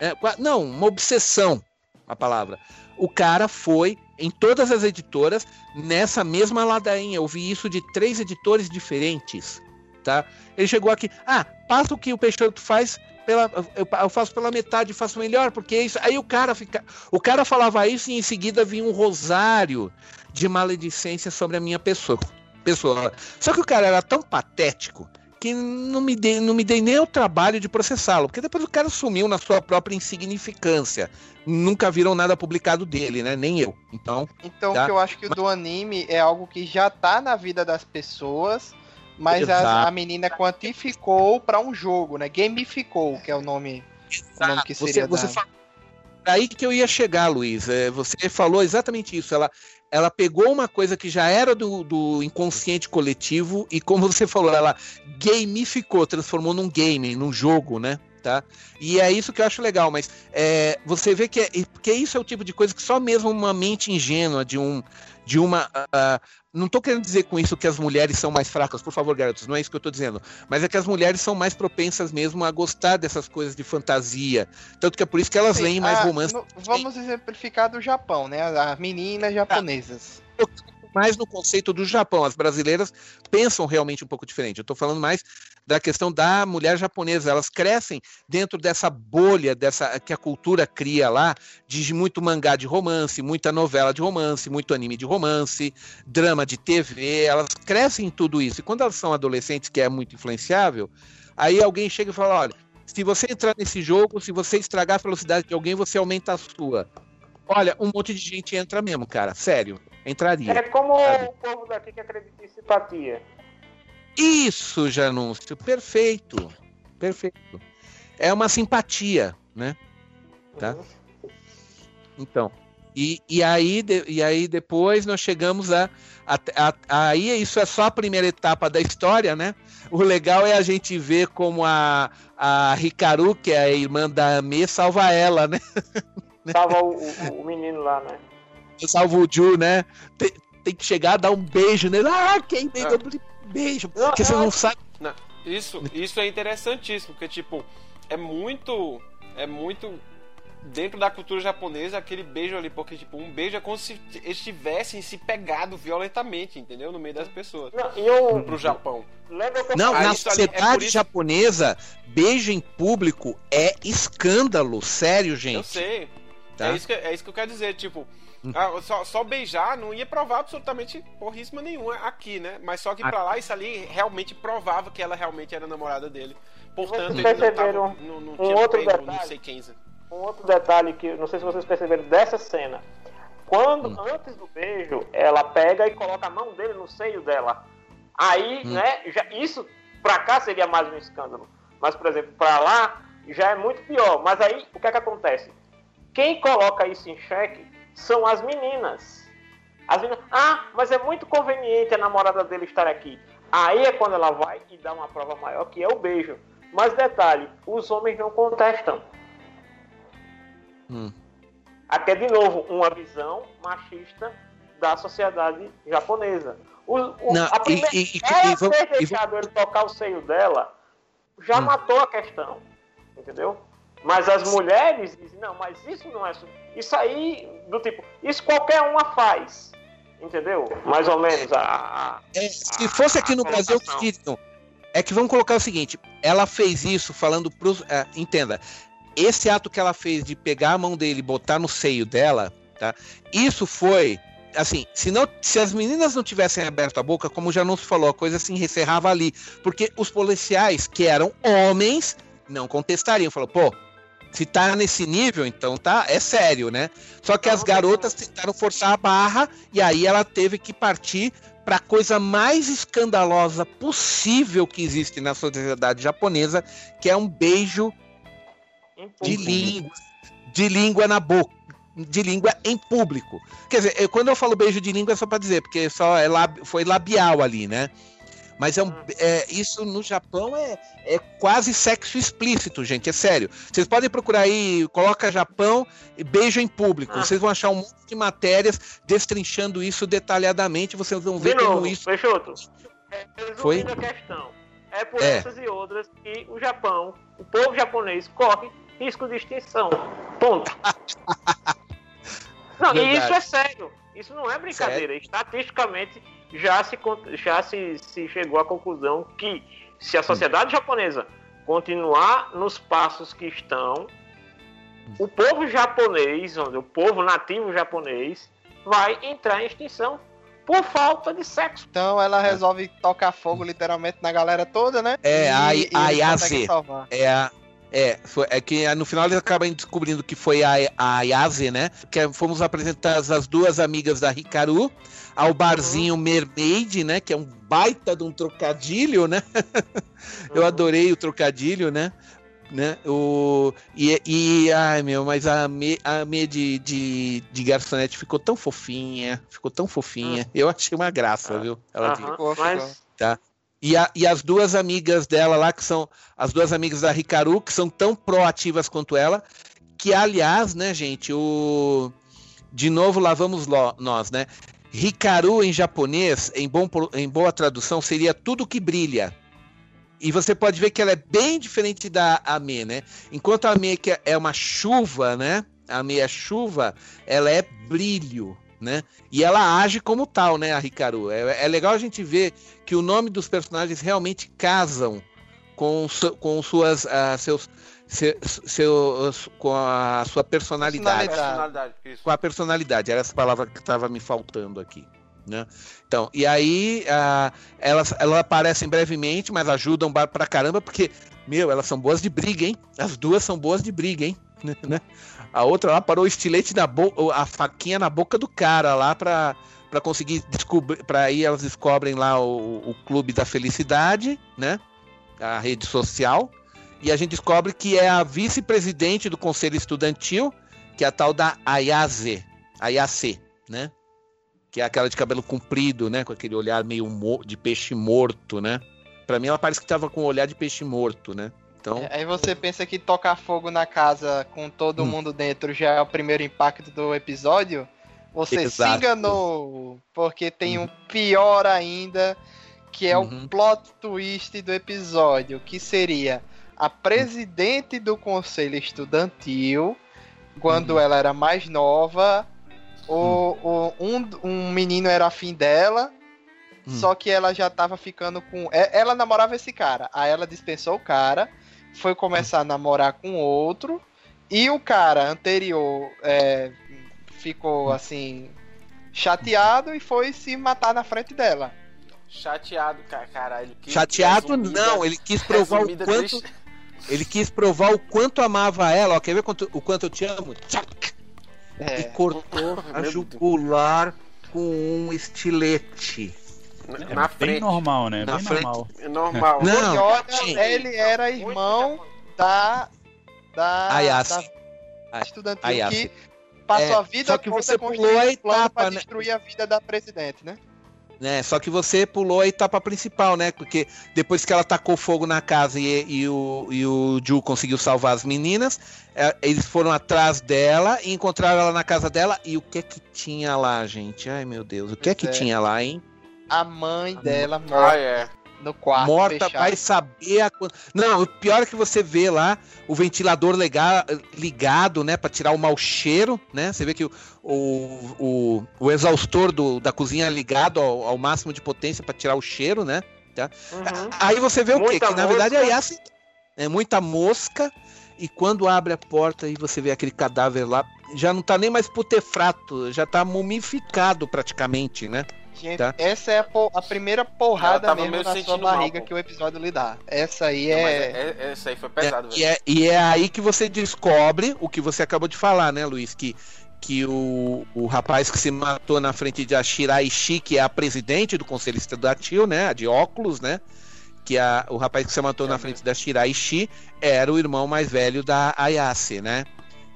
é, não, uma obsessão a palavra. O cara foi em todas as editoras nessa mesma ladainha. Eu vi isso de três editores diferentes, tá? Ele chegou aqui, ah, passa o que o Peixoto faz pela, eu faço pela metade, faço melhor, porque é isso. Aí o cara fica, o cara falava isso e em seguida vinha um rosário de maledicência sobre a minha pessoa. Pessoa. Só que o cara era tão patético que não me dei, não me dei nem o trabalho de processá-lo, porque depois o cara sumiu na sua própria insignificância. Nunca viram nada publicado dele, né? Nem eu. Então. Então, tá? que eu acho que o do anime é algo que já tá na vida das pessoas, mas a, a, menina quantificou para um jogo, né? Gamificou, que é o nome, o nome que seria. Você, você falou aí que eu ia chegar, Luiz. É, você falou exatamente isso. Ela, ela pegou uma coisa que já era do, do inconsciente coletivo e, como você falou, ela gamificou, transformou num game, num jogo, né? Tá? E é isso que eu acho legal, mas é, você vê que, é, que isso é o tipo de coisa que só mesmo uma mente ingênua de um de uma uh, não estou querendo dizer com isso que as mulheres são mais fracas, por favor, garotos, não é isso que eu estou dizendo. Mas é que as mulheres são mais propensas mesmo a gostar dessas coisas de fantasia. Tanto que é por isso que elas Sim, leem mais ah, romances. Vamos exemplificar do Japão, né? As meninas japonesas. Ah, mais no conceito do Japão. As brasileiras pensam realmente um pouco diferente. Eu estou falando mais da questão da mulher japonesa. Elas crescem dentro dessa bolha dessa que a cultura cria lá, de muito mangá de romance, muita novela de romance, muito anime de romance, drama de TV. Elas crescem em tudo isso. E quando elas são adolescentes, que é muito influenciável, aí alguém chega e fala: olha, se você entrar nesse jogo, se você estragar a velocidade de alguém, você aumenta a sua. Olha, um monte de gente entra mesmo, cara. Sério entraria. É como sabe? o povo daqui que acredita em simpatia. Isso, Janúncio, perfeito. Perfeito. É uma simpatia, né? Tá? Uhum. Então, e, e, aí, de, e aí depois nós chegamos a, a, a, Aí isso é só a primeira etapa da história, né? O legal é a gente ver como a, a Hikaru, que é a irmã da Me, salva ela, né? Salva o, o, o menino lá, né? salvo o Ju, né? Tem, tem, que chegar, dar um beijo nele. Ah, quem me deu um beijo? Porque você não sabe. Não, isso, isso é interessantíssimo, porque, tipo, é muito. É muito dentro da cultura japonesa aquele beijo ali, porque tipo, um beijo é como se eles tivessem se pegado violentamente, entendeu? No meio das pessoas. Não, eu... Pro Japão. Não, na sociedade é japonesa, beijo em público é escândalo, sério, gente. Eu sei. Tá? É, isso que, é isso que eu quero dizer, tipo, ah, só, só, beijar não ia provar absolutamente porríssima nenhuma aqui, né? Mas só que pra lá, isso ali realmente provava que ela realmente era namorada dele. Portanto, vocês perceberam não, não, não um outro pego, detalhe, não sei quem. Um outro detalhe que não sei se vocês perceberam dessa cena. Quando, hum. antes do beijo, ela pega e coloca a mão dele no seio dela. Aí, hum. né, já, isso pra cá seria mais um escândalo. Mas, por exemplo, pra lá já é muito pior. Mas aí, o que é que acontece? Quem coloca isso em xeque são as meninas. As meninas, ah, mas é muito conveniente a namorada dele estar aqui. Aí é quando ela vai e dá uma prova maior, que é o beijo. Mas detalhe, os homens não contestam. Hum. Aqui é de novo uma visão machista da sociedade japonesa. O, o, não, a primeira, e, e, ela e, ter deixado ele tocar o seio dela já hum. matou a questão. Entendeu? Mas as mulheres dizem, não, mas isso não é. Isso aí, do tipo, isso qualquer uma faz. Entendeu? Mais ou menos. A, a é, se fosse aqui no Brasil, é que vamos colocar o seguinte: ela fez isso falando pros. Uh, entenda, esse ato que ela fez de pegar a mão dele e botar no seio dela, tá? Isso foi assim, se, não, se as meninas não tivessem aberto a boca, como já não se falou, a coisa se encerrava ali. Porque os policiais, que eram homens, não contestariam. Falou, pô, se tá nesse nível, então tá, é sério, né? Só que as garotas tentaram forçar a barra e aí ela teve que partir para a coisa mais escandalosa possível que existe na sociedade japonesa, que é um beijo de língua, de língua na boca, de língua em público. Quer dizer, eu- quando eu falo beijo de língua é só para dizer, porque só é lab, foi labial ali, né? Mas é um, é, isso no Japão é, é quase sexo explícito, gente, é sério. Vocês podem procurar aí, coloca Japão e beijo em público. Ah. Vocês vão achar um monte de matérias destrinchando isso detalhadamente. Vocês vão ver De como novo, isso. Peixoto. Resumindo Foi? a questão. É por É. essas e outras que o Japão, o povo japonês, corre risco de extinção. Ponto. Não, e Verdade. isso é sério. Isso não é brincadeira. Estatisticamente, já, se, já se, se chegou à conclusão que se a sociedade japonesa continuar nos passos que estão, o povo japonês, o povo nativo japonês, vai entrar em extinção por falta de sexo. Então ela resolve tocar fogo literalmente na galera toda, né? É, a- e, a Yase. É a. É, foi- é que ah, no final eles acabam descobrindo que foi a, a Yase, né? Que é- fomos apresentadas as duas amigas da Hikaru ao barzinho Mermaid, né? Que é um baita de um trocadilho, né? Eu adorei o trocadilho, né? né? O, e, e, ai meu, mas a Me, a Me de, de, de garçonete ficou tão fofinha, ficou tão fofinha. Eu achei uma graça, viu? Ela ficou, mas Tá? E, a- e as duas amigas dela lá, que são as duas amigas da Hikaru, que são tão proativas quanto ela, que aliás, né, gente, o. De novo, lá vamos lo- nós, né? Hikaru em japonês, em, bom, em boa tradução, seria tudo que brilha. E você pode ver que ela é bem diferente da Ame, né? Enquanto a Ame que é uma chuva, né? A Ame é chuva, ela é brilho, né? E ela age como tal, né, a Hikaru. É, é legal a gente ver que o nome dos personagens realmente casam com, com suas ah, seus, se- seus com a sua personalidade, Personalidade, isso. com a personalidade. Era essa palavra que estava me faltando aqui, né? Então, e aí ah, elas elas aparecem brevemente, mas ajudam pra caramba porque meu, elas são boas de briga, hein? As duas são boas de briga, hein? Né? A outra lá parou o estilete na boca, a faquinha na boca do cara lá pra, pra conseguir descobrir. Pra aí elas descobrem lá o, o Clube da Felicidade, né? A rede social. E a gente descobre que é a vice-presidente do Conselho Estudantil, que é a tal da Ayase. Ayase, né? Que é aquela de cabelo comprido, né? Com aquele olhar meio de peixe morto, né? Pra mim ela parece que tava com um olhar de peixe morto, né? Então, Aí você pensa que tocar fogo na casa com todo Hum. mundo dentro já é o primeiro impacto do episódio? Você Exato. se enganou, porque tem um pior ainda, que é Uhum. o plot twist do episódio, que seria a presidente do conselho estudantil, quando Uhum. ela era mais nova, o, o- um, um menino era afim dela, Hum. só que ela já tava ficando com. é- Ela namorava esse cara. Aí ela dispensou o cara, foi começar a namorar com outro, e o cara anterior é, ficou assim. chateado e foi se matar na frente dela. Chateado, ca- caralho. que chateado resumida- não, ele quis provar o quanto triste. ele quis provar o quanto amava ela, ó, quer ver quanto- o quanto eu te amo? Tchac! E É, cortou a jugular com um estilete. Na, É na bem frente. normal, né? Na bem frente. normal. É normal. Não, gente. ele era irmão da. Da. Ayase. da estudantil Ayase. que passou É, a vida só que toda você pulou a etapa, pra né? destruir a vida da presidente, né? né? Só que você pulou a etapa principal, né? Porque depois que ela tacou fogo na casa e, e o, e o Ju conseguiu salvar as meninas, é, eles foram atrás dela e encontraram ela na casa dela. E o que é que tinha lá, gente? Ai, meu Deus. O que é que é. tinha lá, hein? A mãe dela Ah, morta é. no quarto. Morta, fechado. vai saber a Não, o pior é que você vê lá o ventilador lega- ligado, né, Pra tirar o mau cheiro, né? Você vê que o, o, o, o exaustor do, da cozinha é ligado ao, ao máximo de potência pra tirar o cheiro, né? Uhum. Aí você vê o quê? Que na verdade a mosca. Yassi é muita mosca. E quando abre a porta e você vê aquele cadáver lá, já não tá nem mais putefrato, já tá mumificado praticamente, né? Gente, Tá. essa é a, a primeira porrada tava mesmo meio na sua sentindo mal, barriga pô. que o episódio lhe dá. Essa aí Não, é. é- é- essa aí foi pesado, É, velho. e, é, e é aí que você descobre o que você acabou de falar, né, Luiz? Que, que o, o rapaz que se matou na frente de Ashira Ishii, que é a presidente do Conselho Estudantil, né? A de óculos, né? Que a, o rapaz que se matou na frente da Shira Ishii era o irmão mais velho da Ayase, né?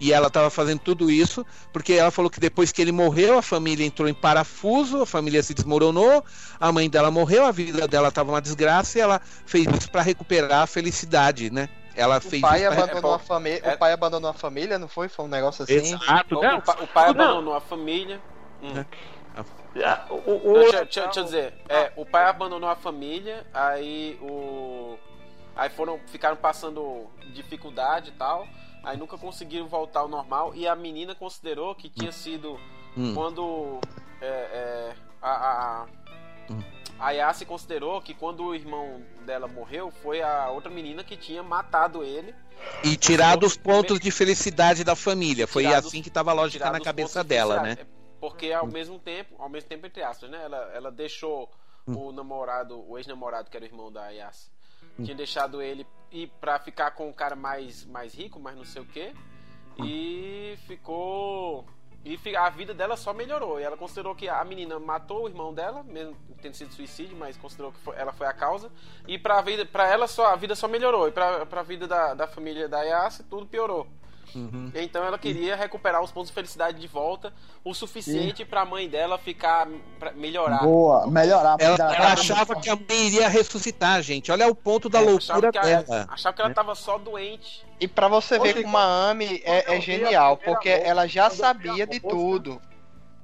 E ela estava fazendo tudo isso porque ela falou que depois que ele morreu, a família entrou em parafuso, a família se desmoronou, a mãe dela morreu, a vida dela estava uma desgraça e ela fez isso para recuperar a felicidade, né? Ela O fez pai, isso pra- abandonou é, a família, é- o pai abandonou a família, não foi? Foi um negócio assim. Exato, O, né? o pa- o pai Não. abandonou a família. Hum. Ah, O, o- Não, deixa, deixa- deixa eu dizer, é, o pai abandonou a família, aí o. Aí foram, ficaram passando dificuldade e tal, aí nunca conseguiram voltar ao normal, e a menina considerou que tinha sido Hum. quando. É, é, a, a, Hum. a Yassi considerou que quando o irmão dela morreu, foi a outra menina que tinha matado ele. E tirado os pontos de felicidade da família. Foi Tirado- assim que tava a lógica na cabeça pontos de dela, né? É, Porque ao mesmo tempo, ao mesmo tempo, entre aspas, né? Ela, ela deixou Hum. o namorado, o ex-namorado, que era o irmão da Yas, tinha deixado ele ir pra ficar com um cara mais, mais rico, mas não sei o quê. E ficou. E a vida dela só melhorou. E ela considerou que a menina matou o irmão dela, mesmo tendo sido suicídio, mas considerou que foi- ela foi a causa. E pra, vida, pra ela só, a vida só melhorou. E pra, pra vida da, da família da Yas, tudo piorou. Uhum. Então ela queria recuperar os pontos de felicidade de volta, o suficiente pra mãe dela ficar pra melhorar. Boa, melhorar. Ela, Ela- ela achava que a mãe iria ressuscitar, gente. Olha o ponto da É, loucura achava que ela, dela. achava que ela tava só doente. E pra você ver como a Ami é, é genial, porque ela já sabia de tudo.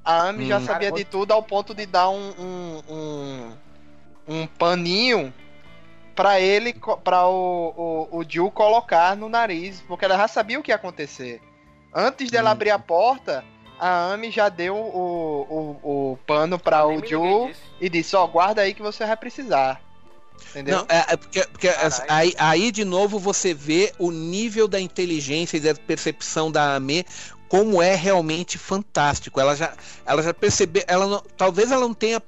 A Ami já Hum. sabia de tudo ao ponto de dar um, um, um, um paninho pra ele, pra o, o, o Jill colocar no nariz, porque ela já sabia o que ia acontecer. Antes dela Hum. abrir a porta, a Ami já deu o, o, o pano pra Nem o Jill e disse, ó, guarda aí que você vai precisar. Entendeu? Não, é, é porque, porque aí, aí, de novo, você vê o nível da inteligência e da percepção da Ame como é realmente fantástico. Ela já, ela já percebeu, ela não- talvez ela não tenha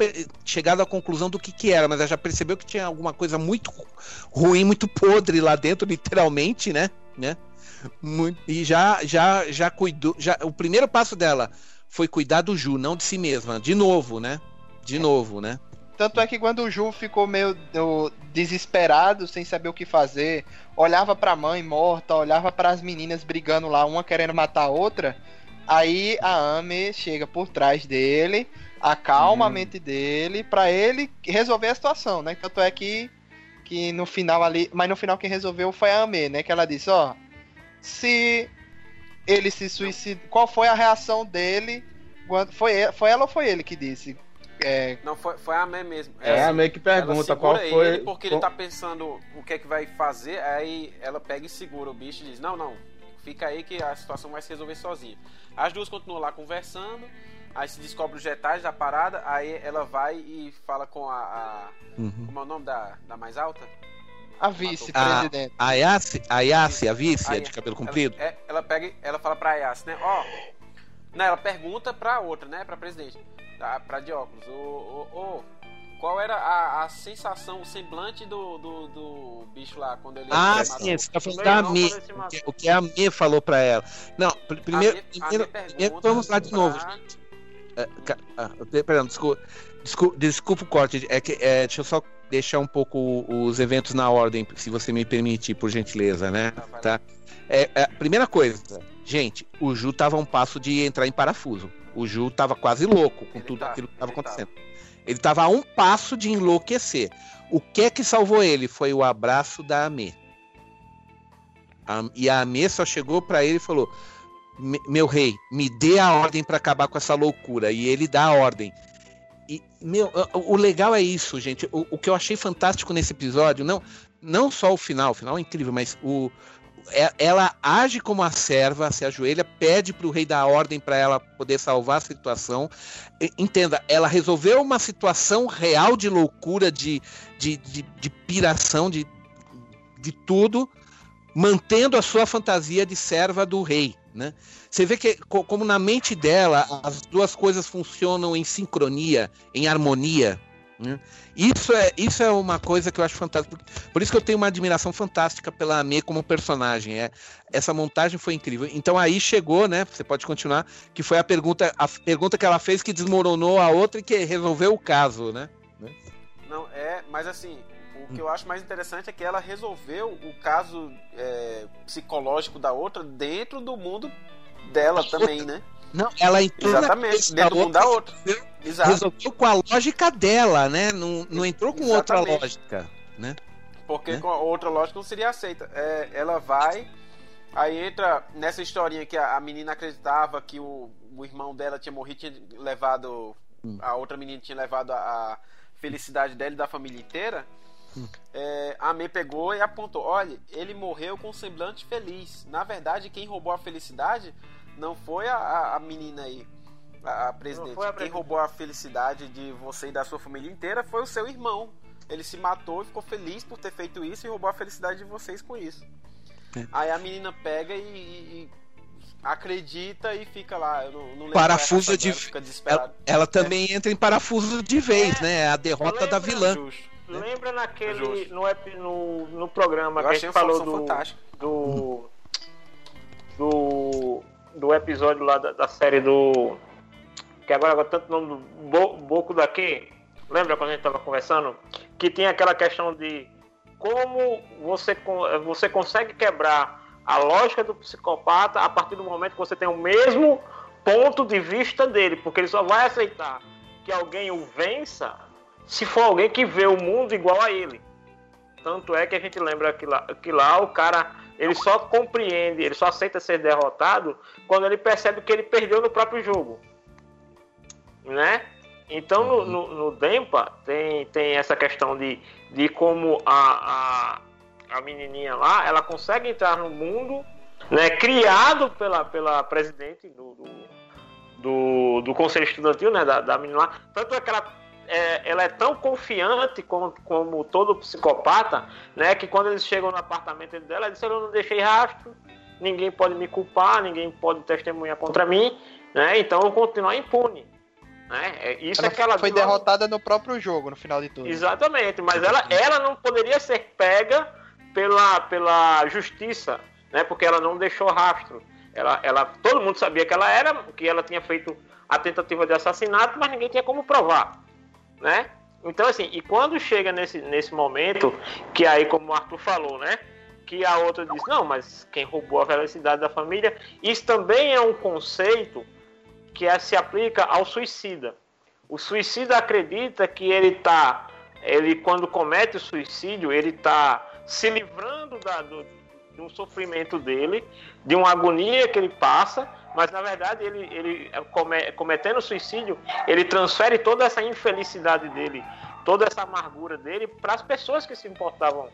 chegado à conclusão do que, que era, mas ela já percebeu que tinha alguma coisa muito ruim, muito podre lá dentro, literalmente, né? né? Muito- e já, já, já cuidou. Já, o primeiro passo dela foi cuidar do Ju, não de si mesma. De novo, né? De novo, né? Tanto é que quando o Ju ficou meio do- desesperado, sem saber o que fazer, olhava pra mãe morta, olhava para as meninas brigando lá, uma querendo matar a outra, aí a Ame chega por trás dele, acalma a mente dele, pra ele resolver a situação, né? Tanto é que, que no final ali, mas no final quem resolveu foi a Ame, né? Que ela disse, ó, se ele se suicidou, qual foi a reação dele? Foi, foi ela ou foi ele que disse? É, Não, foi, foi a Mé mesmo. É, Ela- meio que pergunta qual foi. ele porque ele qual- tá pensando o que é que vai fazer, aí ela pega e segura o bicho e diz, não, não, fica aí que a situação vai se resolver sozinha. As duas continuam lá conversando, aí se descobre os detalhes da parada, aí ela vai e fala com a... a- Uhum. como é o nome da, da mais alta? a vice-presidente. A Yassi, a Yassi, a vice, a Aí, de cabelo comprido. Ela, é, ela pega ela fala pra Yas, né? Ó. Não, ela pergunta pra outra, né? Pra presidente. Pra, pra de óculos. Ô, ô, ô, qual era a, a sensação, o semblante do, do, do bicho lá quando ele Ah, sim, você tá falando da se O que, o que a Me falou pra ela. Não, pr- primeiro, A Me- a Me primeiro, vamos lá de pra- novo, gente. É, ah, perdão, desculpa, desculpa, desculpa o corte. É que, é, deixa eu só deixar um pouco os eventos na ordem, se você me permitir, por gentileza, né? Tá. Tá? É, é, primeira coisa, gente, o Ju tava a um passo de entrar em parafuso. O Ju tava quase louco com Ele tudo tá, aquilo que tava ele acontecendo. Ele tava a um passo de enlouquecer. O que é que salvou ele? Foi o abraço da Amê. A- e a Amê só chegou pra ele e falou: "Me- Meu rei, me dê a ordem pra acabar com essa loucura. E ele dá a ordem. E, meu, o legal é isso, gente. O, o que eu achei fantástico nesse episódio, não, não só o final, o final é incrível, mas o, ela age como a serva, se ajoelha, pede pro rei dar a ordem para ela poder salvar a situação. Entenda, ela resolveu uma situação real de loucura, de, de, de, de piração, de, de tudo, mantendo a sua fantasia de serva do rei, né? Você vê que co- como na mente dela as duas coisas funcionam em sincronia, em harmonia. Né? Isso é isso é uma coisa que eu acho fantástica. Por- isso que eu tenho uma admiração fantástica pela Ame como personagem. É essa montagem foi incrível. Então aí chegou, né? Você pode continuar. Que foi a pergunta a pergunta que ela fez que desmoronou a outra e que resolveu o caso, né? Não, é, mas assim, o que eu acho mais interessante é que ela resolveu o caso é, psicológico da outra dentro do mundo dela também, né? Não, ela entrou Exatamente, dentro do mundo da outra, outra. Exato. resolveu com a lógica dela, né? Não, não entrou com outra Exatamente. lógica, né? Porque Né? com a outra lógica não seria aceita. É, ela vai, aí entra nessa historinha que a, a menina acreditava que o, o irmão dela tinha morrido, tinha levado. Hum. A outra menina tinha levado a, a felicidade dela e da família inteira. Hum. É, a May pegou e apontou: olha, ele morreu com um semblante feliz. Na verdade, quem roubou a felicidade não foi a, a, menina aí. A, a presidente. foi a Quem presidente. roubou a felicidade de você e da sua família inteira foi o seu irmão. Ele se matou e ficou feliz por ter feito isso e roubou a felicidade de vocês com isso. É. Aí a menina pega e, e- e acredita e fica lá. Eu não, não Parafusa é de-. Ela, ela também entra em parafuso de vez, né? É a derrota da vilã. Justo. Lembra naquele. No, no, no programa Eu que a gente falou do. fantástica. Do. Do. Do episódio lá da, da série do. Que agora agora tanto nome do Bo, Boco daqui. Lembra quando a gente tava conversando? Que tem aquela questão de como você, você consegue quebrar a lógica do psicopata a partir do momento que você tem o mesmo ponto de vista dele, porque ele só vai aceitar que alguém o vença se for alguém que vê o mundo igual a ele. Tanto é que a gente lembra que lá, que lá o cara ele só compreende, ele só aceita ser derrotado quando ele percebe que ele perdeu no próprio jogo, né? Então no, no, no Dempa tem, tem essa questão de, de como a, a, a menininha lá ela consegue entrar no mundo, né? Criado pela, pela presidente do, do, do, do conselho estudantil, né? Da, da menina lá. Tanto é que ela é, ela é tão confiante como, como todo psicopata, né? Que quando eles chegam no apartamento dela, ela diz: Eu não deixei rastro, ninguém pode me culpar, ninguém pode testemunhar contra mim, né? Então eu vou continuar impune. Né? É, Isso Ela é que ela foi derrotada no próprio jogo, no final de tudo. Exatamente, mas ela, ela não poderia ser pega pela, pela justiça, né? Porque ela não deixou rastro. Ela, ela, todo mundo sabia que ela era, que ela tinha feito a tentativa de assassinato, mas ninguém tinha como provar, né? Então assim, e quando chega nesse, nesse momento, que aí como o Arthur falou, né? Que a outra diz, não, mas quem roubou a felicidade da família, isso também é um conceito que é- se aplica ao suicida. O suicida acredita que ele tá, ele quando comete o suicídio, ele tá se livrando da, do, de um sofrimento dele, de uma agonia que ele passa, mas na verdade ele, ele come- cometendo suicídio, ele transfere toda essa infelicidade dele, toda essa amargura dele para as pessoas que se importavam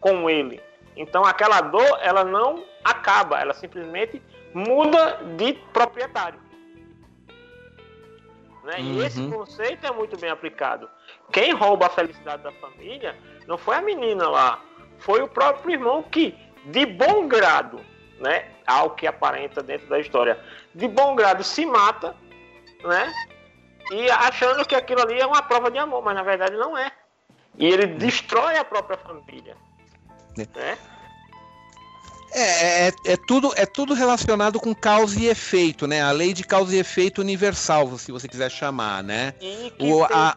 com ele. Então aquela dor, ela não acaba, ela simplesmente muda de proprietário. Né? E esse Uhum. conceito é muito bem aplicado. Quem rouba a felicidade da família não foi a menina lá, foi o próprio irmão que, de bom grado, né, ao que aparenta dentro da história, de bom grado se mata, né, e achando que aquilo ali é uma prova de amor, mas na verdade não é. E ele destrói a própria família. Né? É, é, é tudo, é tudo relacionado com causa e efeito, né? A lei de causa e efeito universal, se você quiser chamar, né? E que O, a,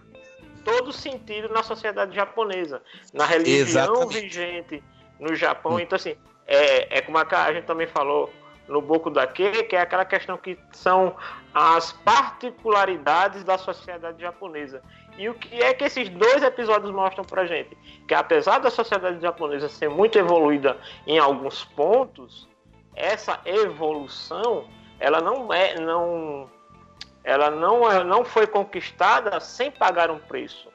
todo sentido na sociedade japonesa, na religião Exatamente. vigente no Japão. Então, assim, é, é como a gente também falou no Boku daqui, que é aquela questão que são as particularidades da sociedade japonesa. E o que é que esses dois episódios mostram pra gente? Que apesar da sociedade japonesa ser muito evoluída em alguns pontos, essa evolução, ela não é, não, ela não, é- não foi conquistada sem pagar um preço.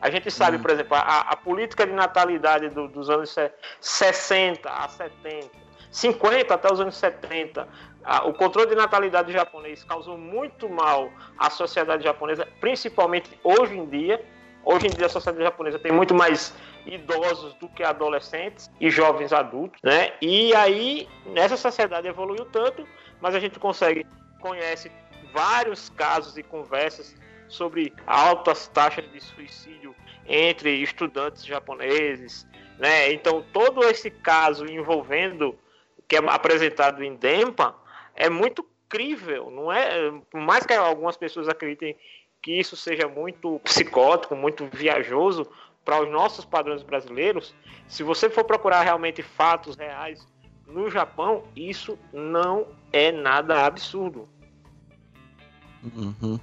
A gente sabe, Hum. por exemplo, a, a política de natalidade do- dos anos se- 60 a 70, 50 até os anos 70, a- o controle de natalidade japonês causou muito mal à sociedade japonesa, principalmente hoje em dia, Hoje em dia a sociedade japonesa tem muito mais idosos do que adolescentes e jovens adultos, né? E aí nessa sociedade evoluiu tanto, mas a gente consegue conhece vários casos e conversas sobre altas taxas de suicídio entre estudantes japoneses, né? Então todo esse caso envolvendo que é apresentado em Dempa é muito crível, não é? Por mais que algumas pessoas acreditem que isso seja muito psicótico, muito viajoso para os nossos padrões brasileiros, se você for procurar realmente fatos reais no Japão, isso não é nada absurdo. Uhum.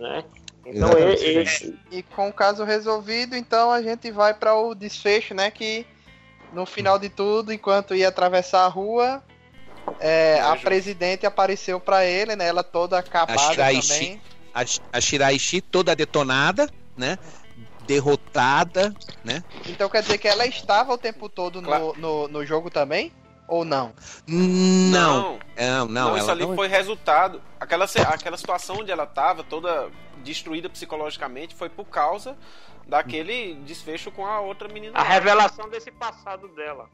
Né? Então, Exatamente. ele, E com o caso resolvido, então a gente vai para o desfecho, né? Que no final de tudo, enquanto ia atravessar a rua, é, a Vejo. presidente apareceu para ele, né? Ela toda acabada Shiraishi. também. A, a Shiraishi toda detonada, né? Derrotada, né? Então quer dizer que ela estava o tempo todo no, Claro. no, no jogo também? Ou não? Não, não, Não, não, isso ali não- foi resultado. Aquela, aquela situação onde ela tava, toda destruída psicologicamente, foi por causa daquele desfecho com a outra menina. a revelação desse passado dela.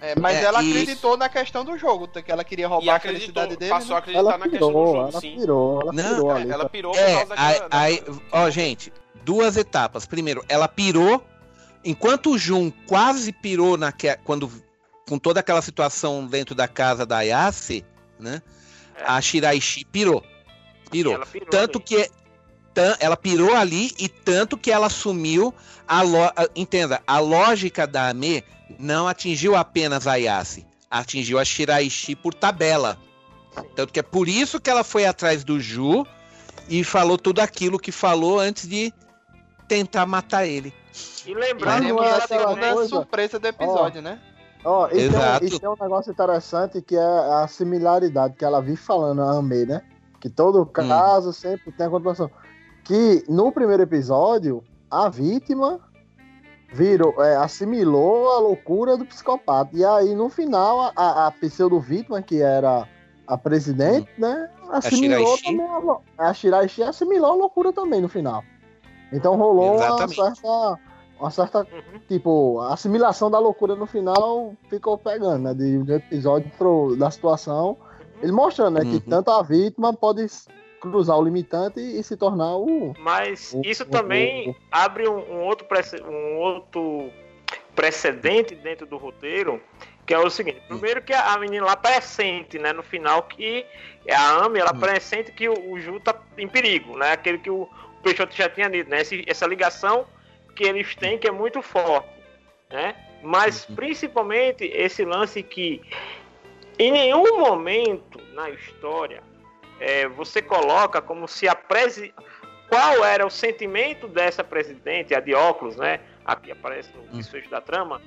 É, mas É, ela isso. acreditou na questão do jogo, que ela queria E roubar a acreditou, felicidade dele. passou a né? acreditar Ela na questão do pirou, jogo, ela sim. pirou, ela Não, pirou É, ali. ela pirou por É, causa aí, daquela. aí- ó, gente, duas etapas. Primeiro, ela pirou, enquanto o Jun quase pirou naque, quando com toda aquela situação dentro da casa da Ayase, né? É. A Shiraishi pirou. Pirou. Ela pirou Tanto ali. que tan- ela pirou ali e tanto que ela assumiu a lo, a- entenda, a lógica da Ame não atingiu apenas a Ayase, atingiu a Shiraishi por tabela. Tanto que é por isso que ela foi atrás do Ju e falou tudo aquilo que falou antes de tentar matar ele. E lembrando é a aquela segunda coisa- surpresa do episódio, né? Ó, isso, é, isso é um negócio interessante que é a similaridade que ela vive falando, a Amei, né? Que todo caso sempre tem a continuação. Que no primeiro episódio, a vítima virou, é, assimilou a loucura do psicopata. E aí, no final, a, a, a pseudo-vítima, que era a presidente, né? Assimilou Shiraishi. também a, a Shiraishi assimilou a loucura também no final. Então rolou uma Exatamente. certa. Uma certa Uhum. tipo, a assimilação da loucura no final ficou pegando, né? De um episódio pro, da situação. Ele mostrando, né? Uhum. Que tanto a vítima pode cruzar o limitante e, se tornar o. Mas O- isso o- também o- abre um, um outro um outro precedente dentro do roteiro, que é o seguinte: primeiro que a a menina lá pressente, né, no final que a Amy, ela Hum. pressente que o, o Ju tá em perigo, né? Aquele que o Peixoto já tinha dito, né? Esse- essa ligação que eles têm que é muito forte, né? Mas Uhum. principalmente esse lance que em nenhum momento na história é, você coloca como se a presi... qual era o sentimento dessa presidente, a de óculos, né? Aqui aparece no Hum. desfecho da trama.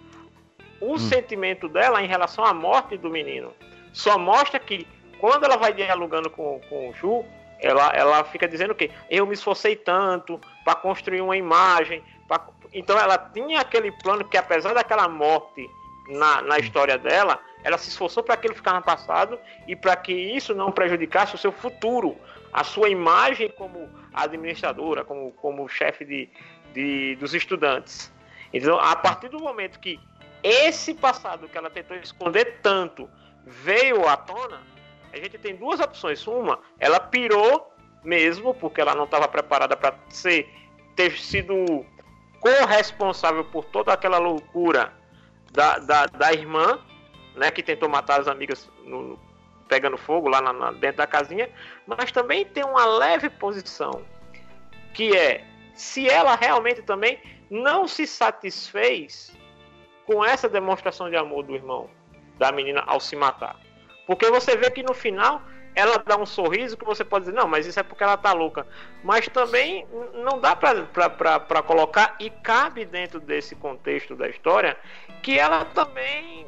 O sentimento dela em relação à morte do menino. Só mostra que quando ela vai dialogando com, com o Ju, ela, ela fica dizendo o quê? Eu me esforcei tanto para construir uma imagem. Pra- Então ela tinha aquele plano que, apesar daquela morte na, na história dela, ela se esforçou para que ele ficar no passado e para que isso não prejudicasse o seu futuro, a sua imagem como administradora, como, como chefe de, de, dos estudantes. Então, a partir do momento que esse passado que ela tentou esconder tanto veio à tona, a gente tem duas opções. Uma, ela pirou mesmo, porque ela não estava preparada para ser ter sido corresponsável por toda aquela loucura da, da, da irmã, né, que tentou matar as amigas no- pegando fogo lá na- na- dentro da casinha, mas também tem uma leve posição, que é se ela realmente também não se satisfez com essa demonstração de amor do irmão, da menina ao se matar. Porque você vê que no final ela dá um sorriso que você pode dizer, não, mas isso é porque ela tá louca. Mas também não dá pra colocar, e cabe dentro desse contexto da história, que ela também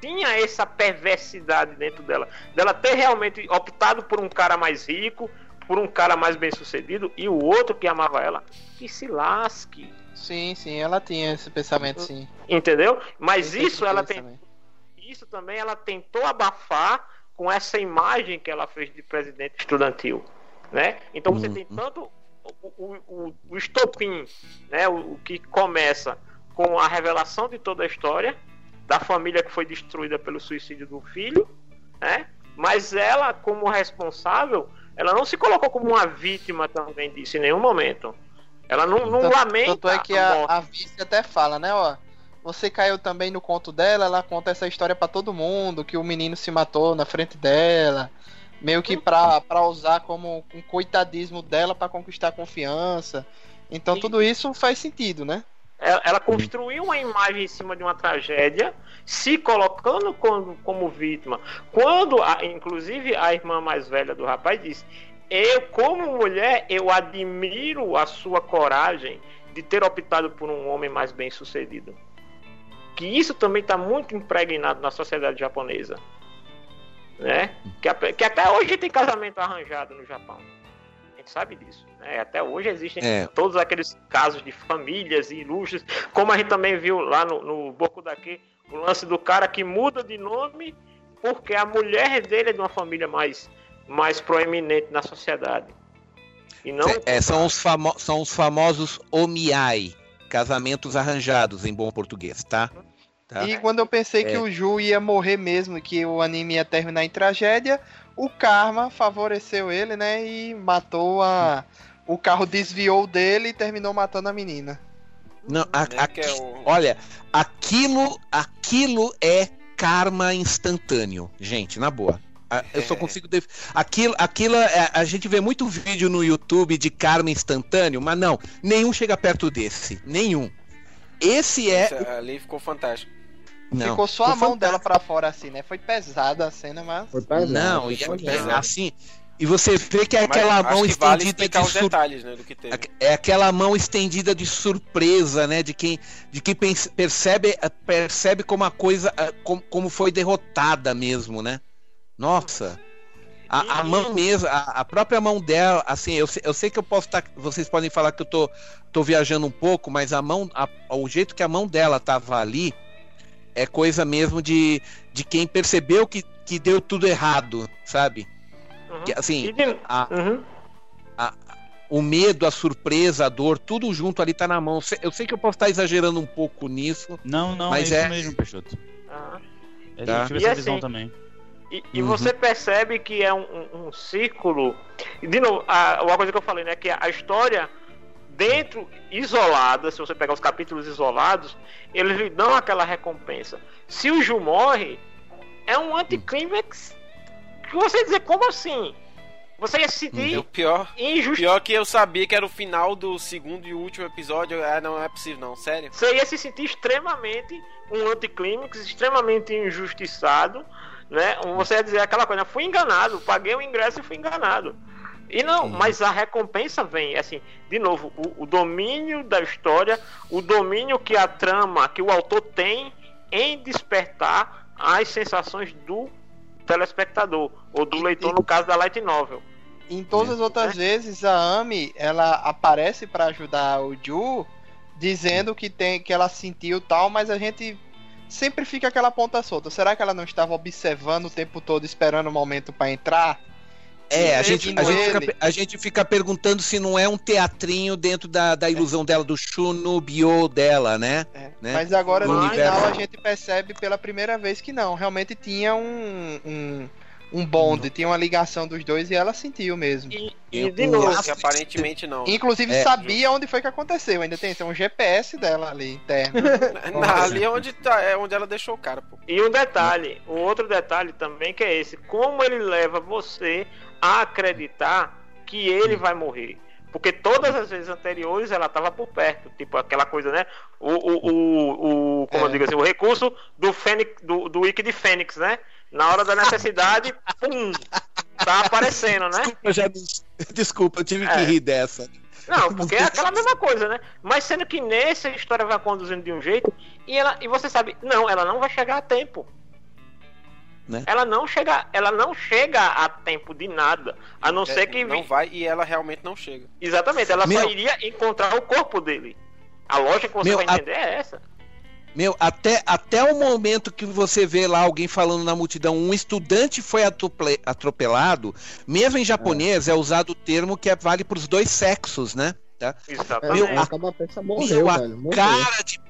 tinha essa perversidade dentro dela. Dela ter realmente optado por um cara mais rico, por um cara mais bem sucedido, e o outro que amava ela, que se lasque. Sim, sim, ela tinha esse pensamento, sim. Entendeu? Mas sempre isso ela tem isso também ela tentou abafar com essa imagem que ela fez de presidente estudantil, né? Então você Uhum. tem tanto o, o, o, o estopim, né? O, o que começa com a revelação de toda a história da família que foi destruída pelo suicídio do filho, né? Mas ela, como responsável, ela não se colocou como uma vítima também disso em nenhum momento. Ela não, não Tanto- lamenta. Tanto é que a a, a Vice até fala, né, ó. Você caiu também no conto dela, ela conta essa história pra todo mundo, que o menino se matou na frente dela. Meio que pra, pra usar como um coitadismo dela pra conquistar confiança. Então Sim. tudo isso faz sentido, né? Ela, ela construiu uma imagem em cima de uma tragédia, se colocando como, como vítima. Quando, a- inclusive, a irmã mais velha do rapaz disse: Eu, como mulher, eu admiro a sua coragem de ter optado por um homem mais bem sucedido. Que isso também está muito impregnado na sociedade japonesa. Né? Que, que até hoje tem casamento arranjado no Japão. A gente sabe disso. Né? Até hoje existem É. todos aqueles casos de famílias ilustres, como a gente também viu lá no, no Boku daqui, o lance do cara que muda de nome porque a mulher dele é de uma família mais, mais proeminente na sociedade. E não É, são, os famo- são os famosos omiai, casamentos arranjados em bom português, tá? Tá. E quando eu pensei que É. o Ju ia morrer mesmo, que o anime ia terminar em tragédia, o karma favoreceu ele, né? E matou a. O carro desviou dele e terminou matando a menina. Não, a- Né, a- que é o- Olha, aquilo, aquilo é karma instantâneo, gente, na boa. A- Eu só consigo. def- Aquilo, aquilo é- a gente vê muito vídeo no YouTube de karma instantâneo, mas não, nenhum chega perto desse, nenhum. Esse é. Isso ali ficou fantástico. Não, Ficou só a mão dela pra fora assim, né? Foi pesada a cena, mas. Foi pesado, Não, foi e, e- assim. E você vê que é Mas aquela acho mão vale estendida explicar de os sur... detalhes né, do que teve. É aquela mão estendida de surpresa, né? De quem, de quem percebe, percebe como a coisa, eh, como, como foi derrotada mesmo, né? Nossa. A, a E- mão mesmo, a, a própria mão dela, assim, eu, sei- eu sei que eu posso estar. vocês podem falar que eu tô, tô viajando um pouco, mas a mão, a- o jeito que a mão dela tava ali é coisa mesmo de, de quem percebeu que, que deu tudo errado, sabe? Uhum. Que, assim, a, Uhum. o medo, a surpresa, a dor, tudo junto ali tá na mão. Eu sei que eu posso estar exagerando um pouco nisso. Não, não, Mas é é- isso mesmo, Peixoto. Ah. Eu Tá. tive E essa assim, visão também. E, e Uhum. você percebe que é um, um- um círculo. De novo, a, uma coisa que eu falei, né? Que a história, dentro, isolada, se você pegar os capítulos isolados, eles lhe dão aquela recompensa. Se o Ju morre, é um anticlímax que você dizer, como assim? Você ia se E o sentir pior, injusto. pior que eu sabia que era o final do segundo e último episódio. Ah, não é possível, não, sério. Você ia se sentir extremamente um anticlímax, extremamente injustiçado, né? Você ia dizer aquela coisa, fui enganado, paguei o ingresso e fui enganado. E não, mas a recompensa vem, assim, de novo, o, o domínio da história, o domínio que a trama, que o autor tem em despertar as sensações do telespectador, ou do leitor, no caso da Light Novel. Em todas as outras vezes, a Ami, ela aparece pra ajudar o Ju, dizendo que tem que ela sentiu tal, mas a gente sempre fica aquela ponta solta. Será que ela não estava observando o tempo todo, esperando o momento pra entrar? É, a gente, a, gente fica, a gente fica perguntando se não é um teatrinho dentro da, da ilusão dela, do Shunubyo dela, né? É, né? Mas agora No final a gente percebe pela primeira vez que não, realmente tinha um, um, um bonde, tinha uma ligação dos dois e ela sentiu mesmo. E, Eu- e de eu novo, Que aparentemente não. Inclusive É. sabia onde foi que aconteceu, ainda tem, tem um GPS dela ali interno. Na- ali é onde, tá, é onde ela deixou o cara, pô. E um detalhe, o outro detalhe também que é esse, como ele leva você a acreditar que ele vai morrer. Porque todas as vezes anteriores ela estava por perto, tipo aquela coisa, né? O, o, o, o- como eu É. digo assim, o recurso do Fênix, do, do Wiki de Fênix, né? Na hora da necessidade, pum, tá aparecendo, né? Desculpa, já, desculpa, eu tive que É. rir dessa. Não, porque é aquela mesma coisa, né? Mas sendo que nessa a história vai conduzindo de um jeito e ela e você sabe, não, ela não vai chegar a tempo. Né? Ela não chega, ela não chega a tempo de nada, a não ser que É, Não vai e ela realmente não chega. exatamente, ela só Meu- iria encontrar o corpo dele. A lógica que você Meu, vai a- entender é essa. Meu, até, até o momento que você vê lá alguém falando na multidão, um estudante foi atrope- atropelado, mesmo em japonês é, usado o termo que é, vale para os dois sexos, né? Tá? Exatamente. Meu, a- peça Meu, morreu, a velho. Morreu. cara de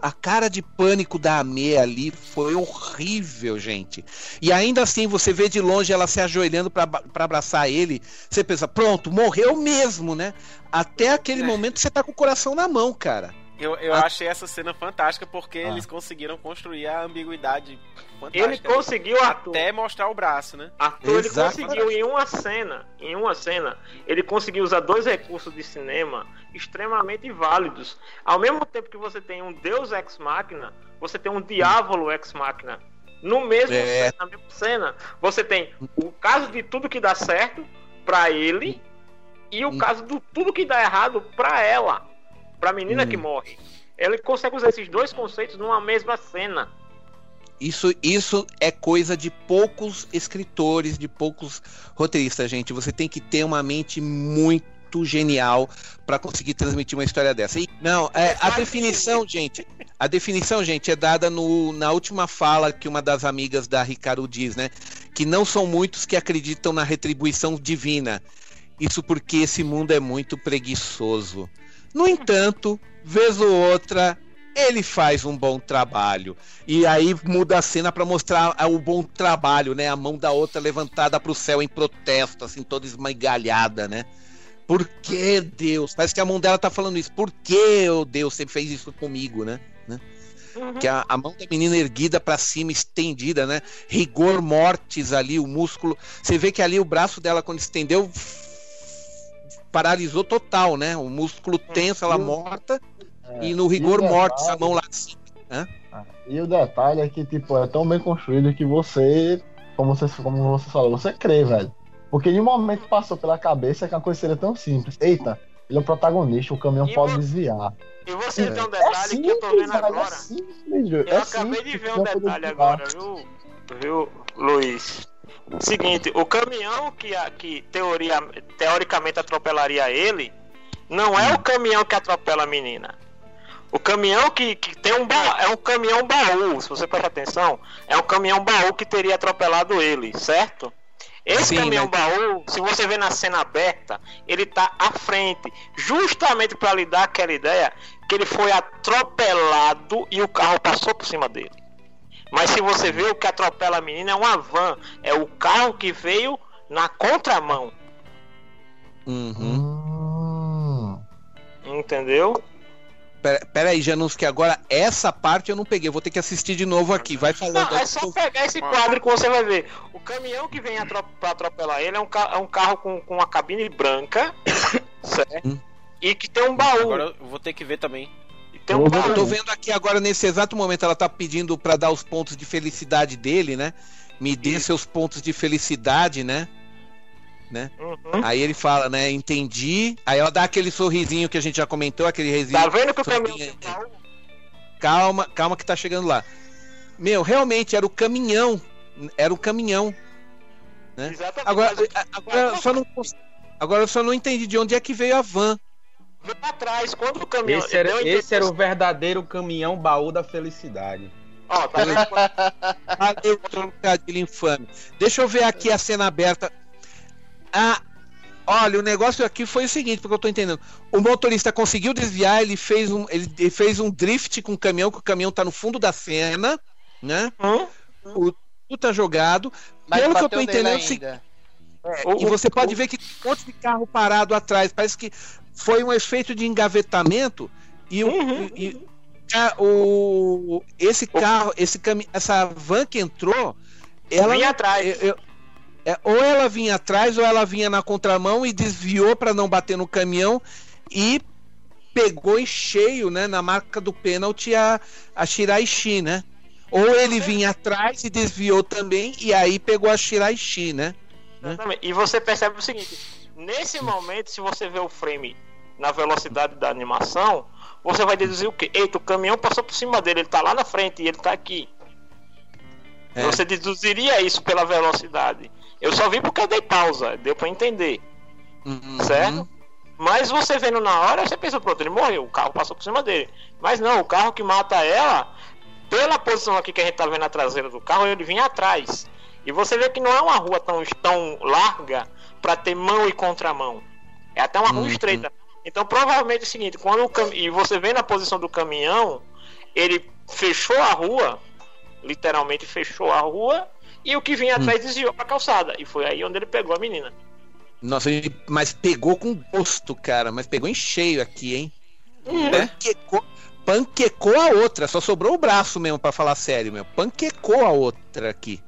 a cara de pânico da Amê ali foi horrível, gente. E ainda assim, você vê de longe ela se ajoelhando pra pra abraçar ele. Você pensa, pronto, morreu mesmo, né? Até aquele É. momento você tá com o coração na mão, cara. Eu, eu Ah. achei essa cena fantástica porque Ah. eles conseguiram construir a ambiguidade Ele fantástica. conseguiu Arthur. até mostrar o braço, né? Arthur, ele Exato. conseguiu em uma cena, em uma cena, ele conseguiu usar dois recursos de cinema extremamente válidos. Ao mesmo tempo que você tem um Deus ex machina, você tem um diávolo ex machina. No mesmo É. cena, na mesma cena, você tem o caso de tudo que dá certo pra ele e o Hum. caso do tudo que dá errado pra ela, pra menina Hum. que morre. Ele consegue usar esses dois conceitos numa mesma cena. Isso, isso é coisa de poucos escritores, de poucos roteiristas, gente. Você tem que ter uma mente muito genial para conseguir transmitir uma história dessa. E, não, é, a definição, gente, a definição, gente, é dada no, na última fala que uma das amigas da Ricardo diz, né? Que não são muitos que acreditam na retribuição divina. Isso porque esse mundo é muito preguiçoso. No entanto, vez ou outra, ele faz um bom trabalho. E aí muda a cena pra mostrar o bom trabalho, né? A mão da outra levantada pro céu em protesto, assim, toda esmigalhada, né? Por que Deus? Parece que a mão dela tá falando isso. Por que, oh Deus, você fez isso comigo, né? né? Que a, a mão da menina erguida pra cima, estendida, né? Rigor mortis ali, o músculo. Você vê que ali o braço dela, quando estendeu, paralisou total, né? O músculo tenso, ela morta. É, E no rigor e o mortis, a detalhe- mão lá assim. E o detalhe é que, tipo, é tão bem construído que você, como você, como você falou, você crê, velho. Porque de um momento passou pela cabeça que a coisa seria tão simples. Eita, ele é o protagonista, o caminhão E pode vo- desviar. E você É. tem um É detalhe simples, que eu tô vendo velho, é agora. simples, Eu é acabei simples, de ver um detalhe agora, viu, viu, Luiz? Seguinte, o caminhão que, que teoria, teoricamente atropelaria ele não é o caminhão que atropela a menina. O caminhão que, que tem um baú, é um caminhão baú, se você prestar atenção, é um caminhão baú que teria atropelado ele, certo? Esse Sim, caminhão mas- baú, se você vê na cena aberta, ele tá à frente, justamente para lhe dar aquela ideia que ele foi atropelado e o carro passou por cima dele. Mas se você vê o que atropela a menina é uma van, é o carro que veio na contramão, Uhum. Hum. entendeu? Pera, pera aí, Janus, que agora essa parte eu não peguei. Vou ter que assistir de novo aqui. Vai falando. Não, é só pegar esse quadro que você vai ver. O caminhão que vem atro pra atropelar ele é um, ca- é um carro com, com uma cabine branca, certo? Hum. E que tem um baú. Agora eu vou ter que ver também. Tem um Eu tô vendo aqui agora, nesse exato momento, ela tá pedindo pra dar os pontos de felicidade dele, né? Me dê seus pontos de felicidade, né? Uhum. Aí ele fala, né? Entendi. Aí ela dá aquele sorrisinho que a gente já comentou, aquele risinho. Tá vendo que o caminhão baú? Calma, calma que tá chegando lá. Meu, realmente era o caminhão. Era o caminhão. né? Exatamente. Agora, agora, só não, agora eu só não entendi de onde é que veio a van. Vê pra trás, quando o caminhão. Esse era, esse era o verdadeiro caminhão baú da felicidade. Ó, tá vendo? Valeu, trocadilho infame. Deixa eu ver aqui a cena aberta. Ah, olha, o negócio aqui foi o seguinte, porque eu tô entendendo. O motorista conseguiu desviar, ele fez um, ele, ele fez um drift com o caminhão, que o caminhão tá no fundo da cena, né? Hum? O tudo tá jogado. Mas Pelo que eu tô entendendo, é o seguinte, ainda. E você pode ver que tem um monte de carro parado atrás. Parece que foi um efeito de engavetamento e, Uhum. e- a- o, esse carro, esse essa van que entrou, ela Vinha atrás. eu- eu- é, ou ela vinha atrás ou ela vinha na contramão e desviou para não bater no caminhão e pegou em cheio, né, na marca do pênalti a, a Shiraishi, né? Ou ele vinha atrás e desviou também e aí pegou a Shiraishi, né? Exatamente. E você percebe o seguinte: nesse momento, se você vê o frame na velocidade da animação, você vai deduzir o quê? Eita, o caminhão passou por cima dele, ele tá lá na frente e ele tá aqui. É. Você deduziria isso pela velocidade. Eu só vi porque eu dei pausa, deu pra entender, Uhum. certo? Mas você vendo na hora, você pensa, pronto, ele morreu, o carro passou por cima dele. Mas não, o carro que mata ela pela posição aqui que a gente tá vendo na traseira do carro, ele vinha atrás. E você vê que não é uma rua tão, tão larga para ter mão e contramão. É até uma rua Uhum. estreita. Então provavelmente é o seguinte, quando o cam... e você vê na posição do caminhão, ele fechou a rua, literalmente fechou a rua, e o que vinha atrás desviou pra calçada. E foi aí onde ele pegou a menina. Nossa, mas pegou com gosto, cara. Mas pegou em cheio aqui, hein? Panquecou, panquecou a outra. Só sobrou o braço mesmo, pra falar sério, meu. Panquecou a outra aqui.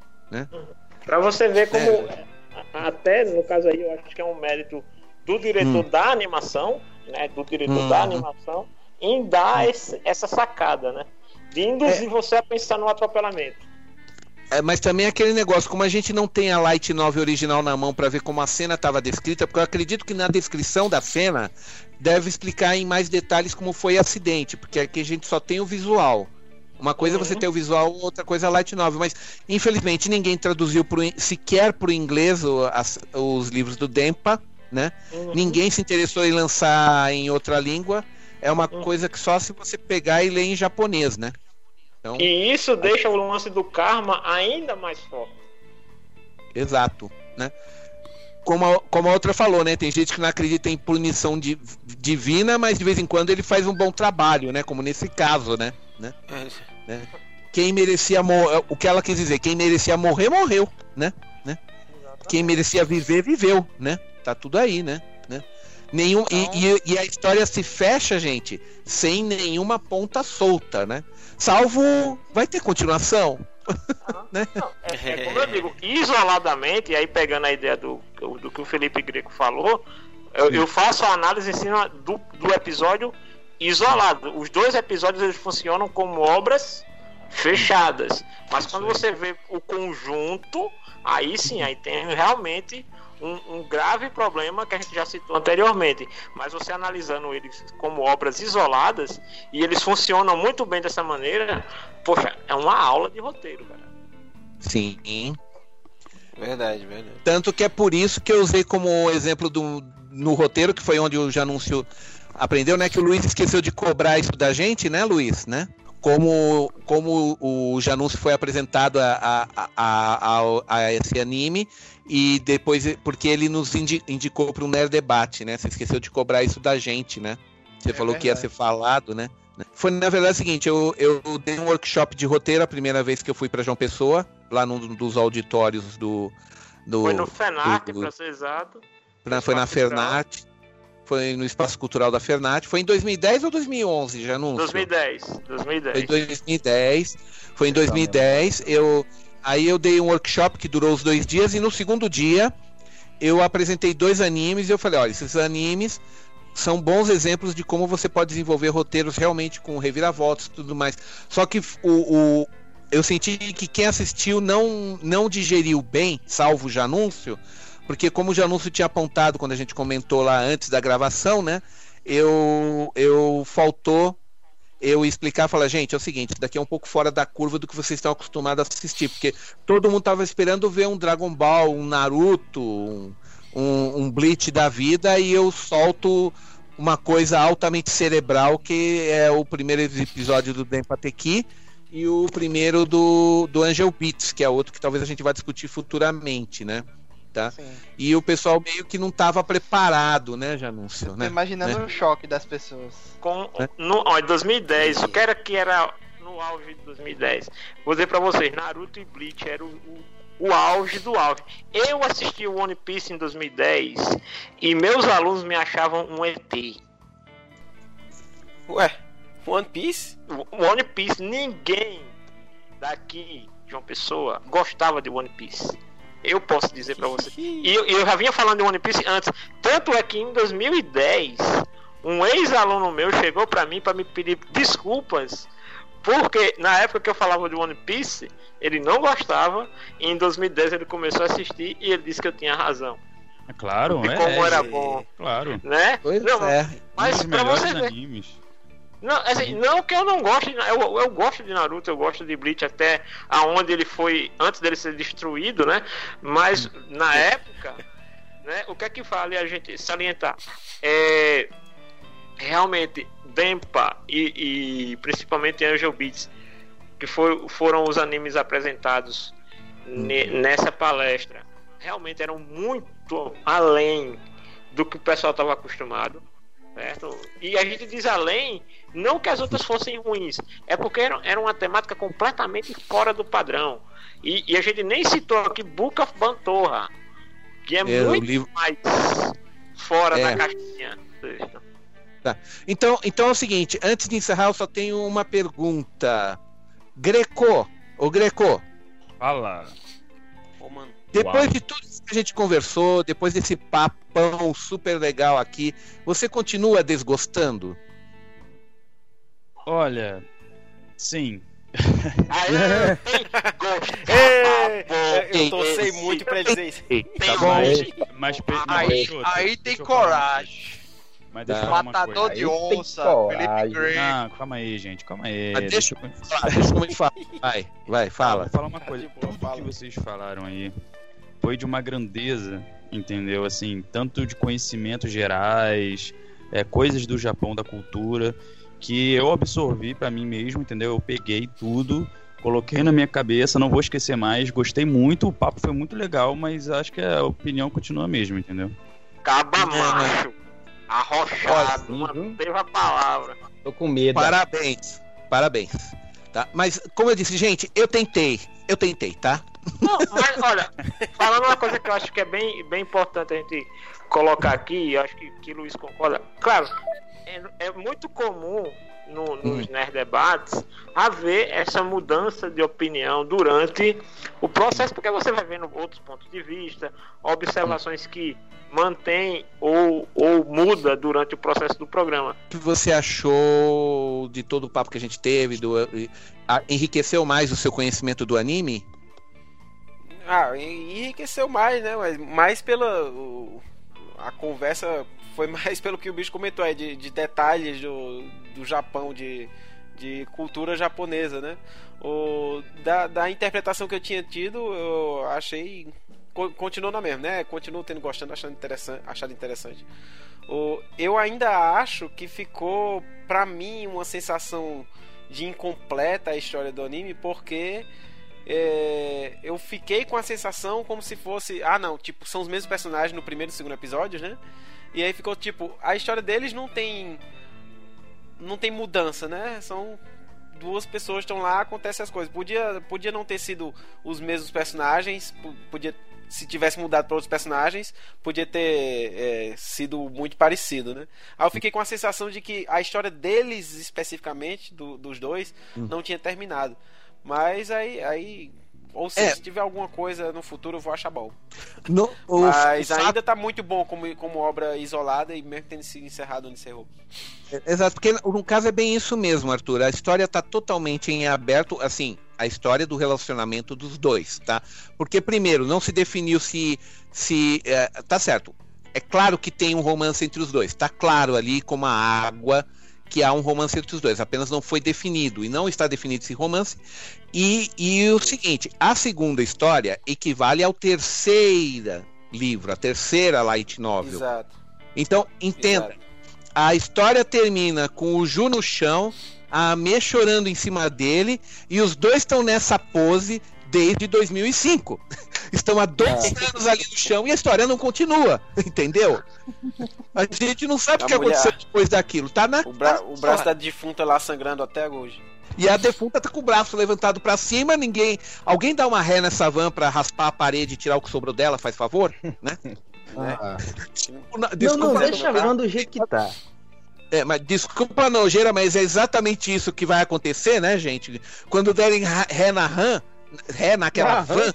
Pra você ver como É. até no caso aí eu acho que é um mérito do diretor da animação, né, do diretor Hum. da animação em dar esse- essa sacada, né, de induzir você a pensar no atropelamento. É, mas também aquele negócio, como a gente não tem a Light 9 original na mão pra ver como a cena estava descrita, porque eu acredito que na descrição da cena deve explicar em mais detalhes como foi o acidente, porque aqui a gente só tem o visual. Uma coisa é você ter o visual, outra coisa é a Light 9, mas infelizmente ninguém traduziu pro, sequer para o inglês o- as- os livros do Dempa, né? Uhum. Ninguém se interessou em lançar em outra língua. É uma Uhum. coisa que só se você pegar e ler em japonês, né? Então, E isso deixa o lance do karma ainda mais forte. Exato, né? Como a, como a outra falou, né? Tem gente que não acredita em punição di- divina, mas de vez em quando ele faz um bom trabalho, né? Como nesse caso, né? né? É, Quem merecia morrer, o que ela quis dizer, quem merecia morrer, morreu, né? né? Quem merecia viver, viveu, né? Tá tudo aí, né? né? Nenhum, e, e- e a história se fecha, gente, sem nenhuma ponta solta, né? Salvo. Vai ter continuação? Não, é, é como eu digo, isoladamente, e aí pegando a ideia do, do que o Felipe Greco falou, eu, eu faço a análise em cima do, do episódio isolado. Os dois episódios eles funcionam como obras fechadas. Mas quando você vê o conjunto, aí sim, aí tem realmente um, um grave problema que a gente já citou anteriormente. Mas você analisando eles como obras isoladas, e eles funcionam muito bem dessa maneira, poxa, é uma aula de roteiro, cara. Sim. Verdade, verdade. Tanto que é por isso que eu usei como exemplo do, no roteiro, que foi onde o Janúncio aprendeu, né? Que o Luiz esqueceu de cobrar isso da gente, né, Luiz, né? Como, como o Janúncio foi apresentado a, a, a, a, esse anime e depois, porque ele nos indi- indicou para um Nerd Debate, né? Você esqueceu de cobrar isso da gente, né? Você É falou que ia verdade. ser falado, né? Foi na verdade o seguinte, eu, eu dei um workshop de roteiro a primeira vez que eu fui para João Pessoa, lá num dos auditórios do, do Foi no FENAC, do- pra ser exato. na- foi na. Fernat, foi no Espaço Cultural da Fernat. Foi em 2010 ou 2011, já não 2010. Foi 2010. em 2010. Foi em 2010. Eu, aí eu dei um workshop que durou os dois dias e no segundo dia eu apresentei dois animes e eu falei, olha, esses animes são bons exemplos de como você pode desenvolver roteiros realmente com reviravoltas e tudo mais. Só que o, o- eu senti que quem assistiu não, não digeriu bem, salvo o Janúncio, porque como o Janúncio tinha apontado quando a gente comentou lá antes da gravação, né? Eu, eu faltou eu explicar, falar, gente, é o seguinte, daqui é um pouco fora da curva do que vocês estão acostumados a assistir, porque todo mundo tava esperando ver um Dragon Ball, um Naruto, um, um, um Bleach da vida, e eu solto uma coisa altamente cerebral, que é o primeiro episódio do Denpateki e o primeiro do, do Angel Beats, que é outro que talvez a gente vá discutir futuramente, né? Tá? Sim. E o pessoal meio que não estava preparado, né, Janúncio? Né? imaginando Né? o choque das pessoas. Com, É. no, ó, em 2010, o que era que era no auge de 2010? Vou dizer pra vocês, Naruto e Bleach era o, o, o auge do auge. Eu assisti o One Piece em 2010 e meus alunos me achavam um ET. Ué, One Piece? One Piece, ninguém daqui, João Pessoa, gostava de One Piece. Eu posso dizer pra você. E eu, eu já vinha falando de One Piece antes. Tanto é que em 2010, um ex-aluno meu chegou pra mim pra me pedir desculpas. Porque na época que eu falava de One Piece, ele não gostava. E em 2010 ele começou a assistir e ele disse que eu tinha razão. É claro, E é. como era é, bom, Claro. né? Pois Não, é. Mas pra melhores você ver. animes. Não, assim, não que eu não goste, eu, eu gosto de Naruto, eu gosto de Bleach até aonde ele foi, antes dele ser destruído, né? Mas na época, né, o que é que vale a gente salientar? É, realmente, Dempa e, e principalmente Angel Beats, que foi, foram os animes apresentados ne- nessa palestra, realmente eram muito além do que o pessoal estava acostumado. Certo? E a gente diz além, não que as outras fossem ruins, é porque era, era uma temática completamente fora do padrão. E, e a gente nem citou aqui Book of Bantorra, que é, É, o muito livro- mais fora É. da caixinha. Então, então é o seguinte, antes de encerrar, eu só tenho uma pergunta. Greco, ô Greco, Fala. Mano. Depois Uau. de tudo isso que a gente conversou, depois desse papão super legal aqui, você continua desgostando? Olha, sim. Aê, tem gosto. Ei, eu torcei muito pra ele dizer isso. Tá bom? Mas, mas, não, Aí, deixa eu- aí deixa tem eu falar coragem. coisa. Mas deixa eu Tá. falar Matador coisa. de Aí tem onça. Felipe Grey. Não, calma aí, gente, calma aí. Mas deixa- eu Fala, deixa como ele fala. Vai, vai, fala. Vou falar uma coisa. de boa, Tudo que vocês falaram aí foi de uma grandeza, entendeu? Assim, tanto de conhecimentos gerais, é, coisas do Japão, da cultura, que eu absorvi pra mim mesmo, entendeu? Eu peguei tudo, coloquei na minha cabeça, não vou esquecer mais. Gostei muito, o papo foi muito legal, mas acho que a opinião continua a mesma, entendeu? Caba macho. Arrochado. Sim, viu? Manteve a palavra. Tô com medo. Parabéns, parabéns. Tá? Mas, como eu disse, gente, eu tentei, eu tentei, tá? Não, mas olha, falando uma coisa que eu acho que é bem, bem importante a gente colocar aqui, e eu acho que, que o Luiz concorda. Claro, é, é muito comum no- nos nerd debates haver essa mudança de opinião durante o processo, porque você vai vendo outros pontos de vista, observações que mantém ou, ou muda durante o processo do programa. O que você achou de todo o papo que a gente teve? Do, enriqueceu mais o seu conhecimento do anime? Ah, en- enriqueceu mais, né? Mas mais pela. o- a conversa foi mais pelo que o bicho comentou aí, de, de detalhes do, do Japão, de, de cultura japonesa, né? O, da, da interpretação que eu tinha tido, eu achei. co- Continuou na mesma, né? Continuo tendo gostando, achando interessante. Achado interessante. O, eu ainda acho que ficou, pra mim, uma sensação de incompleta a história do anime, porque é, eu fiquei com a sensação como se fosse. Ah, não, tipo, são os mesmos personagens no primeiro e segundo episódio, né? E aí ficou tipo, a história deles não tem. Não tem mudança, né? São duas pessoas que estão lá, acontecem as coisas. Podia, podia não ter sido os mesmos personagens, po- podia. Se tivesse mudado para outros personagens, podia ter é, sido muito parecido, né? Aí eu fiquei com a sensação de que a história deles, especificamente, do- dos dois, não tinha terminado. Mas aí, aí ou seja, É. se tiver alguma coisa no futuro, eu vou achar bom. No, o, Mas o fato- ainda tá muito bom como, como obra isolada e mesmo tendo sido encerrado onde encerrou. Exato, porque no caso é bem isso mesmo, Arthur. A história tá totalmente em aberto, assim, a história do relacionamento dos dois, tá? Porque, primeiro, não se definiu se. se é, tá certo. É claro que tem um romance entre os dois. Tá claro ali como a água que há um romance entre os dois. Apenas não foi definido. E não está definido esse romance. E, e o seguinte: a segunda história equivale ao terceira livro, a terceira light novel. Exato. Então, entenda. exato. A história termina com o Ju no chão, a Ame chorando em cima dele, e os dois estão nessa pose desde 2005. Estão há dois anos ali no chão e a história não continua, entendeu? A gente não sabe o A que mulher- aconteceu depois daquilo. Tá na, O, bra o braço da defunta lá sangrando até hoje. E a defunta tá com o braço levantado pra cima, ninguém. Alguém dá uma ré nessa van pra raspar a parede e tirar o que sobrou dela, faz favor? Né? Ah. Não, Desculpa, não, né, deixa não tá? lá do jeito que tá. É, mas desculpa a nojeira, mas é exatamente isso que vai acontecer, né, gente? Quando derem ré na RAM, ré naquela Na van.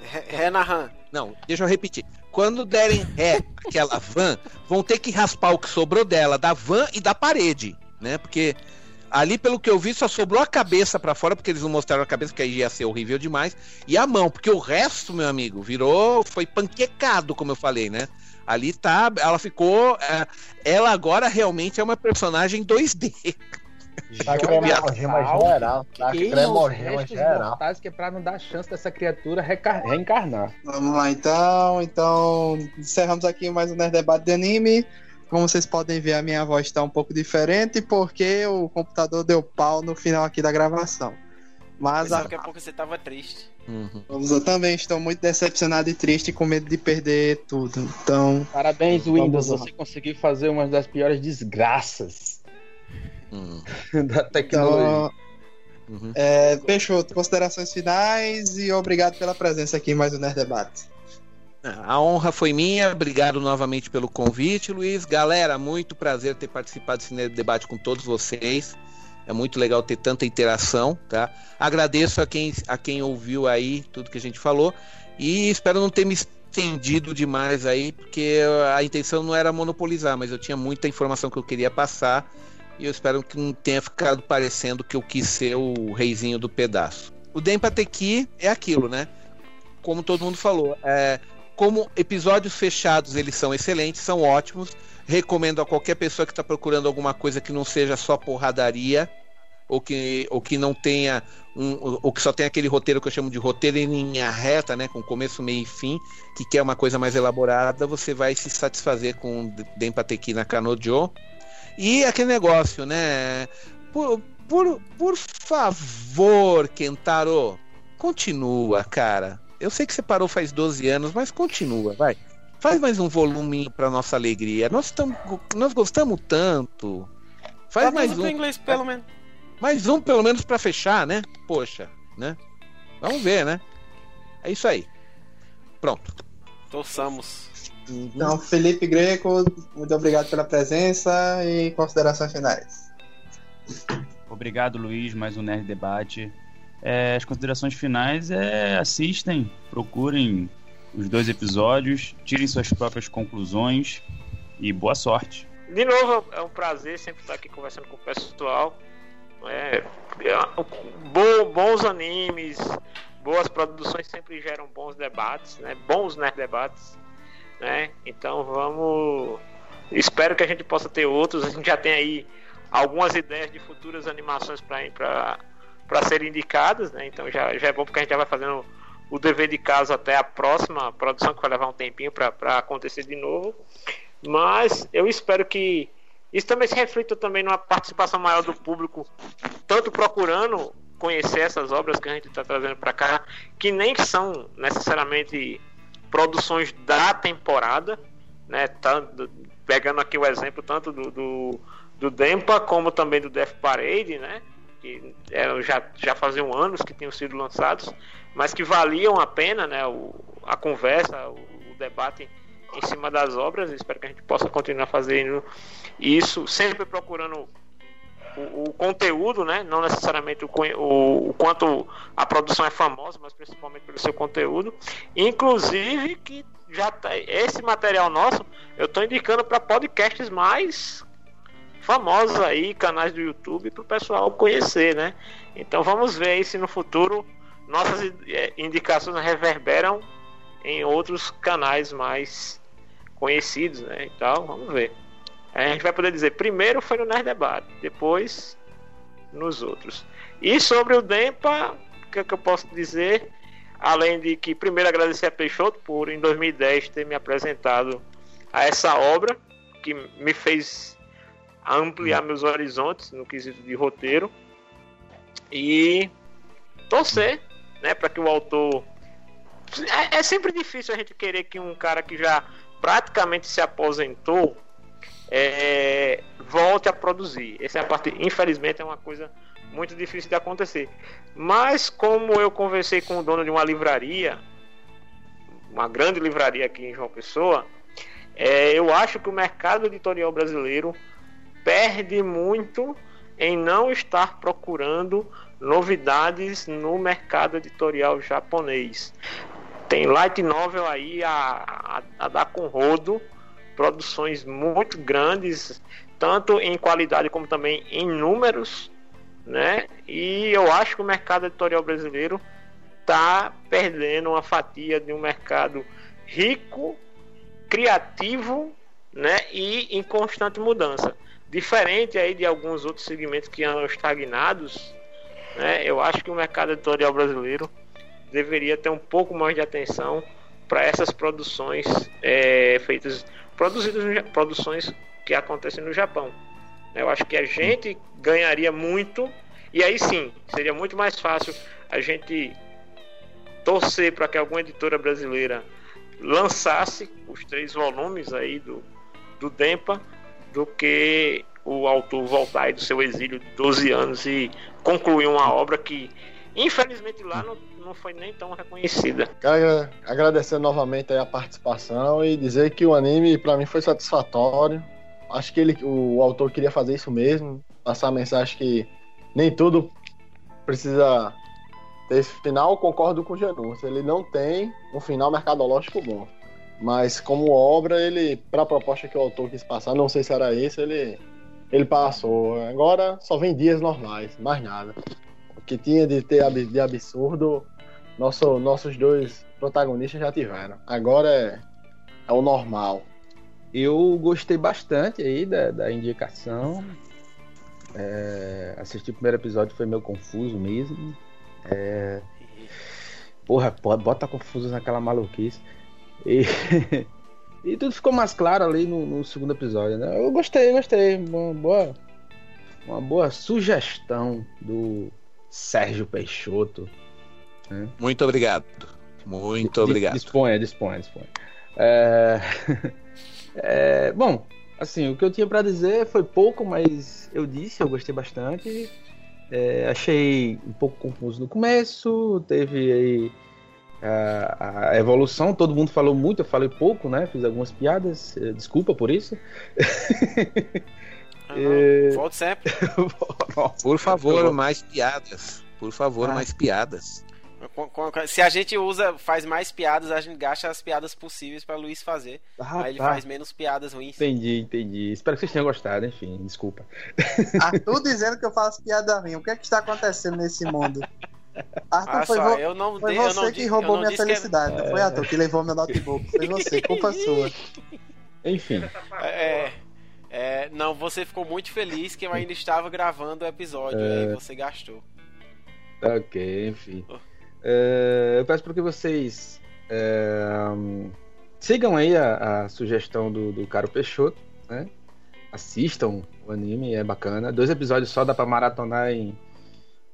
Re- Renahan. Não, deixa eu repetir. Quando derem ré naquela van, vão ter que raspar o que sobrou dela, da van e da parede, né? Porque ali, pelo que eu vi, só sobrou a cabeça pra fora, porque eles não mostraram a cabeça, que aí ia ser horrível demais, e a mão, porque o resto, meu amigo, virou, foi panquecado, como eu falei, né? Ali tá, ela ficou, é, ela agora realmente é uma personagem 2D. Tá Que cremogema geral. Tá cremogema geral. mortais que é pra não dar chance dessa criatura reencarnar. Vamos lá então. Então, encerramos aqui mais um Nerd Debate de Anime. Como vocês podem ver, a minha voz está um pouco diferente porque o computador deu pau no final aqui da gravação. Mas Pensava a, que a pouco você tava triste. Uhum. eu também estou muito decepcionado e triste com medo de perder tudo. Então, Parabéns, Windows. Você conseguiu fazer uma das piores desgraças Uhum. da tecnologia. então Uhum. é, Peixoto, considerações finais e obrigado pela presença aqui em mais um Nerd Debate. A honra foi minha, obrigado novamente pelo convite, Luiz. Galera, muito prazer ter participado desse debate com todos vocês. É muito legal ter tanta interação, tá? Agradeço a quem, a quem ouviu aí tudo que a gente falou e espero não ter me estendido demais aí, porque a intenção não era monopolizar, mas eu tinha muita informação que eu queria passar e eu espero que não tenha ficado parecendo que eu quis ser o reizinho do pedaço. O Dempateki é aquilo, né? Como todo mundo falou, é, como episódios fechados eles são excelentes, são ótimos. Recomendo a qualquer pessoa que está procurando alguma coisa que não seja só porradaria ou que, ou que não tenha um, ou que só tem aquele roteiro que eu chamo de roteiro em linha reta, né, com começo, meio e fim, que quer uma coisa mais elaborada, você vai se satisfazer com Dempateki na Kanojo. E aquele negócio, né? Por, por, por favor, Kentaro, continua, cara. Eu sei que você parou faz 12 anos, mas continua, vai. Faz mais um voluminho pra nossa alegria. Nós, tamo, nós gostamos tanto. Faz Tá mais um. inglês, pelo menos. Mais um, pelo menos, pra fechar, né? Poxa, né? Vamos ver, né? É isso aí. Pronto. Torçamos. Então, Felipe Greco, muito obrigado pela presença e considerações finais. Obrigado, Luiz, mais um Nerd Debate. É, as considerações finais é assistem, procurem os dois episódios, tirem suas próprias conclusões e boa sorte. De novo, é um prazer sempre estar aqui conversando com o pessoal. É, é, bo- bons animes, boas produções sempre geram bons debates, né? Bons nerd debates, né? Então vamos. Espero que a gente possa ter outros. A gente já tem aí algumas ideias de futuras animações para serem indicadas, né? Então já, já é bom porque a gente já vai fazendo o dever de casa até a próxima produção que vai levar um tempinho para acontecer de novo. Mas eu espero que isso também se reflita também numa participação maior do público, tanto procurando conhecer essas obras que a gente está trazendo para cá, que nem são necessariamente produções da temporada, né? Tanto, pegando aqui o exemplo tanto do, do, do Dempa como também do Death Parade, né? Que eram, já, já faziam anos que tinham sido lançados, mas que valiam a pena, né? O, a conversa, o, o debate em cima das obras. Espero que a gente possa continuar fazendo isso, sempre procurando o, o conteúdo, né? Não necessariamente o, o, o quanto a produção é famosa, mas principalmente pelo seu conteúdo. Inclusive que já tá, esse material nosso eu estou indicando para podcasts mais famosos aí, canais do YouTube, para o pessoal conhecer, né? Então vamos ver aí se no futuro nossas eh, indicações reverberam em outros canais mais conhecidos, né? Então vamos ver. A gente vai poder dizer, primeiro foi no Nerd Debate, depois nos outros. E sobre o Dempa, o que, é que eu posso dizer? Além de que primeiro agradecer a Peixoto por em 2010 ter me apresentado a essa obra que me fez ampliar meus horizontes no quesito de roteiro e torcer, né, para que o autor é, é sempre difícil a gente querer que um cara que já praticamente se aposentou é, volte a produzir. Essa é a parte, infelizmente, é uma coisa muito difícil de acontecer. Mas como eu conversei com o dono de uma livraria, uma grande livraria aqui em João Pessoa, é, eu acho que o mercado editorial brasileiro perde muito em não estar procurando novidades no mercado editorial japonês. Tem light novel aí a, a, a dar com rodo, produções muito grandes, tanto em qualidade como também em números, né? E eu acho que o mercado editorial brasileiro está perdendo uma fatia de um mercado rico, criativo, né? E em constante mudança. Diferente aí de alguns outros segmentos que andam estagnados, né? Eu acho que o mercado editorial brasileiro deveria ter um pouco mais de atenção para essas produções é, feitas, produções que acontecem no Japão. Eu acho que a gente ganharia muito E aí sim, seria muito mais fácil a gente torcer para que alguma editora brasileira lançasse os três volumes aí do, do Dempa do que o autor voltar aí do seu exílio de 12 anos e concluir uma obra que infelizmente lá não, não foi nem tão reconhecida. Quero agradecer novamente a participação e dizer que o anime para mim foi satisfatório. Acho que ele, o autor queria fazer isso mesmo, passar a mensagem que nem tudo precisa ter esse final. Concordo com o Janus, ele não tem um final mercadológico bom. Mas como obra, ele, para a proposta que o autor quis passar, não sei se era isso, ele, ele passou. Agora só vem dias normais, mais nada. Que tinha de ter de absurdo, nosso, nossos dois protagonistas já tiveram. Agora é, é o normal. Eu gostei bastante aí da, da indicação. É, assistir o primeiro episódio foi meio confuso mesmo. É, porra, bota confuso naquela maluquice. E, e tudo ficou mais claro ali no, no segundo episódio, né? Eu gostei, gostei. Boa, uma boa sugestão do Sérgio Peixoto. né? Muito obrigado. Muito obrigado. Disponha, disponha, disponha. É... é, bom, assim, o que eu tinha pra dizer foi pouco, mas eu disse, eu gostei bastante. É, achei um pouco confuso no começo, teve aí a, a evolução, todo mundo falou muito, eu falei pouco, né? Fiz algumas piadas, eh, desculpa por isso. É, Volte sempre. Por favor, mais piadas. Por favor, mais piadas. Se a gente usa, faz mais piadas, a gente gasta as piadas possíveis pra Luiz fazer. Ah, aí ele tá. faz menos piadas ruins. Entendi, entendi. Espero que vocês tenham gostado, enfim, desculpa. Arthur dizendo que eu faço piada ruim. O que é que está acontecendo nesse mundo? Arthur, Ah, foi, só, vo- eu não foi dei- eu você não que roubou não minha disse que- felicidade. Não foi Arthur que levou meu notebook. Foi você, culpa sua. Enfim. É, é, não, você ficou muito feliz que eu ainda estava gravando o episódio, É. aí você gastou. Ok, enfim. É, eu peço para que vocês é, hum, sigam aí a, a sugestão do, do Caro Peixoto, né? Assistam o anime, é bacana. Dois episódios só dá para maratonar em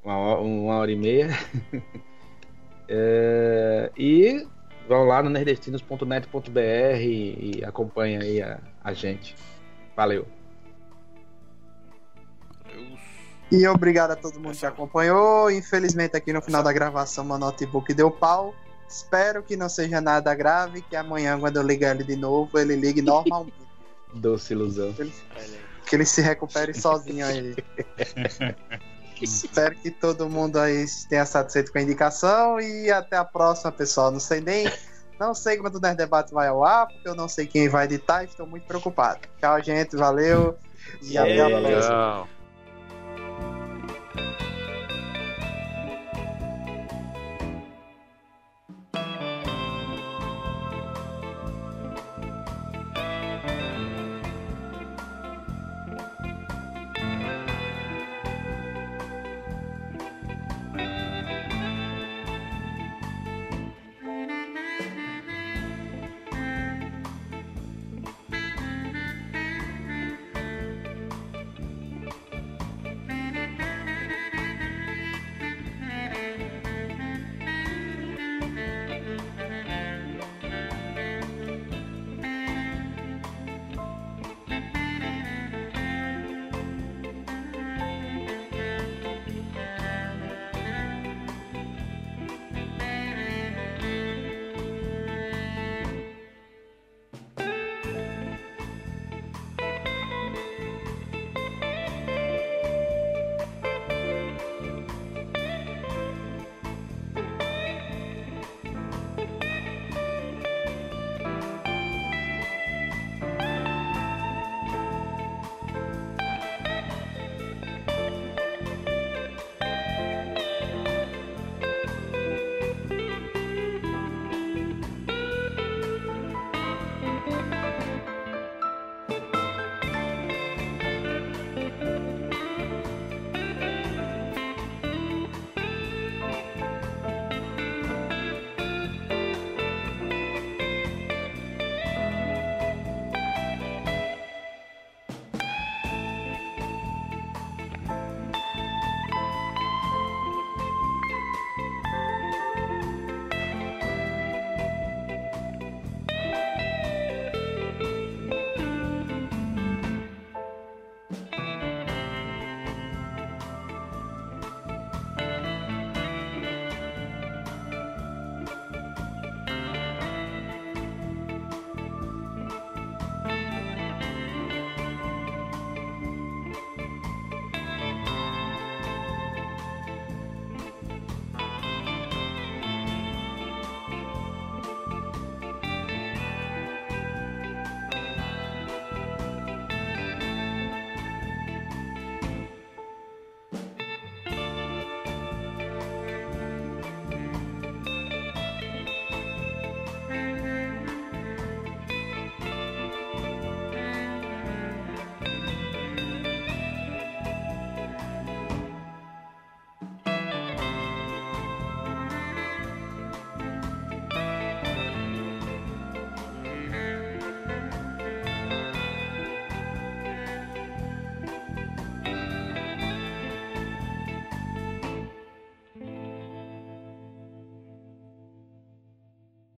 uma hora, uma hora e meia. É, e vão lá no nerdestinos.net.br e, e acompanhem aí a, a gente. Valeu. E obrigado a todo mundo que acompanhou. Infelizmente, aqui no final da gravação, meu notebook deu pau. Espero que não seja nada grave, que amanhã, quando eu ligar ele de novo, ele ligue normalmente. Doce ilusão. que ele se recupere sozinho aí. Espero que todo mundo aí tenha satisfeito com a indicação e até a próxima, pessoal. Não sei nem. Não sei quando o Nerd Debate vai ao ar, porque eu não sei quem vai editar, estou muito preocupado. Tchau, gente, valeu. e até a próxima.